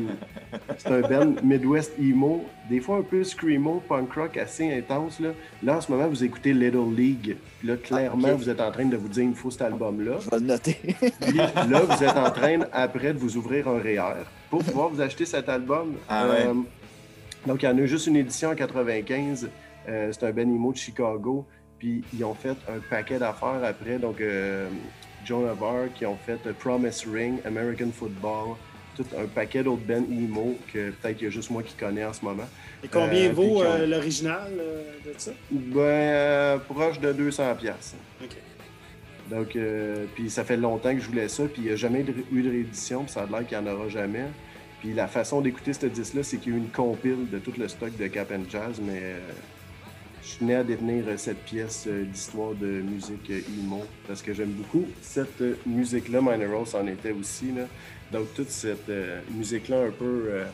c'est un band Midwest emo, des fois un peu screamo, punk rock assez intense. Là, là en ce moment, vous écoutez Little League. Puis là, clairement, Ah, vous êtes en train de vous dire il me faut cet album-là. Je vais le noter. Puis là, vous êtes en train, après, de vous ouvrir un REER pour pouvoir vous acheter cet album. Euh, Ah ouais. donc, il y en a eu juste une édition en 95. Euh, c'est un Ben Emo de Chicago. Puis, ils ont fait un paquet d'affaires après. Donc, euh, John Avar qui ont fait euh, Promise Ring, American Football, tout un paquet d'autres Ben Emo que peut-être qu'il y a juste moi qui connais en ce moment. Et combien Euh, vaut ont- euh, l'original euh, de ça? Ben, proche de 200 pièces. OK. Donc, euh, puis ça fait longtemps que je voulais ça, puis il n'y a jamais eu de réédition, puis ça a l'air qu'il n'y en aura jamais. Puis la façon d'écouter ce disque-là, c'est qu'il y a eu une compile de tout le stock de Cap and Jazz, mais je tenais à détenir euh, cette pièce euh, d'histoire de musique euh, emo, parce que j'aime beaucoup cette euh, musique-là. Minor Rose en était aussi. Là. Donc, toute cette euh, musique-là un peu euh,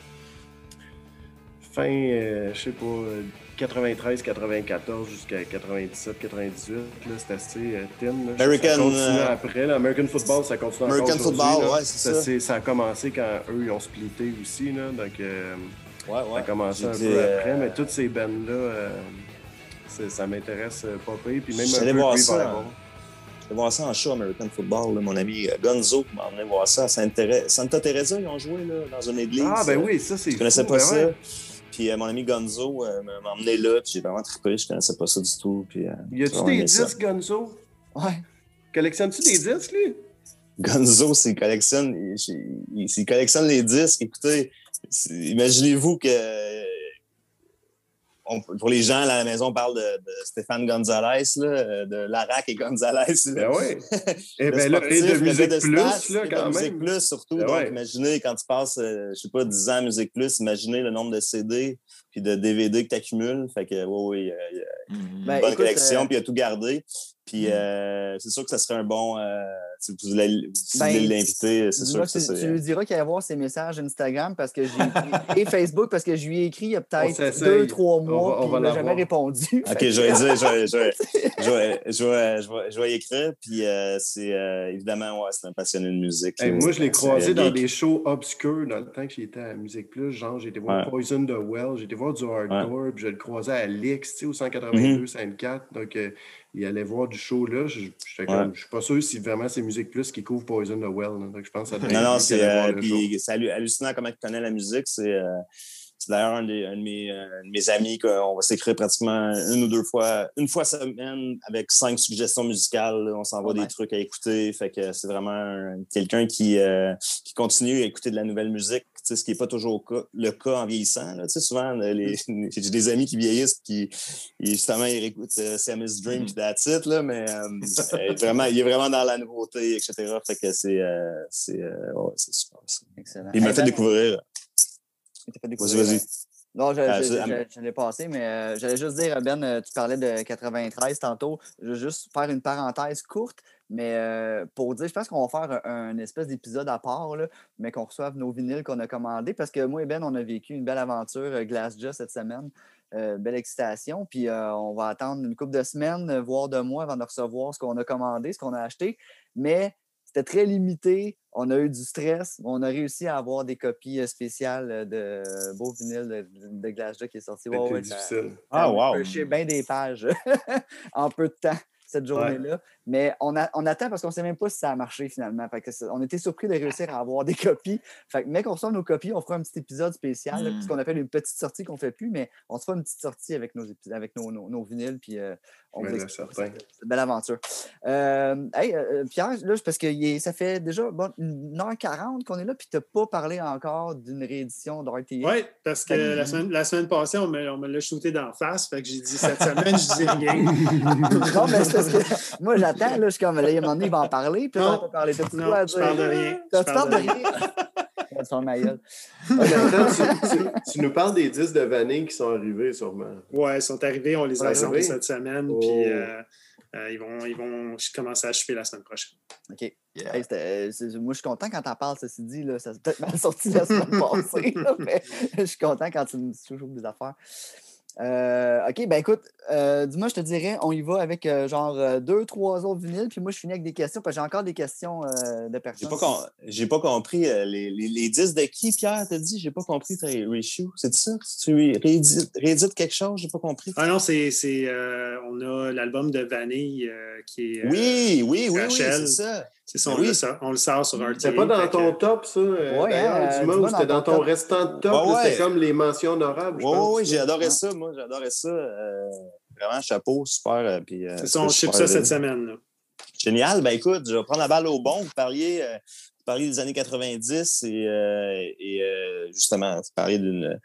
fin, euh, je sais pas, euh, 93-94 jusqu'à 97-98, là, c'est assez euh, thin. Là. Ça American, continue euh, après. là. American Football, ça continue American Football, ouais, c'est ça. Ça a commencé quand eux, ils ont splitté aussi. Là, donc, euh, Ouais, ça a commencé un peu euh, après. Mais toutes ces bandes-là, euh, ça m'intéresse euh, pas pire. Puis même un J'allais peu voir ça. Je vais voir ça en show American Football. là. Mon ami euh, Gonzo m'a emmené voir ça à Santa Teresa. Ils ont joué là, dans une église. Ah, ben Euh, oui, ça, c'est Je connaissais fou, pas ben ça. ouais. Puis euh, mon ami Gonzo euh, m'a emmené là. Puis j'ai vraiment trippé. Je connaissais pas ça du tout. Puis, euh, Y a-tu des disques, Gonzo? Ouais. Collectionnes-tu des disques, lui? Gonzo, s'il collectionne, il, il- s'il collectionne les disques, écoutez, imaginez-vous que on- pour les gens à la maison, on parle de, de Stéphane Gonzalez, là, de Larac et Gonzalez. Ben oui. Et Le ben là, et sportif, de Musique de Plus, stats, là, et de Musique. Plus, surtout. Ben donc, ouais. imaginez quand tu passes, euh, je sais pas, 10 ans à Musique Plus, imaginez le nombre de CD puis de DVD que tu accumules. Fait que, oui, oui, il y a- Mhm. une Ben, bonne écoute, collection, euh, puis il a tout gardé. Puis Mm. euh, c'est sûr que ça serait un bon. euh, si vous voulez, si Ben, l'inviter, c'est sûr que ça, tu, lui diras qu'il va voir ses messages Instagram parce que j'ai écrit- et Facebook parce que je lui ai écrit il y a peut-être deux, trois On mois va- on va il m'a jamais répondu. Ok, je vais dire, je vais, je vais, je vais, je vais, je vais, je vais y écrire. Puis euh, c'est euh, évidemment, ouais, c'est un passionné de musique. Hey, moi, je l'ai croisé dans des shows obscurs dans le temps que j'étais à Musique Plus. Genre, j'ai été voir Ouais. Poison the Well, j'ai été voir du hardcore, puis je le croisais à l'X, tu sais, au Mhm. 182, 54. Donc, euh, il allait voir du show là. Je Ouais. je suis pas sûr si vraiment c'est Musique Plus qui couvre Poison the Well. là. Donc, je pense que ça Non, non, c'est euh, hallucinant comment il connaît la musique. C'est euh, d'ailleurs un, de, mes, euh, de mes amis qu'on va s'écrire pratiquement une ou deux fois, une fois semaine avec cinq suggestions musicales. là. On s'envoie des trucs à écouter. Fait que c'est vraiment un- quelqu'un qui, euh, qui continue à écouter de la nouvelle musique. Ce qui n'est pas toujours le cas en vieillissant. Là. Souvent, les, j'ai des amis qui vieillissent qui, justement, ils écoutent euh, Samus Dream et that's it, là, mais euh, vraiment, il est vraiment dans la nouveauté, etc. Fait que c'est, euh, ouais, super. Excellent. Il m'a fait découvrir. Vas-y, vas-y. Non, je, je, l'ai passé, mais j'allais juste dire, Ben, tu parlais de 93 tantôt. Je veux juste faire une parenthèse courte. Mais euh, pour dire, je pense qu'on va faire un, espèce d'épisode à part, mais qu'on reçoive nos vinyles qu'on a commandés parce que moi et Ben, on a vécu une belle aventure Glass Just cette semaine. Euh, belle excitation. Puis on va attendre une couple de semaines, voire de mois avant de recevoir ce qu'on a commandé, ce qu'on a acheté. Mais c'était très limité. On a eu du stress. On a réussi à avoir des copies spéciales de beau vinyle de, Glass Just qui est sorti. Ouais, difficile. ah, wow! bien des pages en peu de temps cette journée-là. Mais on, a, on, attend parce qu'on ne sait même pas si ça a marché finalement. on était surpris de réussir à avoir des copies. Fait que, mais qu'on reçoit nos copies, on fera un petit épisode spécial, ce qu'on mmh. appelle une petite sortie qu'on ne fait plus, mais on se fera une petite sortie avec nos, avec nos, nos, vinyles. Puis euh, on oui, C'est une belle aventure. Euh, hey, euh, Pierre, là, parce que ça fait déjà bon, 1h40 qu'on est là, puis tu n'as pas parlé encore d'une réédition d'RTX. Oui, parce que la semaine, la semaine, passée, on me, on me l'a shooté d'en face. Fait que j'ai dit cette semaine, je dis rien. non, mais c'est parce que moi, j'attends. Là, je suis comme, là, il un moment donné, il va en parler. Puis on va parler. de quoi rien. Tu parles de rien? tu, tu, nous parles des disques de Vanille qui sont arrivés, sûrement. Oui, ils sont arrivés. On les a assemblés cette semaine. Puis oh. euh, euh, ils, vont, ils vont commencer à choper la semaine prochaine. OK. Euh, moi, je suis content quand tu en parles, ceci dit. Là, ça s'est peut-être mal sorti la semaine passée. mais je suis content quand tu me dis toujours des affaires. Euh, OK, ben écoute, euh, dis-moi, je te dirais, on y va avec euh, genre deux, trois autres vinyles, puis moi, je finis avec des questions, parce que j'ai encore des questions de personnes. J'ai pas, compris les, les, disques de qui, Pierre, t'as dit? J'ai pas compris ta ratio. C'est ça? tu réédites, quelque chose, j'ai pas compris. Ah non, c'est. on a l'album de Vanille qui est. oui, oui, oui, oui, c'est ça. C'est ça, on, oui. le sort, on, le sort, sur RTA. C'était pas dans ton top, ça? Oui, hein, du c'était dans ton restant de top. C'était comme les mentions honorables. Oui, oui, j'ai adoré ça. Moi, j'adorais ça. Euh, vraiment, chapeau, super. Euh, euh, c'est ça, on ship ça cette semaine. Là. Génial. Ben écoute, je vais prendre la balle au bon. Vous parliez, des années 90 et, et justement, vous parliez d'une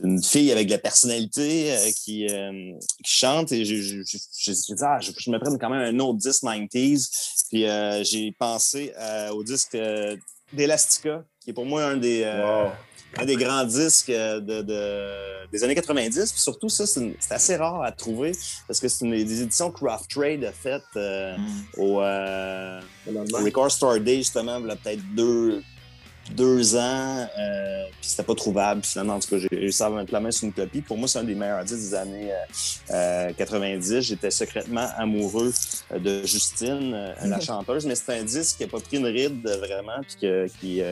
une fille avec de la personnalité euh, qui, euh, qui, chante et ah, je, je mettrais quand même un autre disque 90s. Puis euh, j'ai pensé au disque d'Elastica, qui est pour moi un des, un des grands disques de, de, des années 90. Puis surtout, ça, c'est assez rare à trouver parce que c'est une des éditions Craft Trade a faites mm. au, au, Record Store Day, justement, il y a peut-être deux deux ans, euh, puis c'était pas trouvable. Finalement, en tout cas, j'ai réussi à mettre la main sur une copie. Pour moi, c'est un des meilleurs disques des années 90. Euh, J'étais secrètement amoureux euh, de Justine, la chanteuse, mais c'est un disque qui n'a pas pris une ride vraiment, puis que, qui,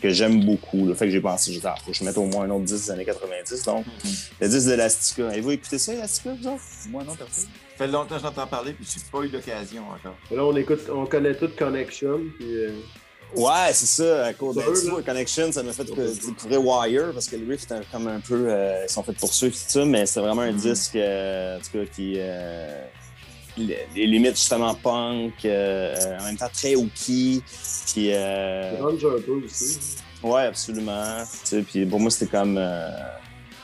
que j'aime beaucoup. Le fait que j'ai pensé, j'ai dit, ah, faut que je mette au moins un autre disque des années 90. Donc, mm-hmm. le disque d'Elastica. Avez-vous écouté ça, Elastica, vous autres? Moi, non, personne. Ça fait longtemps que j'entends parler, puis je n'ai pas eu l'occasion encore. Là, on écoute, on connaît tout Connection, puis... Euh, ouais, c'est ça. À cause de Connection, ça m'a fait découvrir Wire, parce que les riffs étaient comme un peu... Euh, ils sont faits pour suivre tout ça, mais c'est vraiment un mm-hmm. disque, euh, en tout cas, qui les limites justement punk, euh, en même temps très hooky. Puis, euh... un peu aussi. Ouais, absolument. Tu sais, puis pour moi, c'était comme. Euh...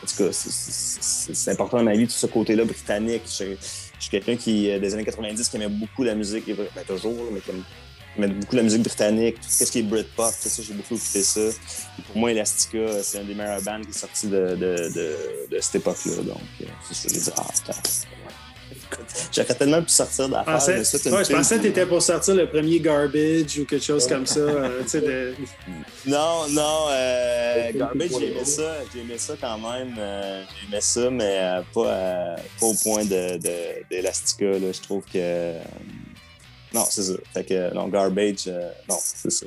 En tout cas, c'est important dans ma vie, tout ce côté-là britannique. Je, suis quelqu'un qui, euh, des années 90, qui aimait beaucoup la musique, ben, toujours, mais qui aimait beaucoup la musique britannique, tout ce qui est Britpop, tout ça, j'ai beaucoup écouté ça. pour moi, Elastica, c'est un des meilleurs bands qui est sorti de, de, de, de cette époque-là. Donc, euh, c'est ça, j'ai dit, ah, J'aurais tellement pu sortir d'affaires. Ouais, je pensais que tu étais pour sortir le premier Garbage ou quelque chose comme ça. Euh, de... Non, non. Euh, garbage, j'ai aimé ça. J'ai aimé ça quand même. Euh, j'ai aimé ça, mais pas, pas, au point d'Elastica. De, je trouve que. non, c'est ça. Fait que, non, Garbage, non, c'est ça.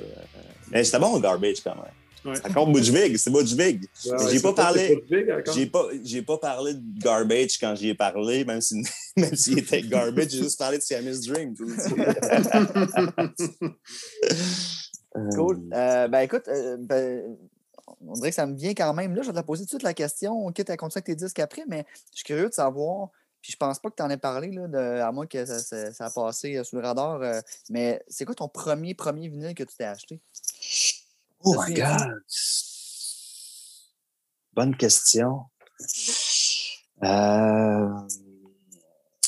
mais c'était bon, Garbage, quand même. Ouais. Encore Budwig, c'est Budwig. j'ai pas parlé. J'ai pas, j'ai pas parlé de garbage quand j'y ai parlé, même si même s'il était garbage, j'ai juste parlé de Siamese Dream. cool. Euh, ben écoute, euh, ben, on dirait que ça me vient quand même. Là, je vais te poser toute la question, quitte à continuer avec tes disques après, mais je suis curieux de savoir. Puis je pense pas que tu en aies parlé, là, de, à moins que ça, ça, a passé euh, sous le radar. mais c'est quoi ton premier, premier vinyle que tu t'es acheté? Oh my? God! Bonne question. Euh,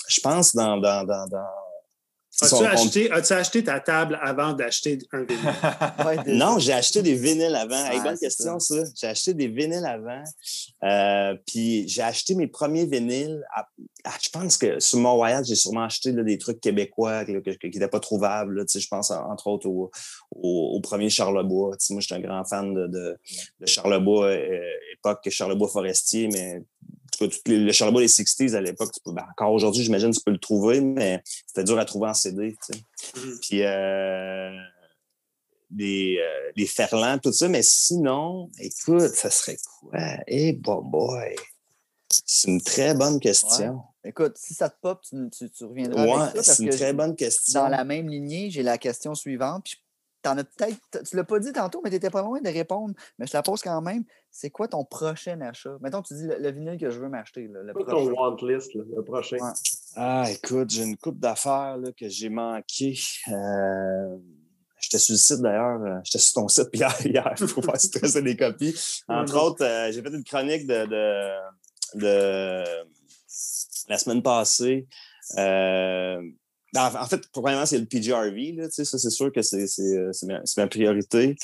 je pense dans. dans, dans, dans... As-tu acheté, as-tu acheté ta table avant d'acheter un vinyle? Ouais. Non, j'ai acheté des vinyles avant. Hey, Ouais, bonne question, ça. J'ai acheté des vinyles avant. Euh, puis j'ai acheté mes premiers vinyles. à- à- je pense que sur mon voyage, j'ai sûrement acheté là, des trucs québécois là, que- que- qui n'étaient pas trouvables. là. Tu sais, je pense en- entre autres au, au, au premier Charlebois. Moi, j'étais un grand fan de, de, de Charlebois, euh, époque Charlebois forestier, mais tout cas, le Charlebois des 60s à l'époque, ben, encore aujourd'hui, j'imagine que tu peux le trouver, mais c'était dur à trouver en CD. tu sais. Mhm. Puis euh, les, euh, les Ferlands, tout ça. Mais sinon, écoute, ça serait quoi? Eh, boy, boy. C'est une très bonne question. Écoute, si ça te pop, tu, tu, tu reviendras. Parce c'est une très bonne question. dans la même lignée, j'ai la question suivante. Puis t'en as peut-être. Tu l'as pas dit tantôt, mais tu n'étais pas loin de répondre. Mais je te la pose quand même. C'est quoi ton prochain achat? Mettons, tu dis le, le vinyle que je veux m'acheter. là, Le prochain. ton want list, là, le prochain. Ouais. Ah, écoute, j'ai une coupe d'affaires là, que j'ai manqué. Euh, J'étais sur le site d'ailleurs, euh, j'étais sur ton site hier, hier pour faire stresser des copies. Entre Mhm. autres, euh, j'ai fait une chronique de, de, de la semaine passée. Euh, en en fait, probablement, c'est le PGRV. Là, ça, c'est sûr que euh, c'est ma, priorité.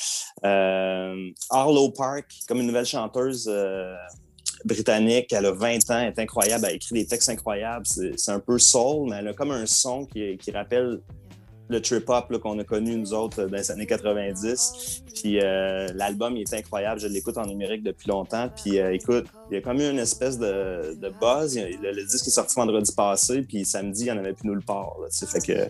Euh, Harlow Park, comme une nouvelle chanteuse euh, britannique, elle a 20 ans, elle est incroyable, elle écrit des textes incroyables. C'est un peu soul, mais elle a comme un son qui rappelle le trip-hop qu'on a connu, nous autres, dans les années 90. Puis euh, l'album, il est incroyable. Je l'écoute en numérique depuis longtemps. Puis euh, écoute, il y a comme eu une espèce de, de buzz. Le, disque est sorti vendredi passé, puis samedi, il n'y en avait plus nulle part. Là, fait que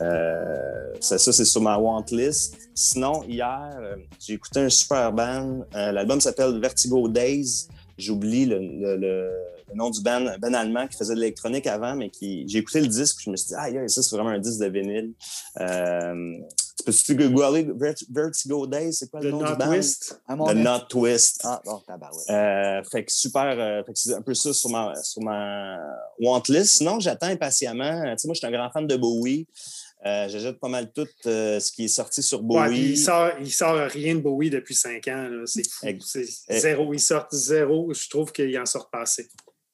euh, ça, ça, c'est sur ma want list. Sinon, hier, euh, j'ai écouté un super band. Euh, L'album s'appelle Vertigo Days. J'oublie le, le- le- le nom du band, band allemand qui faisait de l'électronique avant, mais qui. J'ai écouté le disque, puis je me suis dit, ah, yeah, ça, c'est vraiment un disque de vinyle. Euh, tu peux-tu googler Vert- Vertigo Days? C'est quoi le nom du Not band? Twist. À mon The avis- Not Twist. Ah, bon, tabarouette. Euh, fait que super, euh, fait que c'est un peu ça sur ma, sur ma want list. Sinon, j'attends impatiemment. Tu sais, moi, je suis un grand fan de Bowie. Euh, J'achète pas mal tout euh, ce qui est sorti sur Ouais, Bowie. il sort, il sort rien de Bowie depuis cinq ans. C'est fou. Eh. zéro. Il sort zéro. Je trouve qu'il en sort pas assez.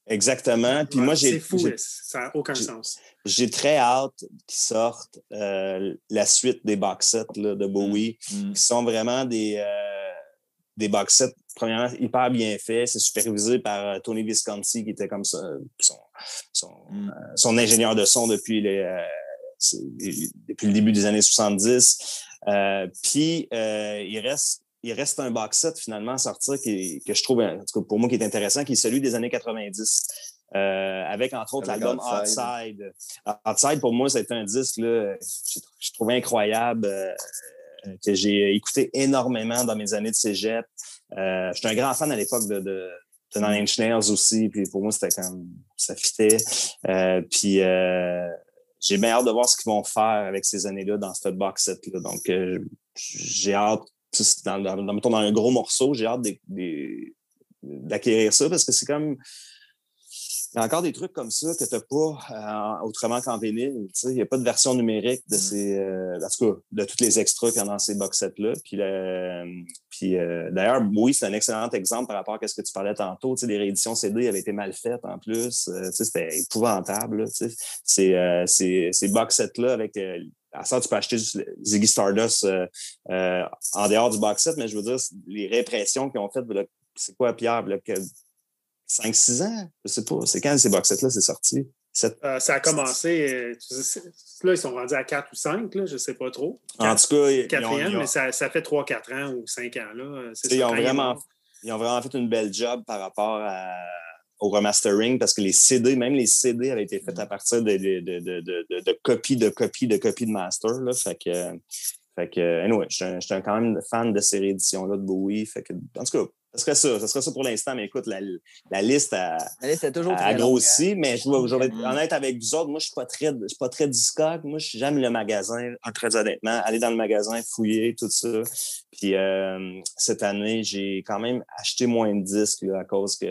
Exactement. Puis Ouais, moi, j'ai C'est fou. Ça n'a aucun sens. j'ai très hâte qu'ils sortent euh, la suite des box sets là, de Bowie, Mm. qui sont vraiment des, euh, des box sets, premièrement, hyper bien faits. C'est supervisé par euh, Tony Visconti, qui était comme ça, son, son, Mm. euh, son ingénieur de son depuis, les, euh, depuis le début des années 70. Euh, Puis, euh, il reste il reste un box set finalement à sortir qui, que je trouve, en tout cas pour moi, qui est intéressant, qui est celui des années 90. Euh, avec entre autres l'album Outside. Outside. Outside, pour moi, c'était un disque là, que je trouvais incroyable, euh, que j'ai écouté énormément dans mes années de cégep. Euh, J'étais un grand fan à l'époque de, de, de Nine Inch Nails aussi, puis pour moi, c'était comme ça fitait. Puis j'ai bien hâte de voir ce qu'ils vont faire avec ces années-là dans ce box set-là. Donc, euh, j'ai hâte, dans, dans, dans, un gros morceau, j'ai hâte d'acquérir ça parce que c'est comme il y a encore des trucs comme ça que tu n'as pas euh, autrement qu'en vinyle. Il n'y a pas de version numérique de ces. euh, en tout cas, de tous les extras qu'il y a dans ces box sets-là. Puis, euh, puis euh, d'ailleurs, oui, c'est un excellent exemple par rapport à ce que tu parlais tantôt. Les rééditions CD avaient été mal faites en plus. C'était épouvantable. Ces, ces, ces box sets-là avec. À ça, tu peux acheter Ziggy Stardust euh, euh, en dehors du box set, mais je veux dire, les répressions qu'ils ont faites, c'est quoi, Pierre? là, que 5-6 ans? Je sais pas. C'est quand ces box sets-là, c'est sorti? Sept- Euh, ça a commencé. euh, là, ils sont rendus à 4 ou 5, là, je ne sais pas trop. En tout cas, ils ont, Quatrième, ils ont- mais ça, ça fait 3-4 ans ou 5 ans. Là. euh, T'sais, ils ça, ont vraiment- ils ont vraiment fait une belle job par rapport à- au remastering parce que les CD, même les CD avaient été faits à partir de, de, de, de, copies, de copies, de copies de master. Là, fait que, fait que, anyway, je suis quand même fan de ces rééditions-là de Bowie. Fait que, en tout cas, ce serait ça. Ce serait ça pour l'instant. Mais écoute, la, la liste a, Allez, c'était toujours a très long, hein. grossi. Mais je vais, je vais être Mm. honnête avec vous autres. Moi, je suis pas très, je suis pas très discog. Moi, j'aime le magasin, très honnêtement. Aller dans le magasin, fouiller, tout ça. Puis euh, cette année, j'ai quand même acheté moins de disques là, à cause que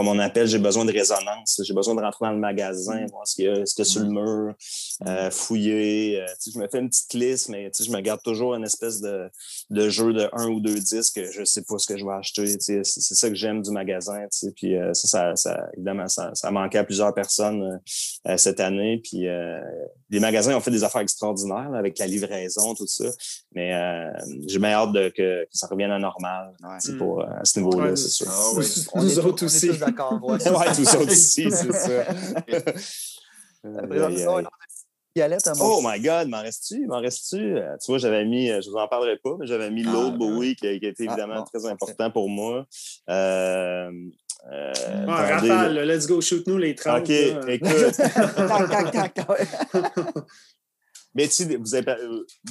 comme on appelle, j'ai besoin de résonance. J'ai besoin de rentrer dans le magasin, Mm. voir ce qu'il y a, ce qu'il y a sur le mur, euh, fouiller. euh, je me fais une petite liste, mais je me garde toujours une espèce de, de jeu de un ou deux disques. Je sais pas ce que je vais acheter. C'est c'est ça que j'aime du magasin. Puis euh, ça, ça, ça, évidemment, ça, ça manquait à plusieurs personnes cette année. Puis euh, les magasins ont fait des affaires extraordinaires là, avec la livraison, tout ça. Mais euh, j'ai bien hâte de, que, que ça revienne à normal Mm. pour, à ce niveau-là, Ouais, c'est sûr. Ah oui. On Nous est tous- autres on est aussi. Tous d'accord. ouais. ouais, tout ça aussi, c'est ça. Ça, Oh mon my God, m'en reste-tu? M'en reste-tu? Euh, Tu vois, j'avais mis, euh, je vous en parlerai pas, mais j'avais mis Ah, l'autre ouais. Bowie qui, été Ah, évidemment bon, très important pour moi. Euh, euh, Ah, attendez, Rafale, là, let's go, shoot-nous les 30. OK, là. écoute, Tac, tac, tac, ouais. Betty, vous avez,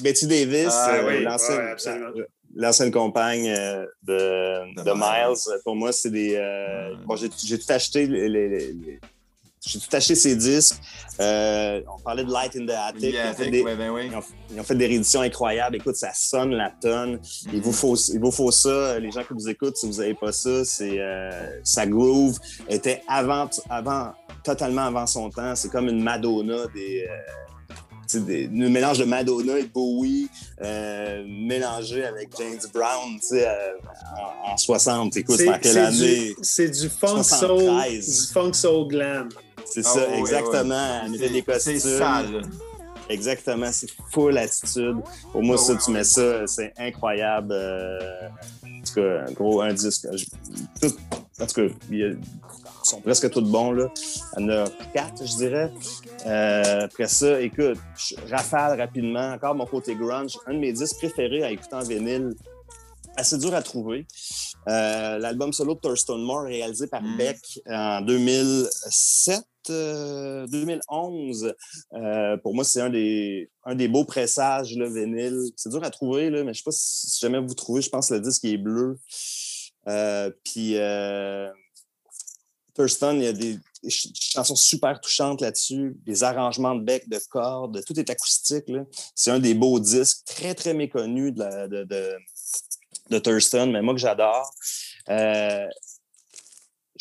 Betty Davis, Ah, euh, oui, l'ancienne, ouais, absolument. L'ancienne compagne euh, de, De Miles. Pour moi, c'est des. euh. Bon, j'ai tout acheté. les- les- les- les- j'ai tout acheté ces disques. Euh, on parlait de Light in the Attic. Ils ont fait des- ouais, ben oui. Ils ont, ils ont fait des rééditions incroyables. Écoute, ça sonne la tonne. Il vous faut, il vous faut ça. Les gens qui vous écoutent, si vous n'avez pas ça, c'est sa groove était avant, avant, totalement avant son temps. C'est comme une Madonna des. Un mélange de Madonna et Bowie euh, mélangé avec James Brown tu sais, euh, en, en 60. Écoute, C'est- en quelle c'est année? du- C'est du funk soul, 73. du funk soul glam. C'est Ah ça, ouais, exactement. ouais. Elle des C'est- costumes. C'est sale. Exactement, c'est full attitude. Pour moi, Ah ça, ouais, tu mets ça, c'est incroyable. euh, en tout cas, un gros un disque. Je- tout- en tout cas, il y a- sont presque tous bons. Là. Il y en a quatre, je dirais. Euh, après ça, écoute, je rafale rapidement. Encore mon côté grunge. Un de mes disques préférés à écouter en vinyle. Assez dur à trouver. Euh, L'album solo de Thurston Moore, réalisé par Mm. Beck en 2007, euh, 2011. Euh, pour moi, c'est un des, un des beaux pressages, le vinyle. C'est dur à trouver, là, mais je sais pas si, si jamais vous trouvez, je pense que le disque est bleu. Euh, puis Thurston, il y a des, des ch- chansons super touchantes là-dessus, des arrangements de bec, de cordes, tout est acoustique. C'est un des beaux disques, très, très méconnu de, la- de, de, de Thurston, mais moi que j'adore. Euh,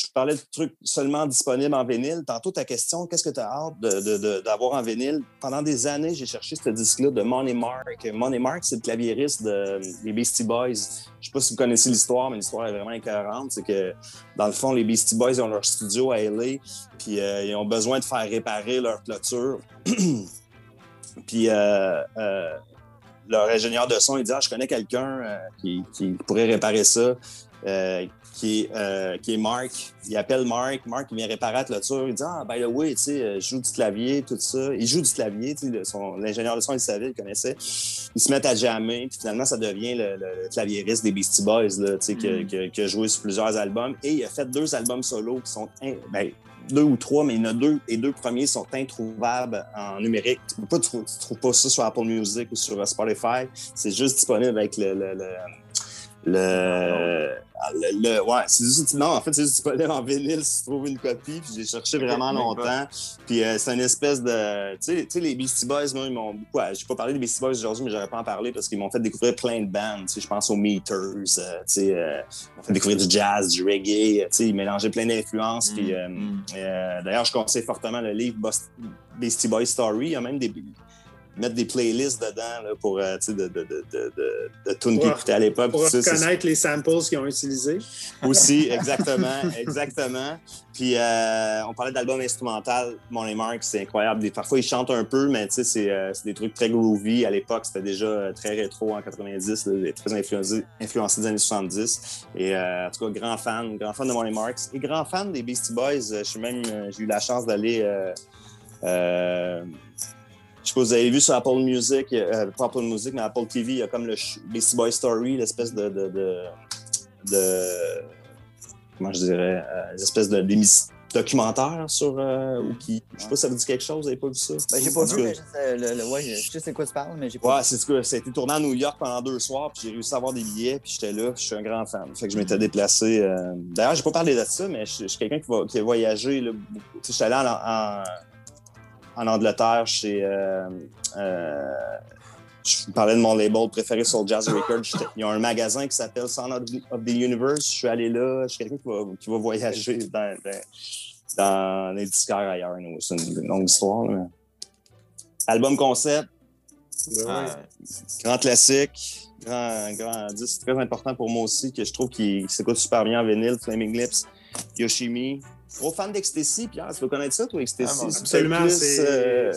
je parlais de trucs seulement disponibles en vinyle. Tantôt, ta question, qu'est-ce que tu as hâte d'avoir en vinyle? Pendant des années, j'ai cherché ce disque-là de Money Mark. Money Mark, c'est le claviériste de- des Beastie Boys. Je sais pas si vous connaissez l'histoire, mais l'histoire est vraiment incohérente. C'est que, dans le fond, les Beastie Boys ont leur studio à LA, puis euh, ils ont besoin de faire réparer leur clôture. puis euh, euh, leur ingénieur de son, il dit Ah, je connais quelqu'un qui pourrait réparer ça. Euh, qui est, euh, qui est Mark. Il appelle Mark. Mark, il vient réparer la clôture. Il dit Ah, by the way, tu sais, euh, je joue du clavier, tout ça. Il joue du clavier, tu sais, son- l'ingénieur de son, il savait, il connaissait. Ils se mettent à jammer, puis finalement, ça devient le, le- le claviériste des Beastie Boys, là, tu sais, qui, a- qui a- joué sur plusieurs albums. Et il a fait deux albums solo qui sont. ben, deux ou trois, mais il y en a deux. Les deux premiers sont introuvables en numérique. Tu ne trou- trouves pas ça sur Apple Music ou sur Spotify. C'est juste disponible avec le. le, le le, le- ouais, c'est juste, non, en fait, c'est juste disponible en vinyle si tu trouves une copie. Puis j'ai cherché vraiment pas. longtemps. Puis euh, c'est une espèce de. Tu sais- les Beastie Boys, moi, ils m'ont beaucoup. J'ai pas parlé des Beastie Boys aujourd'hui, mais j'aurais pas en parler parce qu'ils m'ont fait découvrir plein de bandes. Je pense aux Meters. euh, tu sais, euh, ils m'ont fait découvrir du jazz, du reggae. Tu sais, ils mélangeaient plein d'influences. Puis Mm. euh, d'ailleurs, je conseille fortement le livre Beastie Boys Story. Il y a même des mettre des playlists dedans là, pour euh, tu sais, de, de, de, de, de, de tunes qu'ils Pour- écoutaient à l'époque. Pour reconnaître les samples qu'ils ont utilisés. aussi, exactement, exactement. Puis euh, on parlait d'album instrumental, Money Mark, c'est incroyable. Des- parfois, ils chantent un peu, mais tu sais, c'est euh, c'est des trucs très groovy. À l'époque, c'était déjà euh, très rétro en 90, là, très influencé, influencé des années 70. Et en tout cas, grand fan, grand fan de Money Marks. Et grand fan des Beastie Boys. Je suis même, j'ai eu la chance d'aller. Euh, je sais pas si vous avez vu sur Apple Music, euh, pas Apple Music, mais Apple TV, il y a comme le Beastie Boy Story, l'espèce de, de, de, de- comment je dirais, euh, une espèce de d'émission- documentaire sur euh, ou qui, je sais pas si ça vous dit quelque chose, vous avez pas vu ça? Ben, j'ai pas vu, mais je sais, le, le- ouais, je sais c'est quoi tu parles, mais j'ai pas Ouais, c'est que ça a été tourné à New York pendant deux soirs, puis j'ai réussi à avoir des billets, puis j'étais là, puis je suis un grand fan. Fait que je m'étais déplacé. euh, D'ailleurs, j'ai pas parlé de ça, mais je, je suis quelqu'un qui, va- qui a voyagé J'étais allé en, en, en Angleterre chez. euh, euh, je vous parlais de mon label préféré sur Jazz Records. Il y a un magasin qui s'appelle Sound of the- Universe. Je suis allé là. Je suis quelqu'un qui va, qui va voyager dans, dans, dans les disquaires ailleurs. C'est une longue histoire. là, Album concept, Ben ouais. Ah, grand classique, grand, grand disque très important pour moi aussi, que je trouve qu'il s'écoute super bien en vinyle, Flaming Lips, Yoshimi. Gros fan d'Ecstasy, Pierre, tu veux connaître ça, toi, Ecstasy? Ah, bon, C'est Absolument. plus, c'est euh,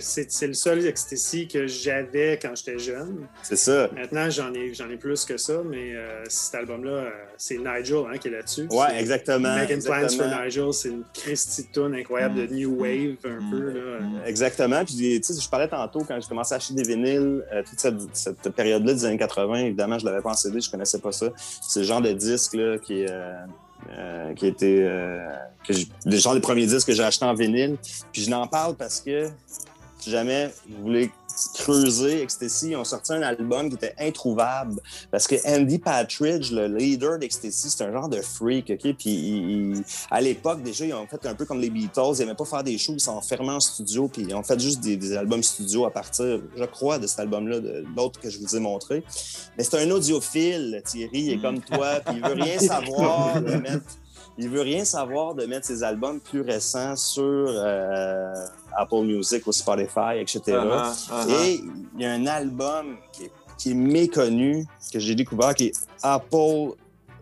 c'est, c'est le seul ecstasy que j'avais quand j'étais jeune. c'est ça. Maintenant, j'en ai, j'en ai plus que ça, mais euh, cet album-là, euh, c'est Nigel hein, qui est là-dessus. Ouais, C'est- exactement. Making Plans for. Nigel, c'est une Christie de tune incroyable de New Wave, un peu. Là. Mm. Exactement. Puis, tu sais, je parlais tantôt quand j'ai commencé à acheter des vinyles, euh, toute cette, cette période-là des années 80, évidemment, je l'avais pas en CD, je connaissais pas ça. C'est le genre de disque là, qui, euh, euh, qui était. Euh, que le genre des premiers disques que j'ai achetés en vinyle. Puis je n'en parle parce que si jamais vous voulez creuser Ecstasy, ils ont sorti un album qui était introuvable. Parce que Andy Patridge, le leader d'Ecstasy, c'est un genre de freak, OK? Puis il- il- à l'époque, déjà, ils ont fait un peu comme les Beatles. Ils n'aimaient pas faire des shows, ils sont enfermés en studio, puis ils ont fait juste des, des albums studio à partir, je crois, de cet album-là, de l'autre que je vous ai montré. Mais c'est un audiophile, Thierry, il est comme toi, puis il veut rien savoir de mettre. Il veut rien savoir de mettre ses albums plus récents sur euh, Apple Music ou Spotify, etc. Ah, ah. Et il y a un album qui est, qui est méconnu, que j'ai découvert, qui est Apple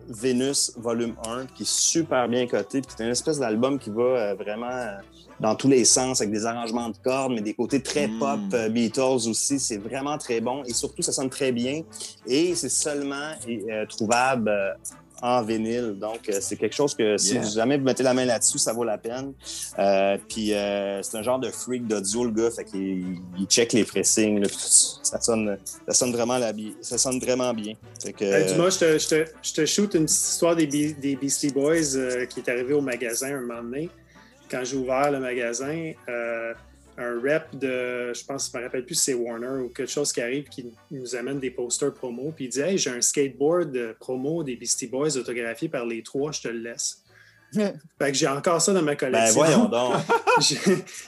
Venus Volume 1, qui est super bien coté. Puis c'est une espèce d'album qui va euh, vraiment euh, dans tous les sens, avec des arrangements de cordes, mais des côtés très Mm. pop, euh, Beatles aussi. C'est vraiment très bon. Et surtout, ça sonne très bien. Et c'est seulement trouvable en vinyle. Donc, euh, c'est quelque chose que si Yeah. jamais vous mettez la main là-dessus, ça vaut la peine. Euh, puis euh, c'est un genre de freak d'audio, le gars. Fait qu'il il check les pressings. là, ça. sonne, ça sonne vraiment la ça sonne vraiment bien. Fait que, Dumas, je te, je, te, je te shoot une petite histoire des, des Beastie Boys euh, qui est arrivée au magasin un moment donné. Quand j'ai ouvert le magasin, euh, un rep de, je pense, je me rappelle plus si c'est Warner ou quelque chose qui arrive qui nous amène des posters promo. Puis il dit Hey, j'ai un skateboard promo des Beastie Boys autographié par les trois, je te le laisse. fait que j'ai encore ça dans ma ben collection. voyons donc. J'ai-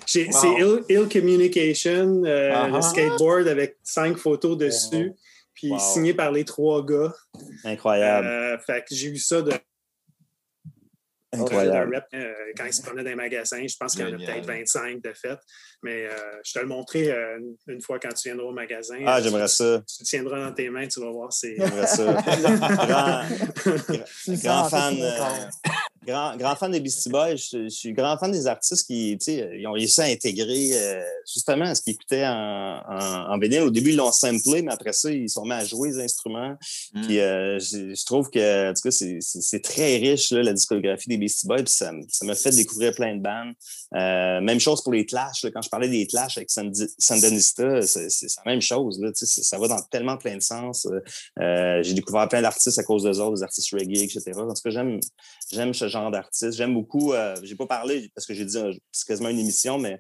j'ai- Wow. C'est Ill, Ill Communication, euh, Ah le skateboard avec cinq photos dessus, puis Wow. signé par les trois gars. Incroyable. Euh, fait que j'ai eu ça de Incroyable. rep euh, quand ils se promenaient dans les magasins. Je pense qu'il y en a peut-être 25 de fait. Mais euh, je te le montrerai euh, une- fois quand tu viendras au magasin. Ah, j'aimerais tu, ça. tu le tiendras dans tes mains, tu vas voir. J'aimerais ça. grand, Tu grand sens, fan, euh, grand, grand fan des Beastie Boys. Je, je suis grand fan des artistes qui, sais, ils ont réussi à intégrer euh, justement ce qu'ils écoutaient en, en, en vinyle. Au début, ils l'ont samplé, mais après ça, ils sont mis à jouer les instruments. Mm. Puis euh, je, je trouve que, en tout cas, c'est- très riche, là, la discographie des Beastie Boys. Puis ça ça m'a fait découvrir plein de bandes. Euh, même chose pour les Clash. là. quand je parlais des Clash avec Sandi- Sandinista, c'est la même chose. Là, ça va dans tellement plein de sens. Euh, euh, J'ai découvert plein d'artistes à cause d'eux autres, des artistes reggae, etc. En tout cas, j'aime j'aime ce genre d'artistes. J'aime beaucoup, euh, j'ai pas parlé parce que j'ai dit, euh, c'est quasiment une émission, mais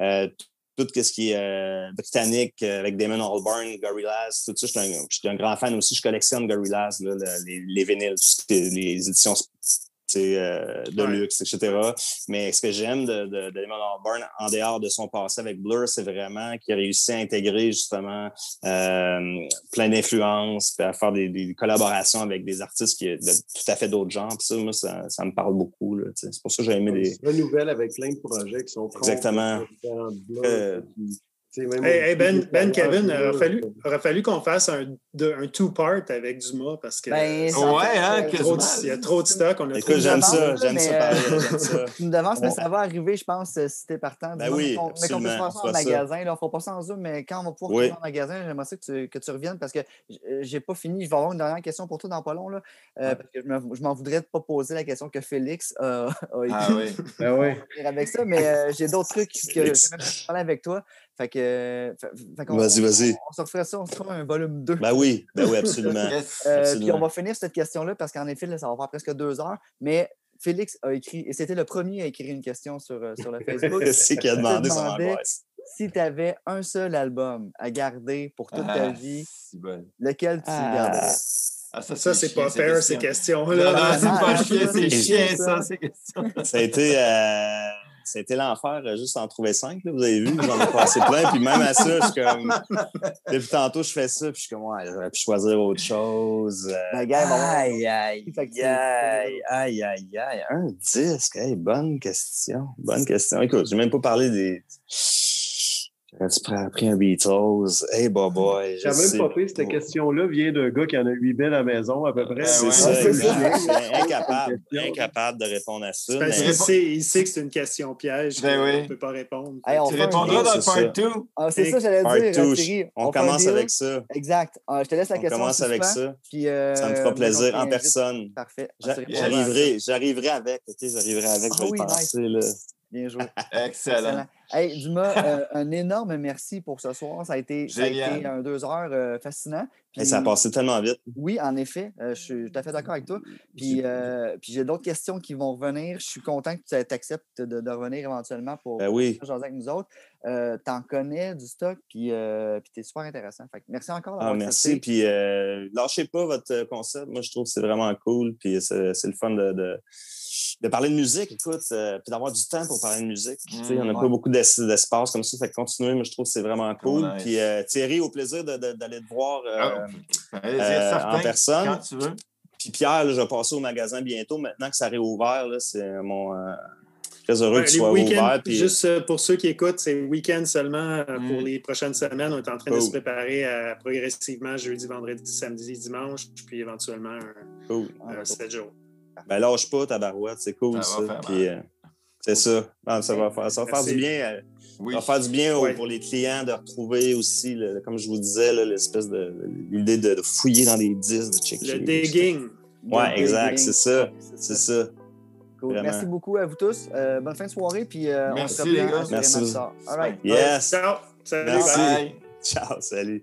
euh, tout ce qui est euh, britannique avec Damon Albarn, Gorillaz, tout ça, je suis un, grand fan aussi. Je collectionne Gorillaz, les, les vinyles, les éditions euh, de Ouais. luxe, etc. Mais ce que j'aime de, de, de Damon Albarn, en dehors de son passé avec Blur, c'est vraiment qu'il a réussi à intégrer justement euh, plein d'influences, puis à faire des, des collaborations avec des artistes qui, de tout à fait d'autres genres. Puis ça, moi, ça, ça me parle beaucoup. C'est pour ça que j'ai aimé des. se renouvelle avec plein de projets qui sont Exactement. blocs, Euh, puis, tu sais, même Hey, au- hey, ben, ben Kevin, aurait fallu, aurait fallu qu'on fasse un, de- un two-part avec Dumas parce que Ben, euh, Ouais, fait, hein, il y a trop de- quasiment. il y a trop de stock. On a trop Écoute, de j'aime ça, j'aime ça j'aime ça. une d'avance, mais On- ça va arriver, je pense, euh, si t'es partant. Ben oui, mais qu'on- mais qu'on puisse absolument, faire ça en magasin. Là, on fera pas ça en Zoom, mais quand on va pouvoir Oui. en magasin, j'aimerais ça que tu, que tu reviennes parce que euh, j'ai pas fini. Je vais avoir une dernière question pour toi dans pas long. Là, euh, parce que je me- je m'en voudrais de pas poser la question que Félix euh, a écrit Ah oui. Ben ouais. avec ça, mais j'ai d'autres trucs que je vais parler avec toi. Fait que. Vas-y, vas-y. On, on se referait ça, on se fera un volume 2. Ben oui, ben oui, absolument. Euh, puis on va finir cette question-là parce qu'en effet, là, ça va faire presque deux heures. Mais Félix a écrit, et c'était le premier à écrire une question sur, euh, sur le Facebook. c'est qui a demandé son demandait- angoisse. si tu avais un seul album à garder pour toute ta Ah, vie, bon. lequel tu Ah. garderais? Ah, Ça, c'est pas fair, ces questions. questions-là. Non, non, c'est Ah, pas ah, c'est chiant, ça, ça. ces questions. Ça a été. euh, c'était l'enfer euh, juste en trouver cinq. là, vous avez vu, j'en ai passé plein. Puis même à ça, je suis comme. Depuis tantôt, je fais ça. Puis je suis comme, ouais, j'aurais pu choisir autre chose. Euh, Ben, gars, bon, Aïe, aïe, aïe, aïe, aïe. Un disque, hey, bonne question. Bonne question. Écoute, j'ai même pas parlé des. J'aurais-tu pris- pris un Beatles? Hey, boy, boy. J'ai même pas fait cette question-là vient d'un gars qui en a 8 belles à la maison, à peu près. Ben C'est ouais. ça, c'est ça. exact. C'est incapable, incapable de répondre à ça. Parce mais- sait, il sait que c'est une question piège. Ben qu'on oui. ne peut pas répondre. Hey, on Tu répondras dans le part 2. Ah, c'est ça, j'allais dire, two, Thierry. On un commence avec ça. Exact. Ah, je te laisse la On question. commence en avec ça. Puis, euh, Ça me fera plaisir on en personne. Parfait. On. J'arriverai, j'arriverai avec, ok? J'arriverai avec, je Ah vais penser, là. Bien joué. Excellent. Hey, Dumas, euh, un énorme merci pour ce soir. Ça a été, ça a été un deux heures euh, fascinant. Puis, Et ça a passé tellement vite. Oui, en effet, euh, je suis tout à fait d'accord avec toi. Puis, puis j'ai d'autres questions qui vont revenir. Je suis content que tu acceptes de, de revenir éventuellement pour Ben oui. jaser avec nous autres. T'en connais du stock, puis, puis t'es super intéressant. Fait que merci encore Ah, merci. Puis lâchez pas votre concept. Moi, je trouve que c'est vraiment cool. Puis c'est c'est le fun de, de, de parler de musique, écoute, euh, puis d'avoir du temps pour parler de musique. Tu sais, Il n'y en a ouais. pas beaucoup d'es- d'espace comme ça. Fait que continuer, moi, je trouve que c'est vraiment cool. nice. Puis euh, Thierry, au plaisir d'aller te voir euh, Ah, euh, en personne. Quand tu veux. Puis Pierre, là, je vais passer au magasin bientôt. Maintenant que ça a réouvert, c'est mon. euh, très heureux Ouais, que tu sois ouvert. Puis, Juste pour ceux qui écoute, c'est week-end seulement euh, pour les prochaines semaines. On est en train de Cool. se préparer à progressivement jeudi, vendredi, samedi, dimanche, puis éventuellement un, cool. un 7 jours. Ben, lâche pas ta barouette, c'est cool Ça Puis, euh, c'est ça. Ça va faire, ça va faire Merci. du bien. euh, Oui. Ça va faire du bien pour les clients de retrouver aussi, le- comme je vous disais, l'espèce de l'idée de, de fouiller dans les disques, de checker. Le digging. Ouais, Le exact, c'est ça. C'est ça. Cool. Merci beaucoup à vous tous. Euh, bonne fin de soirée. Puis, euh, on se reprend les gars. Merci. plus tard. All right. Yes. Ciao. Salut. Merci. Bye. Ciao, salut.